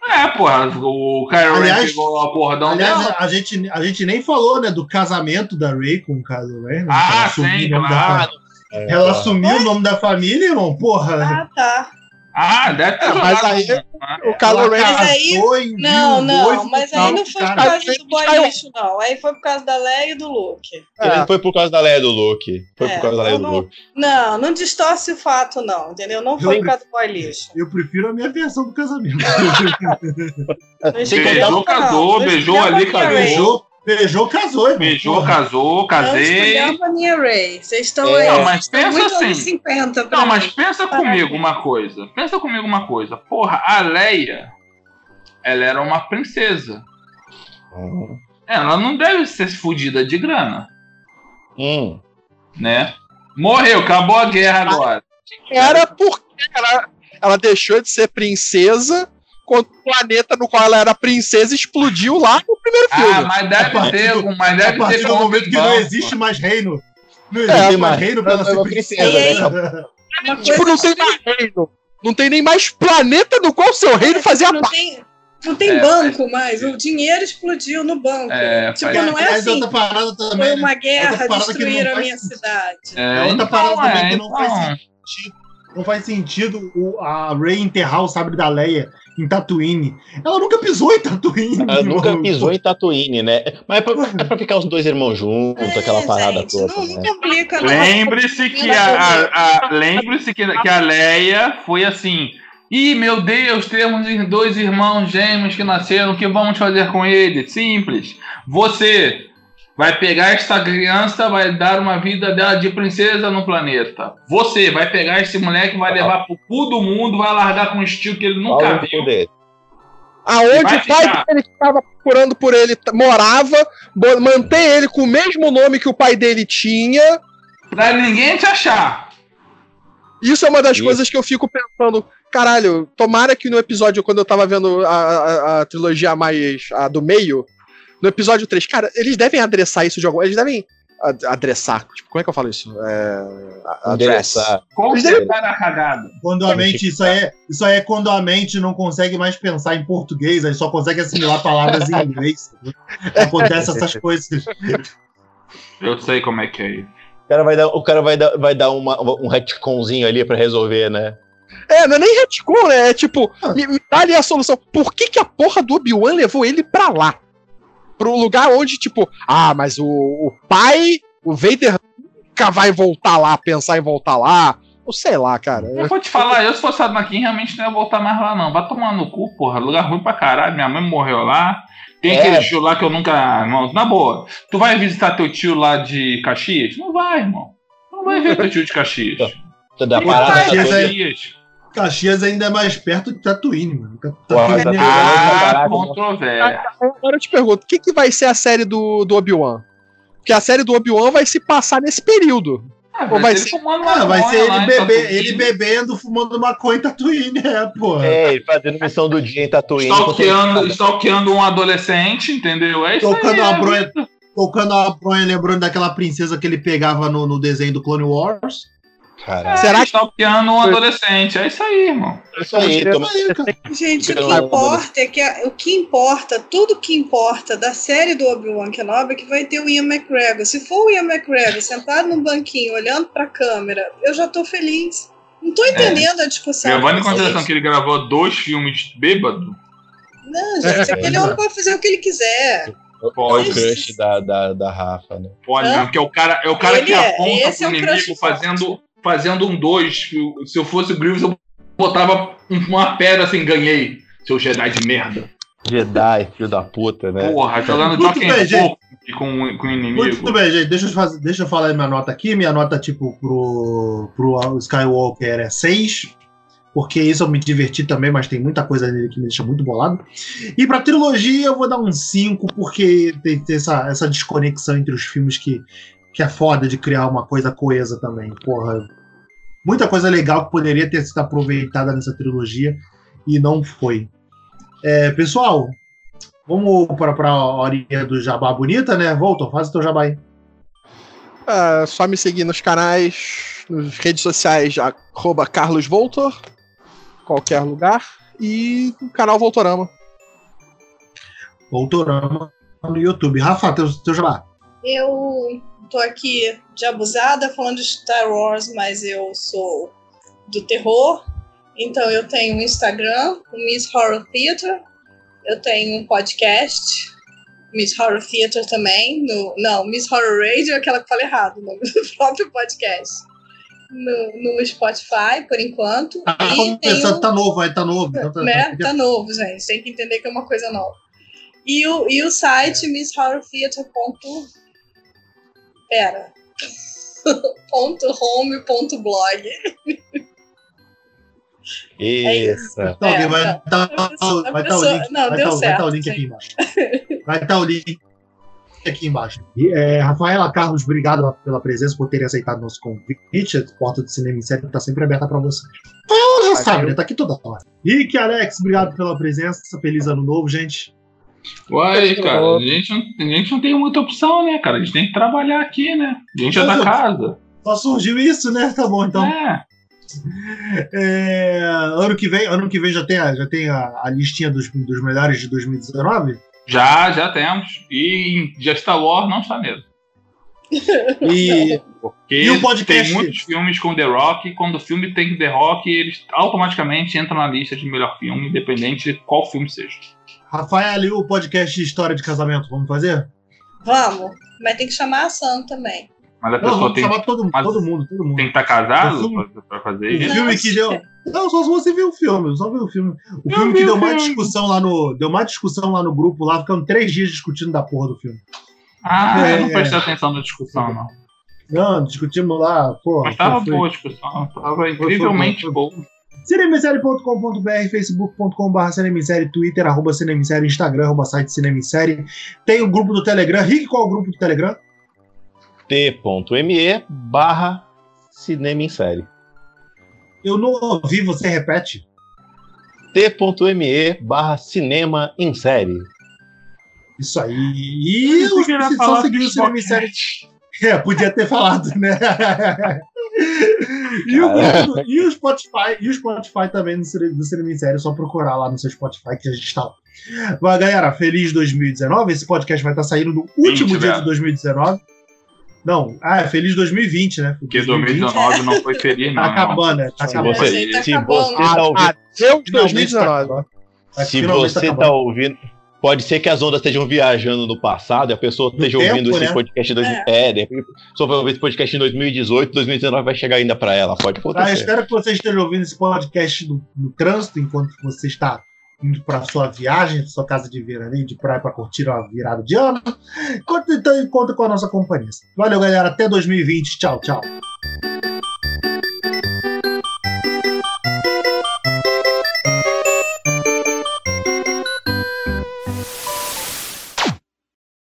É, porra, o Kylo Ren pegou a porra da Aliás, dela. A gente, a gente nem falou, né, do casamento da Ray com o Kylo Ren. Né? Ah, sim, claro. Da... Ela assumiu o nome da família, irmão, porra. Ah, tá. Ah, deve ter jogado. Mas aí, né? o Kylo Ren aí, não, não, mas aí não foi por causa do boy lixo, não. Aí foi por causa da Leia e do Luke. É. Foi por causa da Leia e do Luke. Foi é, por causa da Leia e do não, Luke. Não, não distorce o fato, não, entendeu? Não foi eu, por causa do boy lixo. Eu prefiro a minha versão do casamento. [laughs] beijou, casou, beijou ali, casou. Beijou, Beijou, casou, irmão. Beijou, casou, casei. Não a minha Ray. Vocês estão é, aí. Não, mas pensa assim. 50 não, mas pensa comigo uma coisa. Pensa comigo uma coisa. Porra, a Leia, ela era uma princesa. Uhum. Ela não deve ser fodida de grana. Hum. Né? Morreu, acabou a guerra agora. Era porque ela, ela deixou de ser princesa quando o planeta no qual ela era princesa explodiu lá no primeiro ah, filme. Ah, mas deve ter, do, mas deve a partir ter do momento que não existe mais reino. Não existe é, mais reino pra ela ser princesa. Né? [laughs] Tipo, não tem mais reino. Não tem nem mais planeta no qual seu reino fazia não parte. Tem, não tem é, banco mais, o dinheiro explodiu no banco. É, tipo, não é assim. Parada também, foi uma guerra, destruir a minha cidade. É, outra então, parada também é, que não então... faz sentido. Não faz sentido o, a Rey enterrar o sabre da Leia em Tatooine. Ela nunca pisou em Tatooine. Ela nunca pisou em Tatooine, né? Mas é pra, é pra ficar os dois irmãos juntos, é, aquela parada gente, toda. Não, né? não complica, Lembre-se que a, a, a lembre-se que, que a Leia foi assim. Ih, meu Deus, temos dois irmãos gêmeos que nasceram, o que vamos fazer com eles? Simples. Você vai pegar esta criança, vai dar uma vida dela de princesa no planeta. Você vai pegar esse moleque, vai levar pro cu do mundo, vai largar com um estilo que ele nunca Olha viu. Dele. Aonde o pai dele que estava procurando por ele morava, mantém ele com o mesmo nome que o pai dele tinha. Pra ninguém te achar. Isso é uma das Isso. coisas que eu fico pensando. Caralho, tomara que no episódio, quando eu tava vendo a, a, a trilogia mais. a do meio, no episódio 3, cara, eles devem adressar isso de alguma. Eles devem adressar. Tipo, como é que eu falo isso? É, adressar. Como eles devem... na cagada. Quando a mente, isso aí, é, isso aí é quando a mente não consegue mais pensar em português, aí só consegue assimilar palavras em inglês. [laughs] Acontece essas coisas. Eu sei como é que é isso. O cara vai dar, o cara vai dar, vai dar uma, um retconzinho ali pra resolver, né? É, não é nem retcon, né? É tipo, ah. me, me dá ali a solução. Por que, que a porra do Obi-Wan levou ele pra lá? Pro lugar onde, tipo, ah, mas o, o pai, o Vader nunca vai voltar lá, pensar em voltar lá. Ou sei lá, cara. Eu vou te falar, eu se fosse Anakin, realmente não ia voltar mais lá, não. Vai tomar no cu, porra. Lugar ruim pra caralho. Minha mãe morreu lá. Tem é. aquele tio lá que eu nunca. Irmão, na boa. Tu vai visitar teu tio lá de Caxias? Não vai, irmão. Não vai ver teu tio de Caxias. Toda parada Caxias, Caxias ainda é mais perto de Tatooine, mano. Tatooine é... Ah, controvérsia. Agora eu te pergunto, o que, que vai ser a série do, do Obi-Wan? Porque a série do Obi-Wan vai se passar nesse período. Ah, Ou vai ser, ah, vai ser ele, bebe, ele bebendo, fumando maconha em Tatooine, é, porra. É, fazendo missão do dia em Tatooine. Stalkeando, stalkeando um adolescente, entendeu? É isso tocando aí. A é bronha, tocando a bronha, lembrando daquela princesa que ele pegava no, no desenho do Clone Wars. É, Será que stalkeando um adolescente? É isso aí, irmão. É isso aí, Gente, o que importa é que a, o que importa, tudo que importa da série do Obi-Wan Kenobi é que vai ter o Ian McGregor. Se for o Ian McGregor sentado no banquinho olhando pra câmera, eu já tô feliz. Não tô entendendo é. a discussão. Levando em consideração que ele gravou dois filmes bêbado. Não, gente, aquele homem pode fazer o que ele quiser. Pode. O crush da, da, da Rafa, né? Pode, porque é o cara, é o cara que é, aponta pro é inimigo fazendo fazendo um 2. Se eu fosse o Grievous, eu botava uma pedra assim, ganhei, seu Jedi de merda. Jedi, filho da puta, né? Porra, jogando Jock and com, com o inimigo. Muito bem, gente. Deixa eu, fazer, deixa eu falar minha nota aqui. Minha nota, tipo, pro, pro Skywalker é 6. Porque isso eu me diverti também, mas tem muita coisa nele que me deixa muito bolado. E pra trilogia eu vou dar um 5, porque tem, tem essa, essa desconexão entre os filmes que que é foda de criar uma coisa coesa também. Porra, muita coisa legal que poderia ter sido aproveitada nessa trilogia e não foi. É, pessoal, vamos para a horinha do jabá bonita, né? Volta, faz o teu jabá aí. É, só me seguir nos canais, nas redes sociais, arroba Carlos Voltor, qualquer lugar, e no canal Voltorama. Voltorama no YouTube. Rafa, teu, teu jabá. Eu tô aqui de abusada falando de Star Wars, mas eu sou do terror. Então eu tenho um Instagram, o Miss Horror Theater. Eu tenho um podcast, Miss Horror Theater também. No, não, Miss Horror Radio, aquela que fala errado, o nome do [laughs] próprio podcast. No, no Spotify, por enquanto. Ah, e tá novo, aí tá novo. Então tá, né? tá, tá novo, gente. Tem que entender que é uma coisa nova. E o, e o site misshorrortheater.com Pera. [laughs] ponto home, ponto blog. Isso. É, então, vai estar tá, vai tá o link. Não, vai estar tá, tá o link aqui embaixo. Vai estar tá o link aqui embaixo. E, é, Rafaela Carlos, obrigado pela presença, por terem aceitado nosso convite. A porta do Cinema em Série está sempre aberta para vocês. Ela já sabe, né? Tá aqui toda hora. Rick Alex, obrigado pela presença. Feliz ano novo, gente. Uai, cara, a gente, não, a gente não tem muita opção, né, cara? A gente tem que trabalhar aqui, né? A gente é da casa. Só surgiu isso, né? Tá bom, então. É. É, ano que vem, ano que vem já tem a, já tem a, a listinha dos, dos melhores de 2019? Já, já temos. E já Star Wars não está mesmo. E, Porque e o podcast? tem muitos filmes com The Rock, e quando o filme tem The Rock, eles automaticamente entram na lista de melhor filme, independente de qual filme seja. Rafael, e o podcast de história de casamento, vamos fazer? Vamos, mas tem que chamar a Sam também. Mas a pessoa tem. Chamar todo, todo mundo, todo mundo. Tem que estar tá casado filme, pra, fazer isso. O filme que deu. Não, só se você viu o filme, só viu o filme. O filme que deu uma discussão lá no. Deu uma discussão lá no grupo, lá, ficando três dias discutindo da porra do filme. Ah, é, eu não prestei é. atenção na discussão, não. Não, discutimos lá, pô. Mas tava boa a discussão, tava incrivelmente boa. Cinemissérie.com.br, facebook.com.br cinemissérie, twitter, arroba cinemissérie, instagram, arroba site cinemissérie. Tem o grupo do Telegram. Rick, qual é o grupo do Telegram? t.me barra cinemissérie. Eu não ouvi, você repete? t.me barra cinema em série. Isso aí. E os só seguir o Cinema em Série. É, podia ter falado, né? [laughs] e, o, e, o, Spotify, e o Spotify também do, do Cinema em Série, só procurar lá no seu Spotify que a gente está. Mas, galera, feliz 2019. Esse podcast vai estar saindo no último 20, dia velho. de 2019. Não, ah, é feliz 2020, né? Porque 2019 não foi feliz, não. Tá acabando, né? Tá acabando. Você, tá se você tá ouvindo. Adeus 2019. Se você tá ouvindo. Pode ser que as ondas estejam viajando no passado e a pessoa esteja tempo, ouvindo esse né? podcast em 2000. É, é só vai ouvir esse podcast em 2018, 2019 vai chegar ainda para ela. Pode acontecer. Ah, espero que você esteja ouvindo esse podcast no, no trânsito enquanto você está indo para sua viagem, sua casa de veraneio de praia para curtir uma virada de ano. Conta, então, conta com a nossa companhia. Valeu, galera. Até 2020. Tchau, tchau.